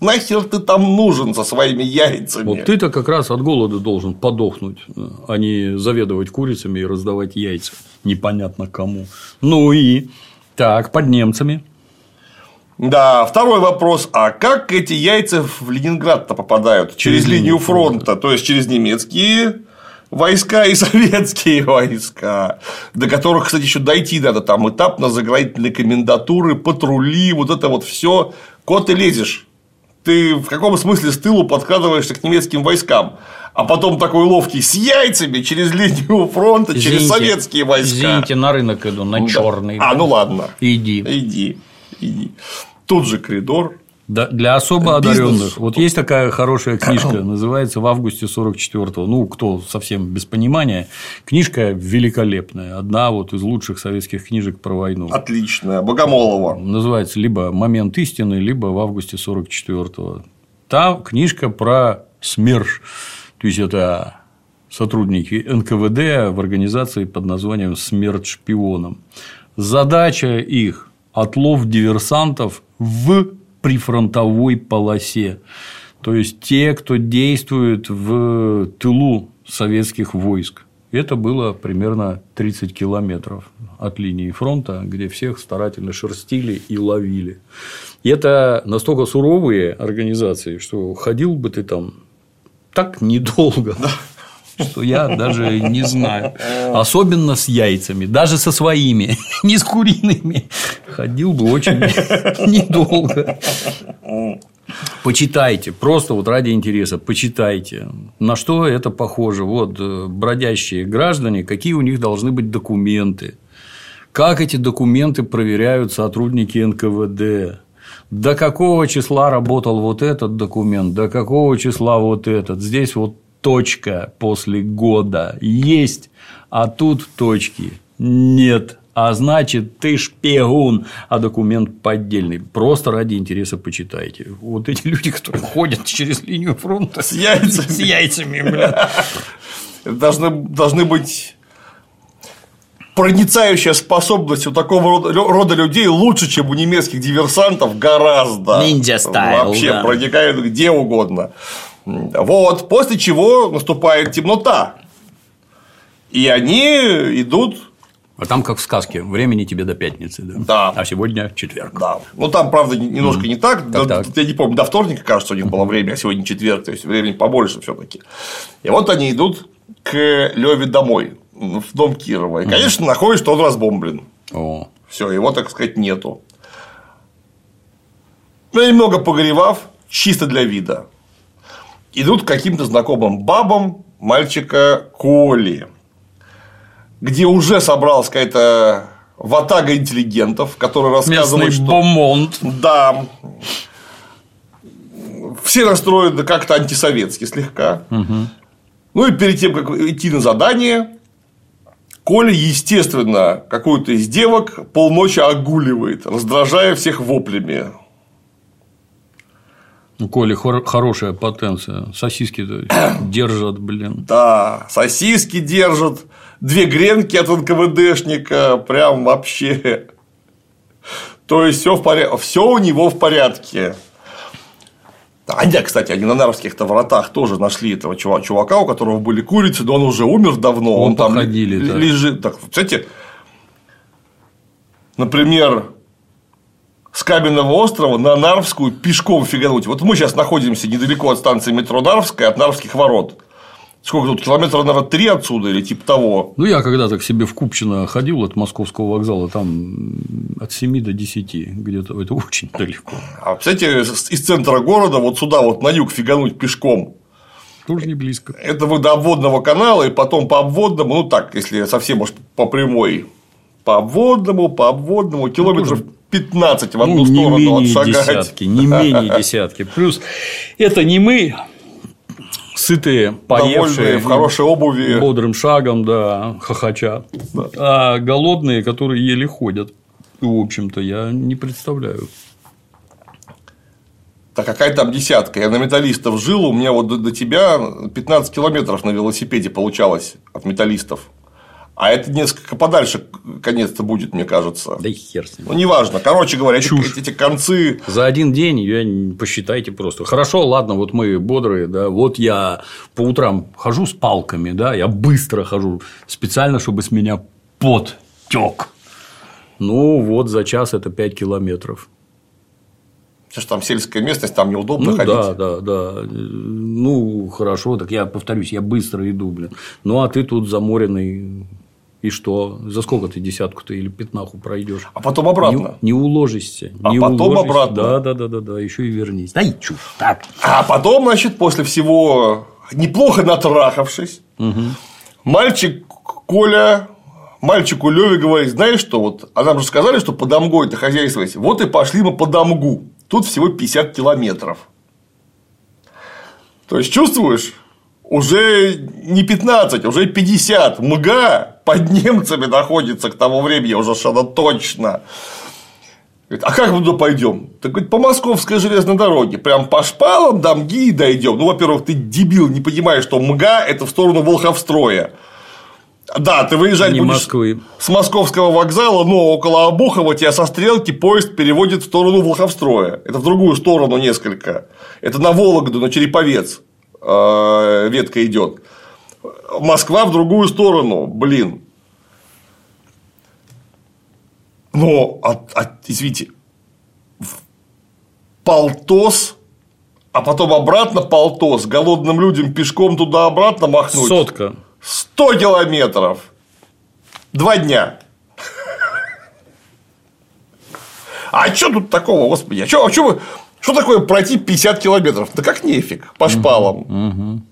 Нахер ты там нужен со своими яйцами? Вот ты-то как раз от голода должен подохнуть, а не заведовать курицами и раздавать яйца. Непонятно кому. Ну и так, под немцами. Да, второй вопрос. А как эти яйца в Ленинград-то попадают? Через, Через линию линию фронта, то есть через немецкие войска и советские войска, до которых, кстати, еще дойти надо, там этапно заградительные комендатуры, патрули, вот это вот все. Кот ты лезешь. Ты в каком смысле с тылу подкрадываешься к немецким войскам, а потом такой ловкий с яйцами через линию фронта, через Извините, советские войска. Извините, на рынок иду, на Да. черный. А, ну ладно. Иди. Иди, иди. Тут же коридор. Да, для особо Бизнес. одаренных. Вот есть такая хорошая книжка, называется в августе 44-го. Ну, кто совсем без понимания. Книжка великолепная. Одна вот из лучших советских книжек про войну. Отлично. Богомолова. Называется либо Момент истины, либо в августе 44-го. Там книжка про СМЕРШ. То есть это сотрудники НКВД в организации под названием «Смерть шпионам». Задача их – отлов диверсантов в прифронтовой полосе. То есть те, кто действует в тылу советских войск. Это было примерно 30 километров от линии фронта, где всех старательно шерстили и ловили. И это настолько суровые организации, что ходил бы ты там так недолго. Что я даже не знаю. Особенно с яйцами, даже со своими, не с куриными. Ходил бы очень недолго. Почитайте, просто вот ради интереса, почитайте, на что это похоже. Вот э, бродящие граждане, какие у них должны быть документы, как эти документы проверяют сотрудники НКВД, до какого числа работал вот этот документ, до какого числа вот этот. Здесь вот точка после года есть, а тут точки нет. А значит, ты шпион, а документ поддельный. Просто ради интереса почитайте. Вот эти люди, которые ходят через линию фронта с яйцами. С яйцами, бля. Должны, должны быть проницающая способность у такого рода, рода людей лучше, чем у немецких диверсантов, гораздо. Ниндзя стайл. Вообще да. проникают где угодно. Вот, после чего наступает темнота. И они идут а там как в сказке, времени тебе до пятницы, да? Да. А сегодня четверг. Да. Ну там, правда, немножко mm. не так. так, да, так. Я не помню, до вторника, кажется, у них было время, а сегодня четверг, то есть времени побольше все-таки. И вот они идут к Леве домой, в дом Кирова. И, конечно, mm. находят, что он разбомблен. О. Все, его, так сказать, нету. Ну, немного погревав, чисто для вида, идут к каким-то знакомым бабам мальчика Коли где уже собралась какая-то ватага интеллигентов, которые рассказывают, Местный что... бомонд. Да. Все настроены как-то антисоветски слегка. Угу. Ну и перед тем, как идти на задание, Коля, естественно, какую-то из девок полночи огуливает, раздражая всех воплями. У Коли хор- хорошая потенция. Сосиски держат, блин. Да, сосиски держат, две гренки от НКВДшника, прям вообще. То есть все в порядке, все у него в порядке. А да, кстати, они на Нарвских-то вратах тоже нашли этого чувака, у которого были курицы, но он уже умер давно. Он, он там походили, да. лежит. Так, кстати, например, с Каменного острова на Нарвскую пешком фигануть. Вот мы сейчас находимся недалеко от станции метро Нарвская, от Нарвских ворот. Сколько тут? Километра, наверное, три отсюда или типа того. Ну, я когда-то к себе в Купчино ходил от Московского вокзала, там от 7 до 10 где-то, это очень далеко. А, кстати, из центра города вот сюда вот на юг фигануть пешком. Тоже не близко. Это вы до обводного канала, и потом по обводному, ну так, если совсем уж по прямой, по обводному, по обводному, километров 15 в одну ну, сторону не менее отшагать. десятки, не менее десятки. Плюс это не мы, сытые, поевшие, в хорошей обуви, бодрым шагом, да, хохоча, да. а голодные, которые еле ходят. В общем-то, я не представляю. Да какая там десятка? Я на металлистов жил, у меня вот до, до тебя 15 километров на велосипеде получалось от металлистов. А это несколько подальше конец-то будет, мне кажется. Да и хер с ним. Ну, неважно. Короче говоря, эти, эти концы. За один день я посчитайте просто. Хорошо, ладно, вот мы бодрые, да. Вот я по утрам хожу с палками, да, я быстро хожу, специально, чтобы с меня пот тек. Ну, вот за час это 5 километров. Потому что там сельская местность, там неудобно ну, ходить. Да, да, да. Ну, хорошо, так я повторюсь, я быстро иду, блин. Ну, а ты тут заморенный. И что? За сколько ты десятку-то или пятнаху пройдешь? А потом обратно. Не, не уложишься. А не потом уложишься. обратно. Да, да, да, да, да. Еще и вернись. Да и чушь. Так. А потом, значит, после всего неплохо натрахавшись, угу. мальчик Коля мальчику Леве говорит, знаешь что, вот, а нам же сказали, что по Домгу это хозяйствовать, вот и пошли мы по Домгу, тут всего 50 километров. То есть, чувствуешь, уже не 15, уже 50, мга под немцами находится к тому времени, уже совершенно точно. Говорит, а как мы туда пойдем? Так говорит, по московской железной дороге, прям по шпалам до МГИ дойдем. Ну, во-первых, ты дебил, не понимаешь, что МГА это в сторону Волховстроя. Да, ты выезжать Не будешь Москвы. с московского вокзала, но около Обухова тебя со стрелки поезд переводит в сторону Волховстроя. Это в другую сторону несколько. Это на Вологду, на Череповец ветка идет. Москва в другую сторону, блин. Но, а, а, извините, полтос, а потом обратно полтос, голодным людям пешком туда-обратно махнуть. Сотка. 100 километров. Два дня. А что тут такого, господи? А что, а что, вы, что такое пройти 50 километров? Да как нефиг, по шпалам.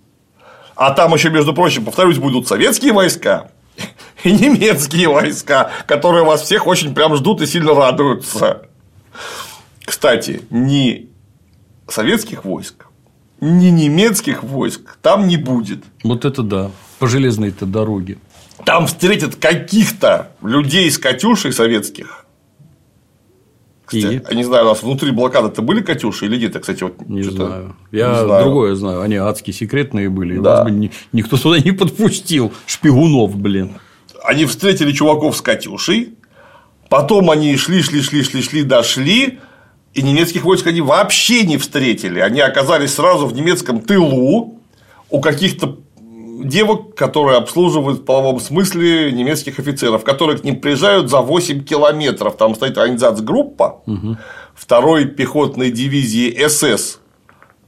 А там еще, между прочим, повторюсь, будут советские войска и немецкие войска, которые вас всех очень прям ждут и сильно радуются. Кстати, ни советских войск, ни немецких войск там не будет. Вот это да. По железной-то дороге. Там встретят каких-то людей с Катюшей советских. Кстати, И? я не знаю, у нас внутри блокады-то были Катюши или нет? Я, кстати, вот Не что-то знаю. Я не знаю. другое знаю. Они адски секретные были. Да. Вас бы ни- никто туда не подпустил. Шпигунов, блин. Они встретили чуваков с Катюшей, потом они шли, шли, шли, шли, шли, дошли, и немецких войск они вообще не встретили. Они оказались сразу в немецком тылу у каких-то девок, которые обслуживают в половом смысле немецких офицеров, которые к ним приезжают за 8 километров. Там стоит организацгруппа второй пехотной дивизии СС.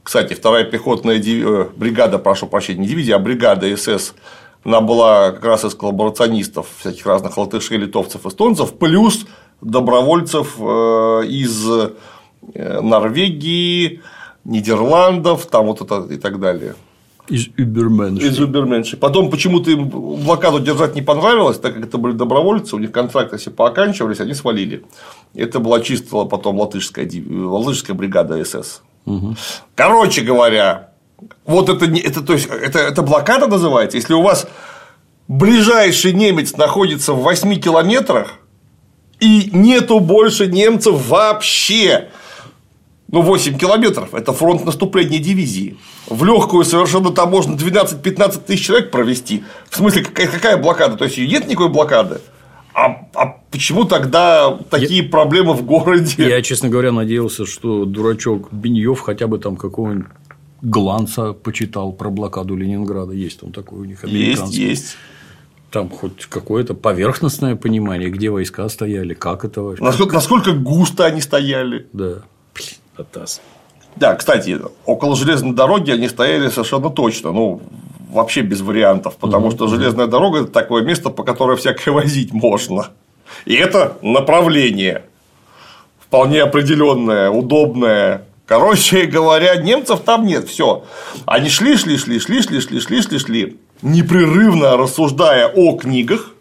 Кстати, вторая пехотная диви- э, бригада, прошу прощения, не дивизия, а бригада СС, она была как раз из коллаборационистов, всяких разных латышей, литовцев, эстонцев, плюс добровольцев э, из э, Норвегии, Нидерландов, там вот это и так далее. Из Übermensch. Из Уберменши. Потом почему-то им блокаду держать не понравилось, так как это были добровольцы, у них контракты все пооканчивались, они свалили. Это была чисто потом латышская, латышская бригада СС. Короче говоря, вот это, это, то есть, это, это блокада называется. Если у вас ближайший немец находится в 8 километрах, и нету больше немцев вообще, ну, 8 километров – это фронт наступления дивизии. В легкую совершенно там можно 12-15 тысяч человек провести. В смысле, какая, какая блокада? То есть, нет никакой блокады. А, а почему тогда такие проблемы в городе? Я, честно говоря, надеялся, что дурачок Беньев хотя бы там какого-нибудь гланца почитал про блокаду Ленинграда. Есть там такой у них Есть, американский. есть. Там хоть какое-то поверхностное понимание, где войска стояли, как это вообще. Насколько, насколько густо они стояли. Да. Атас. Да, кстати, около железной дороги они стояли совершенно точно. Ну, вообще без вариантов, потому что железная дорога это такое место, по которое всякое возить можно. И это направление вполне определенное, удобное. Короче говоря, немцев там нет, все. Они шли, шли, шли, шли, шли, шли, шли, шли, шли, непрерывно рассуждая о книгах,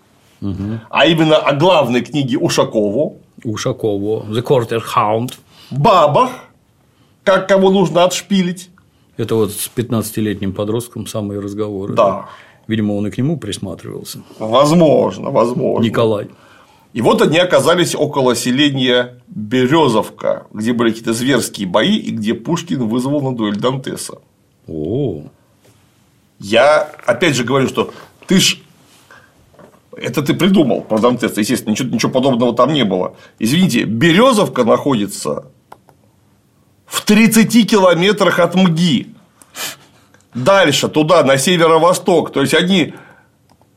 а именно о главной книге Ушакову, Ушакову, The Quarter Hound. бабах, как кого нужно отшпилить. Это вот с 15-летним подростком самые разговоры. Да. Видимо, он и к нему присматривался. Возможно, возможно. Николай. И вот они оказались около селения Березовка, где были какие-то зверские бои и где Пушкин вызвал на дуэль Дантеса. О, Я опять же говорю, что ты ж это ты придумал про Дантеса, естественно, ничего, ничего подобного там не было. Извините, Березовка находится в 30 километрах от МГИ. Дальше, туда, на северо-восток. То есть они.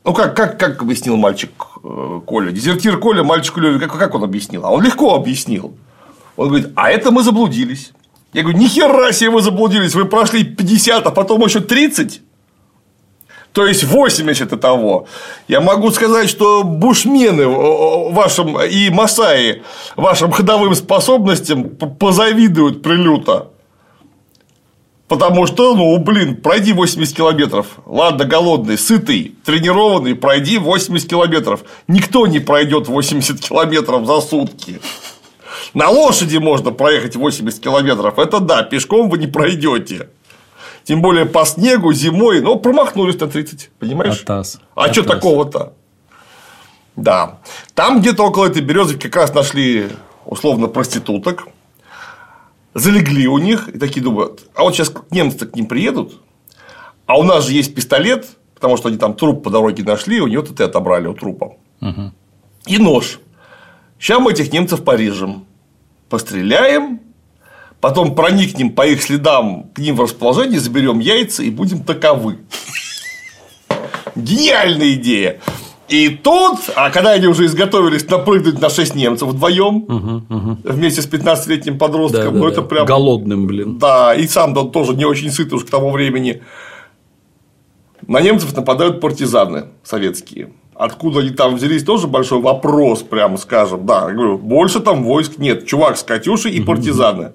Ну, как, как, как объяснил мальчик э, Коля? Дезертир Коля мальчику Леве, как, как он объяснил? А он легко объяснил. Он говорит, а это мы заблудились. Я говорю, ни хера себе вы заблудились, вы прошли 50, а потом еще 30. То есть 80 и того. Я могу сказать, что бушмены э, вашим и масаи вашим ходовым способностям позавидуют прилюто. Потому что, ну, блин, пройди 80 километров. Ладно, голодный, сытый, тренированный, пройди 80 километров. Никто не пройдет 80 километров за сутки. На лошади можно проехать 80 километров. Это да, пешком вы не пройдете. Тем более по снегу, зимой, но промахнулись на 30, понимаешь? Атас. А что Атас. такого-то? Да. Там где-то около этой березовки как раз нашли условно проституток, залегли у них и такие думают, а вот сейчас немцы к ним приедут, а у нас же есть пистолет, потому что они там труп по дороге нашли, у нее ТТ отобрали у трупа. И нож. Сейчас мы этих немцев порежем, постреляем, потом проникнем по их следам к ним в расположение, заберем яйца и будем таковы. Гениальная идея. И тут, а когда они уже изготовились напрыгнуть на 6 немцев вдвоем вместе с 15-летним подростком, Да, да, ну да. это прям. Голодным, блин. Да, и сам он тоже не очень сыт уж к тому времени. На немцев нападают партизаны советские. Откуда они там взялись, тоже большой вопрос, прямо скажем. Да, я говорю, больше там войск нет. Чувак с Катюшей и партизаны.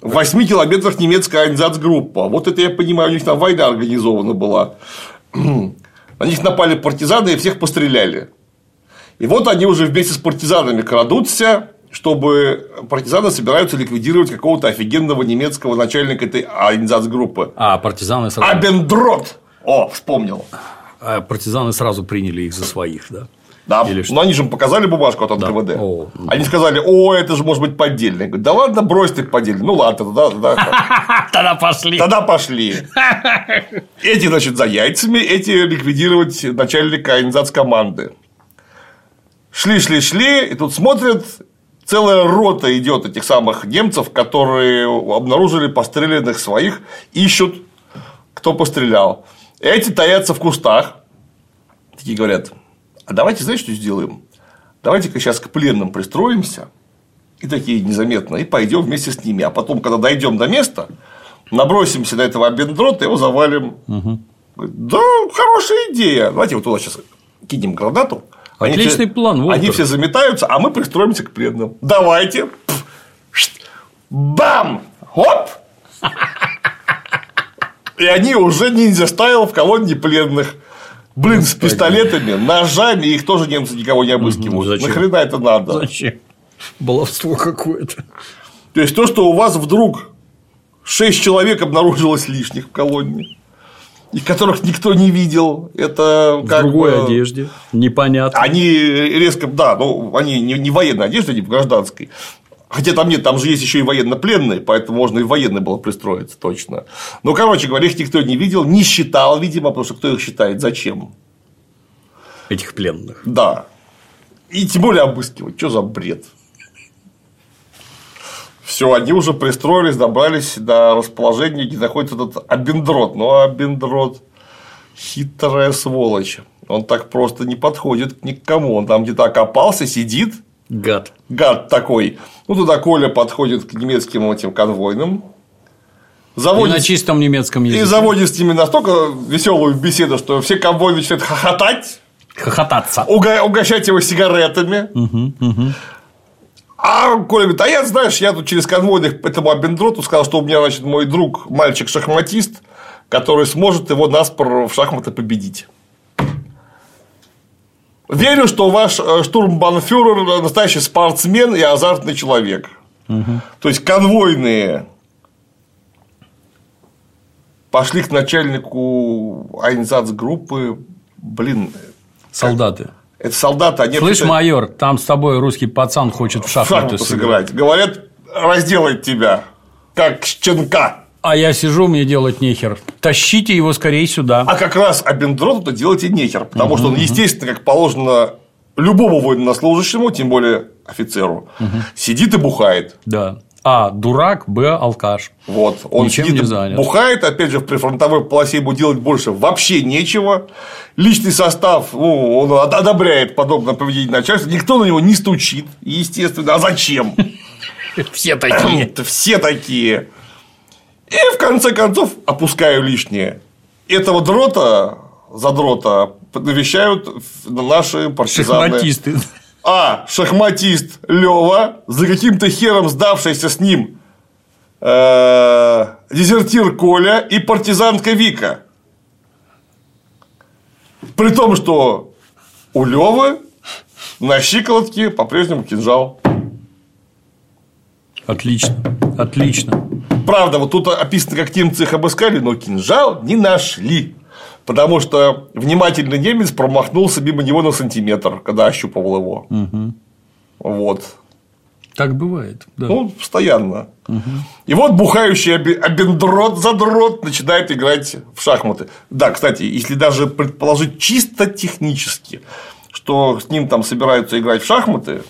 В 8 километрах немецкая Айнзацгруппа. Вот это я понимаю, у них там война организована была. На них напали партизаны и всех постреляли. И вот они уже вместе с партизанами крадутся, чтобы партизаны собираются ликвидировать какого-то офигенного немецкого начальника этой Айнзацгруппы. А партизаны сразу, Абендрот! О, вспомнил. А партизаны сразу приняли их за своих, да? Да, Или что? но они же им показали бумажку от НКВД. О. Они сказали, о, это же может быть поддельный. Говорю, да ладно, брось ты поддельный. Ну ладно, тогда, тогда, Тогда пошли. тогда пошли. Эти, значит, за яйцами, эти ликвидировать начальника организации команды. Шли, шли, шли, и тут смотрят, целая рота идет этих самых немцев, которые обнаружили постреленных своих, ищут, кто пострелял. Эти таятся в кустах. Такие говорят, а давайте, знаете, что сделаем? Давайте-ка сейчас к пленным пристроимся, и такие незаметно, и пойдем вместе с ними. А потом, когда дойдем до места, набросимся на этого Абендрота, его завалим. Говорит, Да, хорошая идея. Давайте вот туда сейчас кинем гранату. Они Отличный все- план, Волтер. Они все заметаются, а мы пристроимся к пленным. Давайте. Бам! Хоп! И они уже ниндзя стайл в колонне пленных. Блин, с пистолетами, ножами, их тоже немцы никого не обыскивают. зачем? Нахрена это надо? Зачем? Баловство какое-то. То есть то, что у вас вдруг 6 человек обнаружилось лишних в колонне, и которых никто не видел, это В как другой бы- одежде. Непонятно. Они резко, да, ну, они не, не в военной одежде, они в гражданской. Хотя там нет, там же есть еще и военно-пленные, поэтому можно и в военной было пристроиться, точно. Ну, короче говоря, их никто не видел, не считал, видимо, потому что кто их считает, зачем? Этих пленных. Да. И тем более обыскивать. Что за бред? Все, они уже пристроились, добрались до расположения, где находится этот Абендрот. Ну, а Абендрот хитрая сволочь. Он так просто не подходит ни к кому. Он там где-то окопался, сидит, Гад. гад такой. Ну, туда Коля подходит к немецким этим конвойным. И Заводит, на чистом немецком и языке. заводит с ними настолько веселую беседу, что все конвойны начинают хохотать. Хохотаться. уга- угощать его сигаретами. А Коля говорит, а я, знаешь, я тут через конвойных этому Абендроту сказал, что у меня, значит, мой друг, мальчик-шахматист, который сможет его наспор в шахматы победить. Верю, что ваш э, штурмбанфюрер настоящий спортсмен и азартный человек. То есть конвойные пошли к начальнику группы, блин, Солдаты. это солдаты, они Слышь, вообще-то майор, там с тобой русский пацан хочет в в шахматы шахматы сыграть. сыграть. Говорят, разделает тебя, как щенка. А я сижу, мне делать нехер. Тащите его скорее сюда. А как раз Абендроту-то делать и нехер, потому что он, естественно, как положено любому военнослужащему, тем более офицеру, сидит и бухает. Да. А, дурак, Б, алкаш. Вот, он Ничем сидит не занят. бухает, опять же, в прифронтовой полосе ему делать больше вообще нечего. Личный состав, ну, он од- одобряет подобное поведение начальства, никто на него не стучит, естественно. А зачем? Все такие. Все такие. И в конце концов опускаю лишнее. Этого дрота, задрота, навещают наши партизаны. Шахматисты. А. Шахматист Лева, за каким-то хером сдавшийся с ним э, дезертир Коля и партизанка Вика. При том, что у Левы на щиколотке по-прежнему кинжал. Отлично. Отлично. Правда, вот тут описано, как немцы их обыскали, но кинжал не нашли. Потому что внимательный немец промахнулся мимо него на сантиметр, когда ощупывал его. Вот. Так бывает. Да. Ну, постоянно. И вот бухающий обендрот задрот начинает играть в шахматы. Да, кстати, если даже предположить чисто технически, что с ним там собираются играть в шахматы,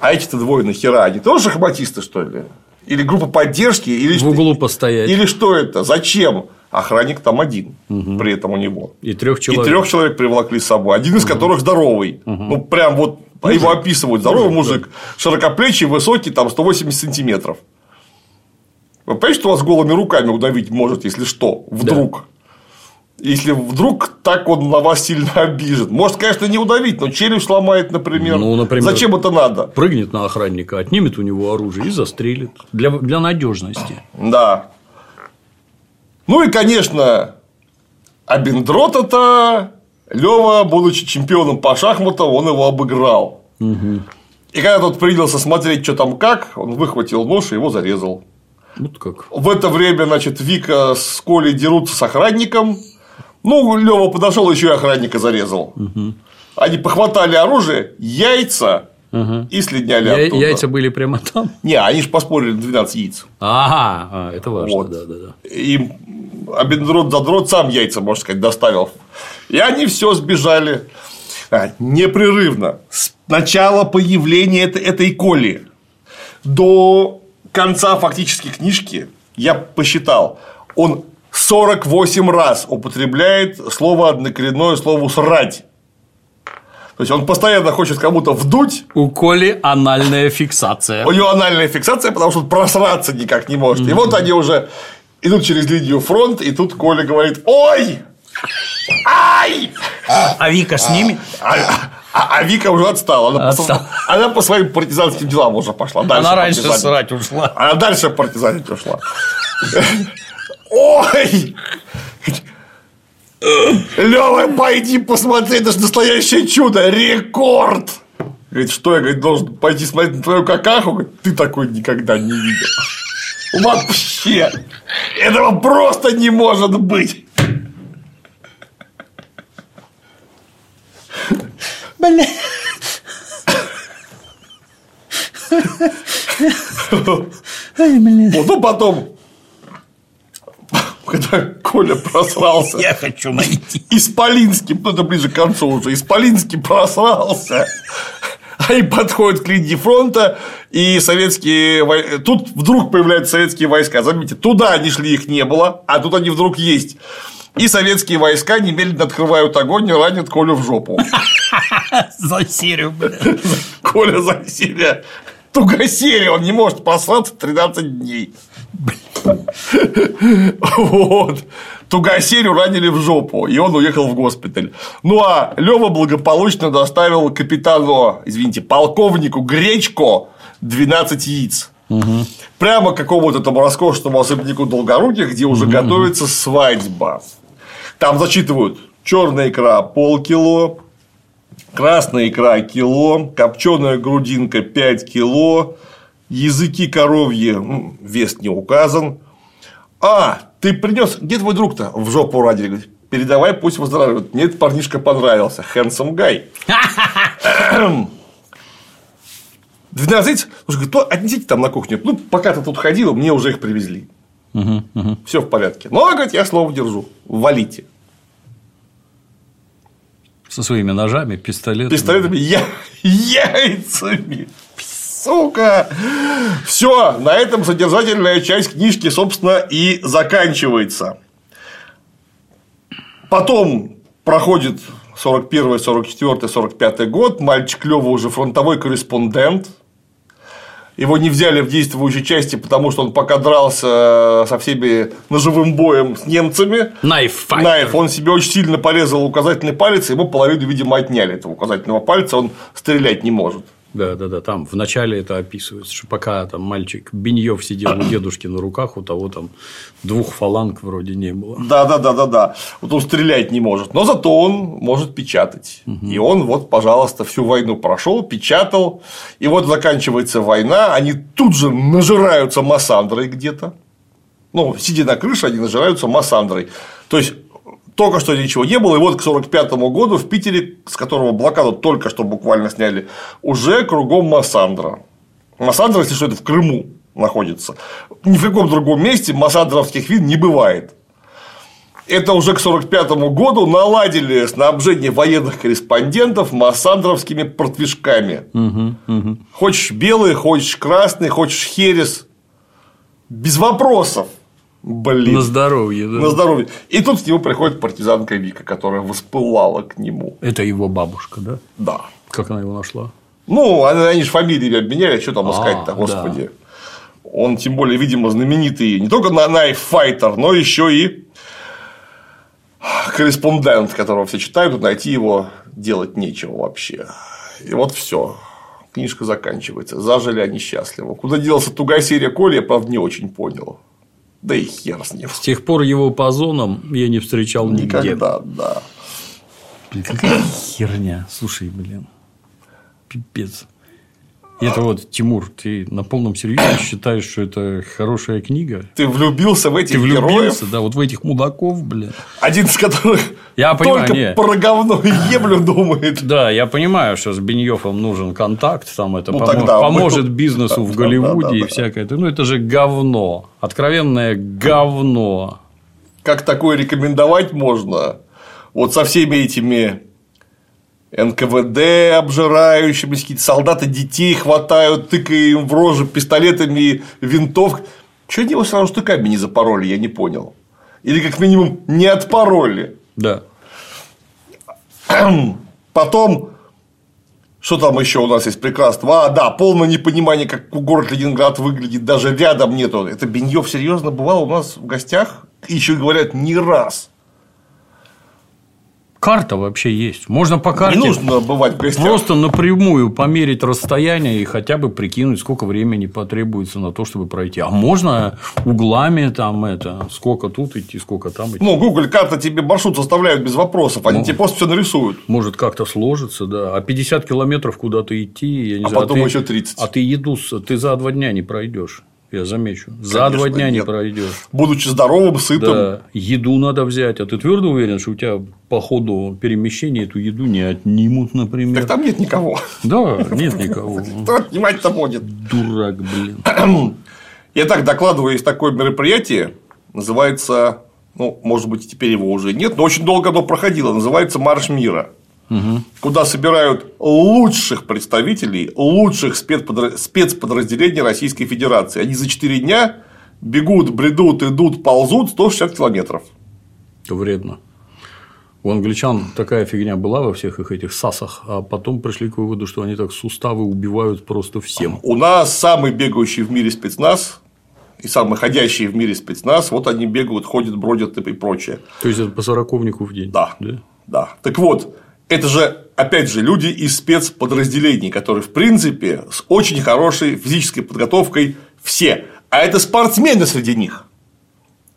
а эти-то двое нахера, они тоже шахматисты, что ли? Или группа поддержки, или, в углу постоять. или что это? Зачем? охранник там один, при этом у него. И трех И человек. трех человек приволокли с собой, один из которых здоровый. Ну, прям вот его описывают. Здоровый мужик, широкоплечий, высокий, там 180 сантиметров. Вы понимаете, что вас голыми руками удавить может, если что, вдруг? Если вдруг так он на вас сильно обижен. Может, конечно, не удавить, но челюсть сломает, например. Ну, например. Зачем это надо? Прыгнет на охранника, отнимет у него оружие и застрелит. Для, для надежности. Да. Ну и, конечно, Абендрота-то Лева, будучи чемпионом по шахматам, он его обыграл. И когда тот принялся смотреть, что там как, он выхватил нож и его зарезал. Вот как. В это время, значит, Вика с Колей дерутся с охранником. Ну, Лева подошел, еще и охранника зарезал. Они похватали оружие, яйца и слиняли Я- оттуда. яйца были прямо там. Не, они же поспорили на 12 яиц. Ага, а, это важно. Вот. Да, да, да. И Абендрот задрот сам яйца, можно сказать, доставил. И они все сбежали А, непрерывно. С начала появления этой коли до конца фактически книжки, я посчитал, он 48 раз употребляет слово однокоренное слово «срать». То есть, он постоянно хочет кому-то вдуть, У Коли анальная фиксация. у него анальная фиксация, потому что он просраться никак не может. И вот они уже идут через линию фронта, и тут Коля говорит «Ой! Ай!» А Вика с ними? А, а- а Вика уже отстала. Она, по, Отстала. она по своим партизанским делам уже пошла. Дальше Она раньше срать ушла. Она дальше партизанить ушла. Ой! Лёва, пойди посмотри, это же настоящее чудо, рекорд! Говорит, что я говорит, должен пойти смотреть на твою какаху? Говорит, ты такой никогда не видел. Вообще! Этого просто не может быть! Бля. Ай, блин. Вот, ну потом, когда Коля просрался, Я хочу найти. Исполинский, ну это ближе к концу уже, Исполинский просрался. Они подходят к линии фронта, и советские Тут вдруг появляются советские войска. Заметьте, туда они шли, их не было, а тут они вдруг есть. И советские войска немедленно открывают огонь и ранят Колю в жопу. За серию, бля. Коля за себя. Тугосерия, он не может посраться 13 дней. Вот. Тугосерию ранили в жопу, и он уехал в госпиталь. Ну а Лева благополучно доставил капитану, извините, полковнику Гречко 12 яиц. Прямо к какому-то там роскошному особняку Долгоруких, где уже готовится свадьба. Там зачитывают черная икра полкило, красная икра кило, копченая грудинка 5 кило, языки коровьи, м, вес не указан. А, ты принес, где твой друг-то? В жопу ради. Говорит, Передавай, пусть выздоравливает. Мне этот парнишка понравился. Handsome guy. 12 Слушай, говорит, «Ну, отнесите там на кухню. Ну, пока ты тут ходил, мне уже их привезли. Все в порядке. Но, говорит, я слово держу. Валите. Со своими ножами, пистолетами. пистолетами, я... яйцами. Сука! Все, на этом содержательная часть книжки, собственно, и заканчивается. Потом проходит 41, 44, 45 год, мальчик Лёва уже фронтовой корреспондент. Его не взяли в действующей части, потому что он пока дрался со всеми ножевым боем с немцами. Fighter. Наев, он себе очень сильно порезал указательный палец, ему половину, видимо, отняли этого указательного пальца, он стрелять не может. Да, да, да. Там в начале это описывается, что пока там мальчик Беньев сидел у дедушки на руках, у того там двух фаланг вроде не было. Да, да, да, да, да. Вот он стрелять не может, но зато он может печатать. И он вот, пожалуйста, всю войну прошел, печатал. И вот заканчивается война, они тут же нажираются массандрой где-то. Ну, сидя на крыше, они нажираются массандрой. То есть только что ничего не было, и вот к 45 году в Питере, с которого блокаду только что буквально сняли, уже кругом Массандра. Массандра, если что, это в Крыму находится. Ни в каком другом месте массандровских вин не бывает. Это уже к 1945 году наладили снабжение военных корреспондентов массандровскими портвишками. Хочешь белый, хочешь красный, хочешь херес. Без вопросов. Блин. На здоровье, да. На здоровье. И тут к нему приходит партизанка Вика, которая воспылала к нему. Это его бабушка, да? Да. Как она его нашла? Ну, они, же фамилии обменяли, что там А, искать-то, господи. Он, тем более, видимо, знаменитый не только на Fighter, но еще и корреспондент, которого все читают, найти его делать нечего вообще. И вот все. Книжка заканчивается. Зажили они счастливо. Куда делся тугая серия Коли, я, правда, не очень понял. Да и хер с ним. С тех пор его по зонам я не встречал нигде. Никогда, да. Блин, какая херня. Слушай, блин. Пипец. И это вот, Тимур, ты на полном серьезе считаешь, что это хорошая книга? Ты влюбился в этих Ты героев, влюбился, да, вот в этих мудаков, блин. один из которых Я понимаю, только не. про говно и еблю думает. Да, я понимаю, что с Беньёфом нужен контакт, там это Ну, помо- тогда мы- поможет бизнесу Да, в Голливуде да, да, и да. всякое. Ну, это же говно. Откровенное говно. Как такое рекомендовать можно? Вот со всеми этими НКВД обжирающими, какие-то солдаты детей хватают, тыкая им в рожу пистолетами, винтовками. Чего они его сразу штыками не запороли, я не понял. Или как минимум не отпороли. Да. Потом, что там еще у нас есть прекрасного? А, да, полное непонимание, как город Ленинград выглядит, даже рядом нету. Это Беньев серьезно бывал у нас в гостях? Еще говорят, не раз. Карта вообще есть. Можно по карте Не нужно бывать в гостях. просто напрямую померить расстояние и хотя бы прикинуть, сколько времени потребуется на то, чтобы пройти. А можно углами там это, сколько тут идти, сколько там идти. Ну, Google карта тебе маршрут составляют без вопросов, они тебе просто все нарисуют. Может как-то сложится, да. А 50 километров куда-то идти, я не А знаю. потом ты- еще 30. А ты еду, ты за два дня не пройдешь. Я замечу. За Конечно, два дня не нет. пройдешь. Будучи здоровым, сытым. Да, еду надо взять. А ты твердо уверен, что у тебя по ходу перемещения эту еду не отнимут, например? Так там нет никого. Да, нет никого. Кто отнимать-то будет? Дурак, блин. Я так докладываю, есть такое мероприятие, называется, ну, может быть, теперь его уже нет, но очень долго оно проходило, называется Марш мира. Куда собирают лучших представителей лучших спецподра- спецподразделений Российской Федерации. Они за 4 дня бегут, бредут, идут, ползут 160 километров. Вредно. У англичан такая фигня была во всех их этих САСах, а потом пришли к выводу, что они так суставы убивают просто всем. У нас самый бегающий в мире спецназ и самый ходящий в мире спецназ, вот они бегают, ходят, бродят и прочее. То есть это по сороковнику в день. Да. Да. Так вот, это же, опять же, люди из спецподразделений, которые, в принципе, с очень хорошей физической подготовкой все. А это спортсмены среди них.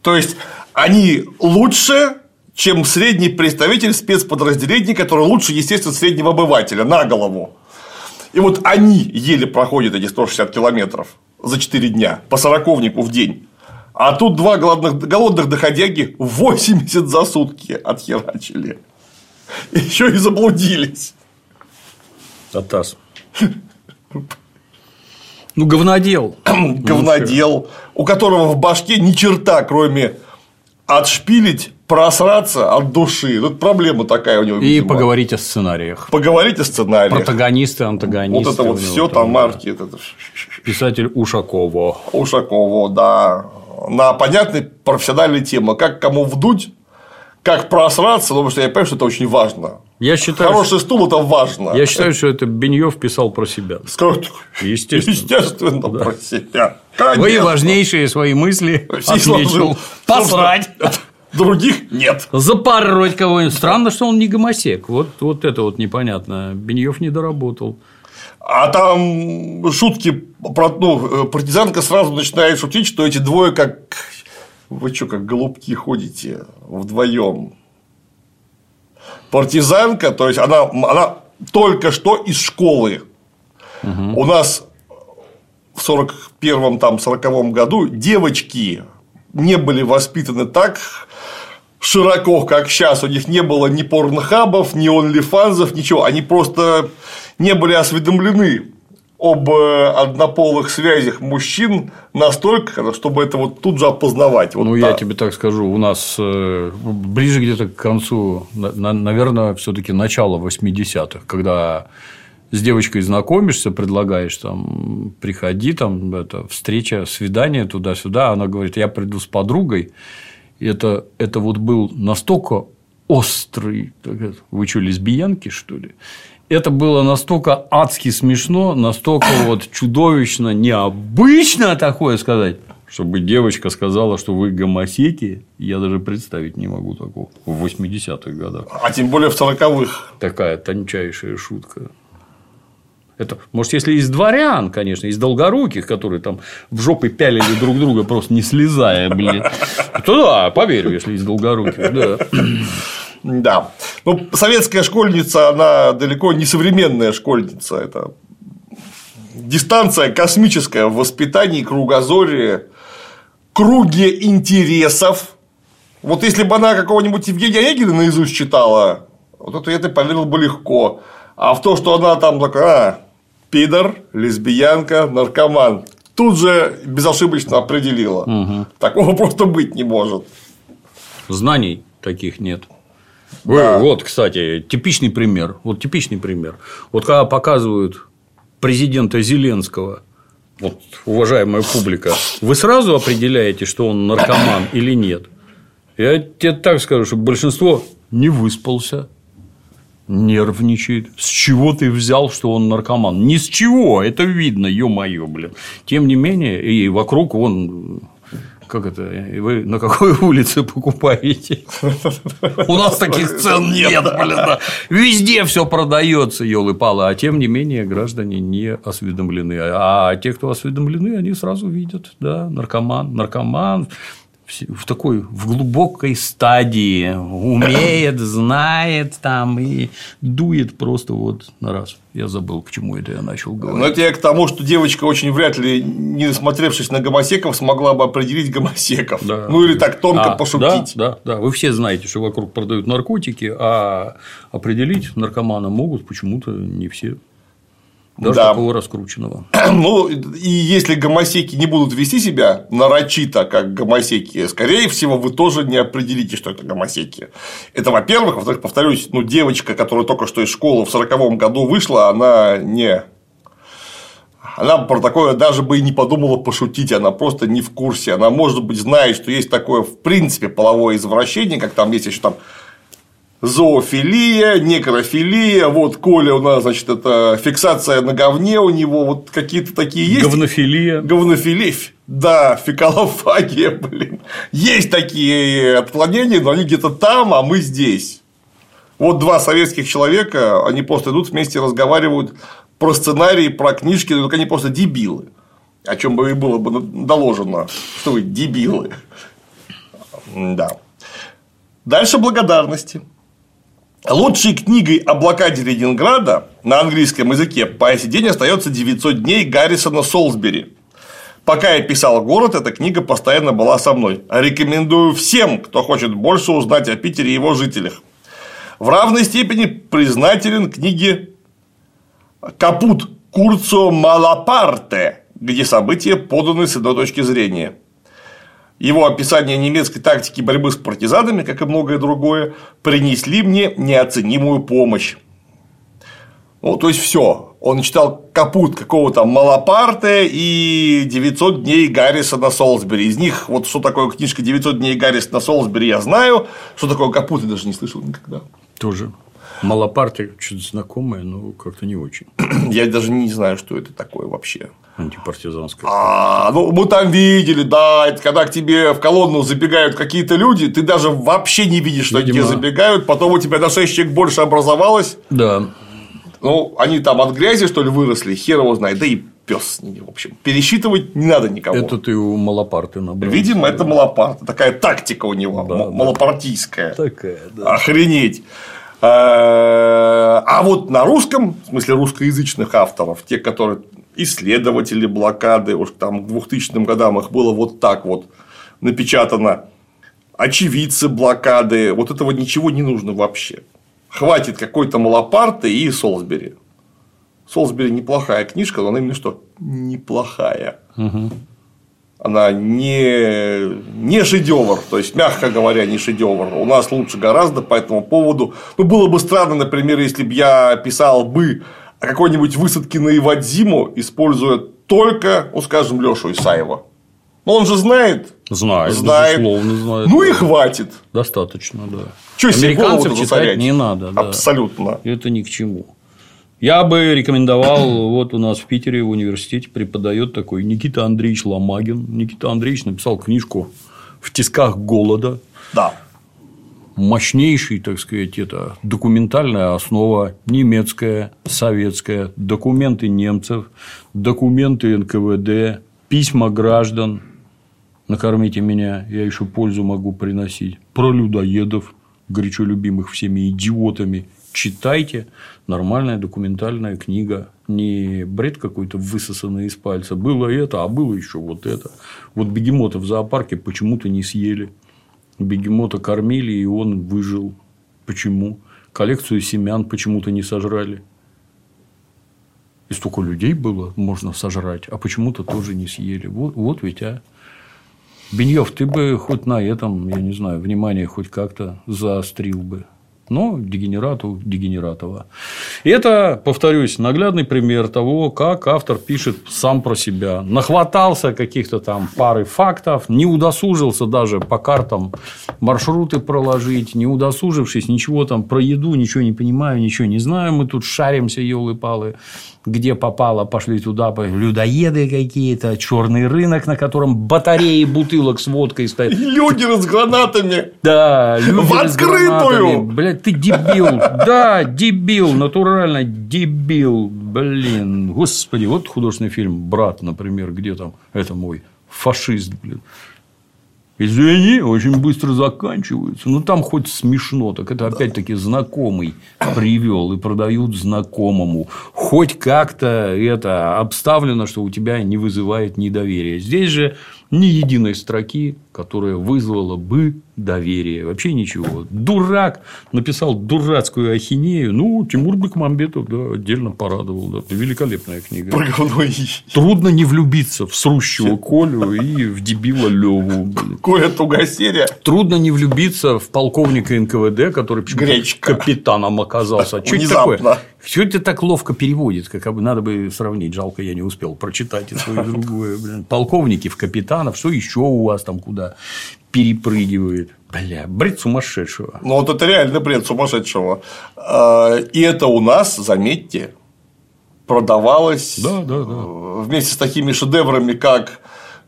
То есть, они лучше, чем средний представитель спецподразделений, который лучше, естественно, среднего обывателя на голову. И вот они еле проходят эти 160 километров за 4 дня по сороковнику в день. А тут два голодных, голодных доходяги 80 за сутки отхерачили. Еще и заблудились. Атас. Ну, говнодел. Говнодел, у которого в башке ни черта, кроме отшпилить, просраться от души. Тут проблема такая у него. И видимо. поговорить о сценариях. Поговорить о сценарии. Протагонисты, антагонисты. Вот это вот все там да. марки. это Писатель Ушакова. Ушакова, да. На понятной профессиональной темы. Как кому вдуть, как просраться, потому что я понимаю, что это очень важно. Я считаю, Хороший стул это важно. я считаю, что это Беньев писал про себя. Скажу, Естественно. Естественно, про себя. Вы Конечно. важнейшие свои мысли Все отметил. изложил. Посрать. Других нет. Запороть кого-нибудь. Странно, что он не гомосек. Вот, вот это вот непонятно. Беньев не доработал. А там шутки про ну, партизанка сразу начинает шутить, что эти двое как вы что, как голубки ходите вдвоем. Партизанка, то есть она, она только что из школы. У нас в 41-м, там, 40 году девочки не были воспитаны так широко, как сейчас. У них не было ни порнхабов, ни онлифанзов, ничего. Они просто не были осведомлены об э, однополых связях мужчин настолько, чтобы это вот тут же опознавать. Вот ну, я так. тебе так скажу, у нас э, ближе где-то к концу, на- на- наверное, все-таки начало 80-х, когда с девочкой знакомишься, предлагаешь там, приходи, там, это, встреча, свидание туда-сюда, она говорит, я приду с подругой, это, это вот был настолько острый, вы что, лесбиянки, что ли? Это было настолько адски смешно, настолько вот чудовищно необычно такое сказать, чтобы девочка сказала, что вы гомосеки, я даже представить не могу такого в 80-х годах. А тем более в 40-х. Такая тончайшая шутка. Это, может, если из дворян, конечно, из долгоруких, которые там в жопы пялили друг друга, просто не слезая, блин, то да, поверю, если из долгоруких, да. Да. Ну, советская школьница, она далеко не современная школьница. Это дистанция космическая в воспитании, кругозоре, круге интересов. Вот если бы она какого-нибудь Евгения Онегина наизусть читала, вот это я ты поверил бы легко. А в то, что она там такая, а, пидор, лесбиянка, наркоман, тут же безошибочно определила. Угу. Такого просто быть не может. Знаний таких нет. Да. Вот, кстати, типичный пример. Вот типичный пример. Вот когда показывают президента Зеленского, вот, уважаемая публика, вы сразу определяете, что он наркоман или нет? Я тебе так скажу, что большинство не выспался, нервничает. С чего ты взял, что он наркоман? Ни с чего, это видно, ё-моё, блин. Тем не менее, и вокруг он как это? Вы на какой улице покупаете? У нас таких цен нет, блин. Везде все продается, елы палы. А тем не менее, граждане не осведомлены. А те, кто осведомлены, они сразу видят, да, наркоман, наркоман, в такой в глубокой стадии умеет, знает там и дует просто вот на раз. Я забыл, к чему это я начал говорить. Но это я к тому, что девочка очень вряд ли, не насмотревшись на гомосеков, смогла бы определить гомосеков. Да. Ну или так тонко а, пошутить. Да, да, да. Вы все знаете, что вокруг продают наркотики, а определить наркомана могут почему-то не все. Даже да. такого раскрученного. Ну, и если гомосеки не будут вести себя нарочито, как гомосеки, скорее всего, вы тоже не определите, что это гомосеки. Это, во-первых. Во-вторых, повторюсь, ну, девочка, которая только что из школы в 40 году вышла, она не она про такое даже бы и не подумала пошутить, она просто не в курсе. Она, может быть, знает, что есть такое, в принципе, половое извращение, как там есть еще там зоофилия, некрофилия, вот Коля у нас, значит, это фиксация на говне у него, вот какие-то такие есть. Говнофилия. Говнофилия, да, фекалофагия, блин. Есть такие отклонения, но они где-то там, а мы здесь. Вот два советских человека, они просто идут вместе разговаривают про сценарии, про книжки, только они просто дебилы. О чем бы и было бы доложено, что вы дебилы. Да. Дальше благодарности. Лучшей книгой о блокаде Ленинграда на английском языке по сей день остается 900 дней Гаррисона Солсбери. Пока я писал «Город», эта книга постоянно была со мной. Рекомендую всем, кто хочет больше узнать о Питере и его жителях. В равной степени признателен книге «Капут Курцо Малапарте», где события поданы с одной точки зрения – его описание немецкой тактики борьбы с партизанами, как и многое другое, принесли мне неоценимую помощь. Ну, то есть все. Он читал капут какого-то Малапарте и 900 дней Гаррисона Солсбери. Из них вот что такое книжка 900 дней Гаррисона Солсбери я знаю, что такое капут я даже не слышал никогда. Тоже. Малапарте что-то знакомое, но как-то не очень. Я даже не знаю, что это такое вообще. Антипартизанское. А, ну мы там видели, да, это когда к тебе в колонну забегают какие-то люди, ты даже вообще не видишь, что Видимо... они забегают, потом у тебя на 6 человек больше образовалось. Да. Ну, они там от грязи, что ли, выросли, хер его знает, да и пес с ними, в общем. Пересчитывать не надо никого. Это ты у Малопарты набрал. Видимо, это Малопарт. Такая тактика у него, да, малопартийская. Такая, да. Охренеть. А, а вот на русском, в смысле русскоязычных авторов, те, которые исследователи блокады, уж там к 2000 годам их было вот так вот напечатано, очевидцы блокады, вот этого ничего не нужно вообще. Хватит какой-то Малапарты и Солсбери. Солсбери неплохая книжка, но она именно что неплохая. Угу. Она не, не шедевр, то есть, мягко говоря, не шедевр. У нас лучше гораздо по этому поводу. Ну, было бы странно, например, если бы я писал бы о какой-нибудь высадке на Ивадзиму, используя только, ну, скажем, Лешу Исаева. Но он же знает. Знает, знает. безусловно, знает. Ну и хватит. Достаточно, да. Себе Американцев читать не надо. Да. Абсолютно. Это ни к чему. Я бы рекомендовал, вот у нас в Питере в университете преподает такой Никита Андреевич Ломагин. Никита Андреевич написал книжку «В тисках голода». Да. Мощнейший, так сказать, это документальная основа немецкая, советская, документы немцев, документы НКВД, письма граждан, накормите меня, я еще пользу могу приносить, про людоедов, горячо любимых всеми идиотами, читайте, нормальная документальная книга, не бред какой-то высосанный из пальца, было это, а было еще вот это. Вот бегемота в зоопарке почему-то не съели, бегемота кормили, и он выжил. Почему? Коллекцию семян почему-то не сожрали. И столько людей было, можно сожрать, а почему-то тоже не съели. Вот, вот ведь, а. Беньев, ты бы хоть на этом, я не знаю, внимание хоть как-то заострил бы. Но дегенерату дегенератова. И это, повторюсь, наглядный пример того, как автор пишет сам про себя. Нахватался каких-то там пары фактов, не удосужился даже по картам маршруты проложить, не удосужившись, ничего там про еду, ничего не понимаю, ничего не знаю. Мы тут шаримся, елы-палы где попало, пошли туда, людоеды какие-то, черный рынок, на котором батареи бутылок с водкой стоят. Люди с гранатами. Да, люди В с открытую! гранатами. Блядь, ты дебил. Да, дебил, натурально дебил. Блин, господи, вот художественный фильм «Брат», например, где там, это мой фашист, блин. Извини, очень быстро заканчивается. Ну, там хоть смешно, так это опять-таки знакомый привел и продают знакомому. Хоть как-то это обставлено, что у тебя не вызывает недоверия. Здесь же ни единой строки, которая вызвала бы доверие. Вообще ничего. Дурак написал дурацкую ахинею. Ну, Тимур Бекмамбетов, да, отдельно порадовал. Да. Великолепная книга. Про говно и- Трудно не влюбиться в срущего Колю и в дебила Леву. Коля Тугосерия. Трудно не влюбиться в полковника НКВД, который Гречка. капитаном оказался. Что это такое? Что это так ловко переводит? Как бы надо бы сравнить. Жалко, я не успел прочитать и свое другое. Блин. Полковники в капитанов. Что еще у вас там куда перепрыгивает? Бля, бред сумасшедшего. Ну, вот это реально бред сумасшедшего. А, И это у нас, заметьте, продавалось Да, да, да. вместе с такими шедеврами, как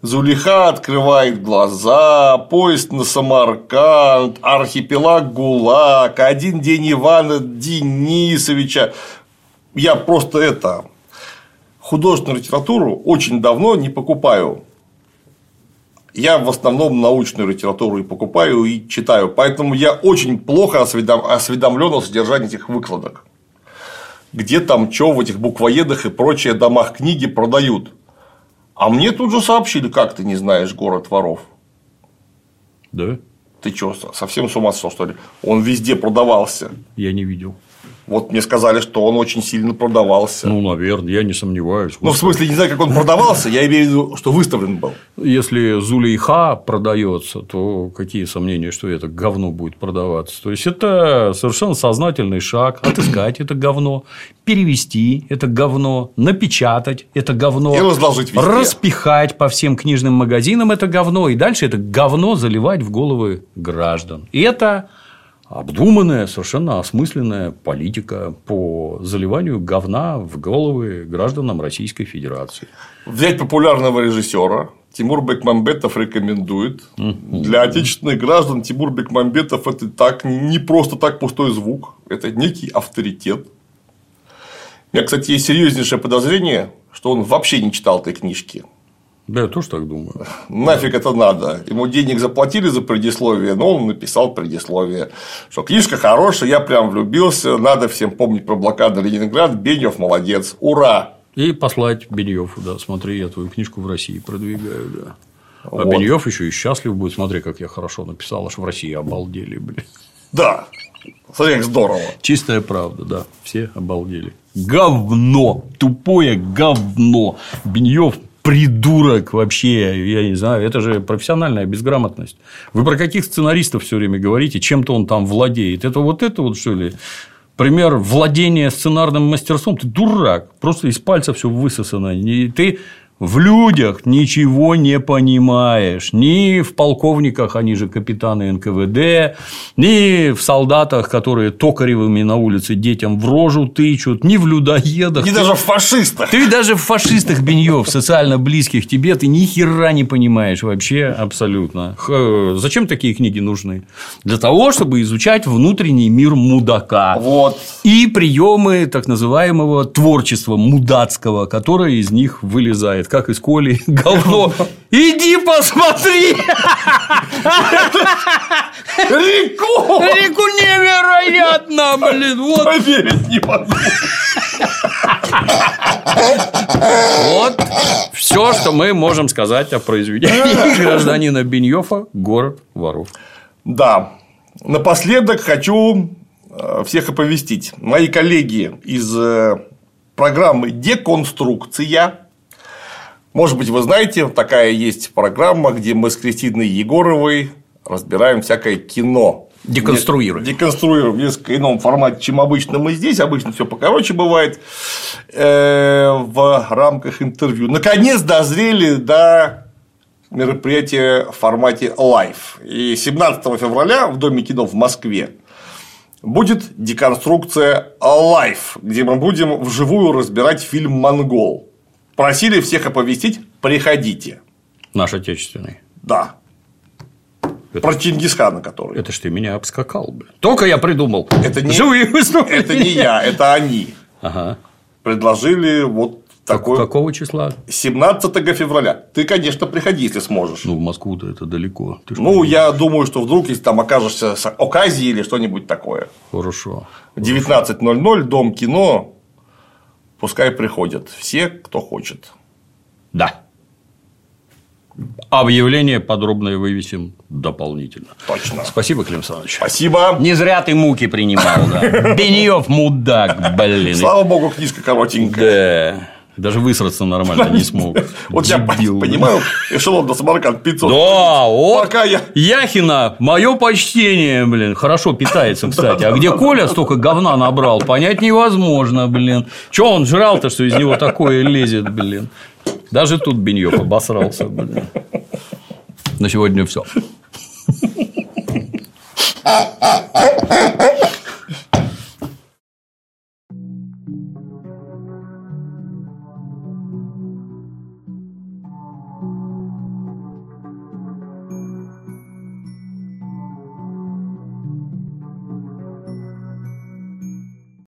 Зулиха открывает глаза, поезд на Самарканд, архипелаг ГУЛАГ, один день Ивана Денисовича. Я просто это художественную литературу очень давно не покупаю. Я в основном научную литературу и покупаю, и читаю. Поэтому я очень плохо осведом- осведомлен о содержании этих выкладок. Где там что в этих буквоедах и прочее домах книги продают. А мне тут же сообщили, как ты не знаешь город воров. Да? Ты что, совсем с ума сошел, что ли? Он везде продавался. Я не видел. Вот мне сказали, что он очень сильно продавался. Ну, наверное, я не сомневаюсь. Ну, в смысле, не знаю, как он продавался, я имею в виду, что выставлен был. Если Зулейха продается, то какие сомнения, что это говно будет продаваться? То есть это совершенно сознательный шаг отыскать это говно, перевести это говно, напечатать это говно, И разложить везде. распихать по всем книжным магазинам это говно, и дальше это говно заливать в головы граждан. И это обдуманная, совершенно осмысленная политика по заливанию говна в головы гражданам Российской Федерации. Взять популярного режиссера. Тимур Бекмамбетов рекомендует. Для отечественных граждан Тимур Бекмамбетов это так не просто так пустой звук, это некий авторитет. У меня, кстати, есть серьезнейшее подозрение, что он вообще не читал этой книжки. Да, я тоже так думаю. Нафиг это надо. Ему денег заплатили за предисловие, но он написал предисловие. Что книжка хорошая, я прям влюбился, надо всем помнить про блокаду Ленинград, Бенев молодец, ура! И послать Беньеву, да, смотри, я твою книжку в России продвигаю, да. А Вот. Беньев еще и счастлив будет, смотри, как я хорошо написал, аж в России обалдели, блин. Да, смотри, как здорово. Чистая правда, да, все обалдели. Говно, тупое говно. Беньев придурок вообще, я не знаю, это же профессиональная безграмотность. Вы про каких сценаристов все время говорите, чем-то он там владеет? Это вот это вот что ли? пример владения сценарным мастерством, ты дурак, просто из пальца все высосано. И ты в людях ничего не понимаешь. Ни в полковниках, они же капитаны НКВД, ни в солдатах, которые токаревыми на улице детям в рожу тычут, ни в людоедах. Ни Ты- даже в фашистах. Ты даже в фашистах Беньев, социально близких тебе, ты ни хера не понимаешь вообще абсолютно. Х- Зачем такие книги нужны? Для того, чтобы изучать внутренний мир мудака. Вот. И приемы так называемого творчества мудацкого, которое из них вылезает, как из коли говно. Иди посмотри! Реку! Реку невероятно, блин, вот Поверить не могу. Вот все, что мы можем сказать о произведении гражданина Беньёфа «Город воров». Да. Напоследок хочу э, всех оповестить. Мои коллеги из э, программы «Деконструкция». Может быть, вы знаете, такая есть программа, где мы с Кристиной Егоровой разбираем всякое кино. Деконструируем. Деконструируем в несколько ином формате, чем обычно мы здесь. Обычно все покороче бывает э, в рамках интервью. Наконец дозрели до мероприятия в формате live. И 17 февраля в Доме кино в Москве будет деконструкция live, где мы будем вживую разбирать фильм «Монгол». Просили всех оповестить, приходите. Наш отечественный. Да. Это- Про Чингисхана, который. Это ж ты меня обскакал, блин. Только я придумал. Это не- Живые выступления. Это не я, это они. Ага. Предложили вот Как- такой Какого числа? 17 февраля. Ты, конечно, приходи, если сможешь. Ну, в Москву-то это далеко. Ты Ну, я думаю, что вдруг, если там окажешься с оказией или что-нибудь такое. Хорошо. В 19.00 Дом кино. Пускай приходят все, кто хочет. Да. Объявление подробное вывесим дополнительно. Точно. Спасибо, Клим Александрович. Спасибо. Не зря ты муки принимал, да. Беньев мудак, блин. Слава богу, книжка коротенькая. Да. Даже высраться нормально не смог. Вот я понимаю, эшелон до Самарканд 500. Да, вот. Пока я- Яхина, мое почтение, блин. Хорошо питается, кстати. А где Коля столько говна набрал, понять невозможно, блин. Че он жрал-то, что из него такое лезет, блин. Даже тут Беньёв обосрался, блин. На сегодня все.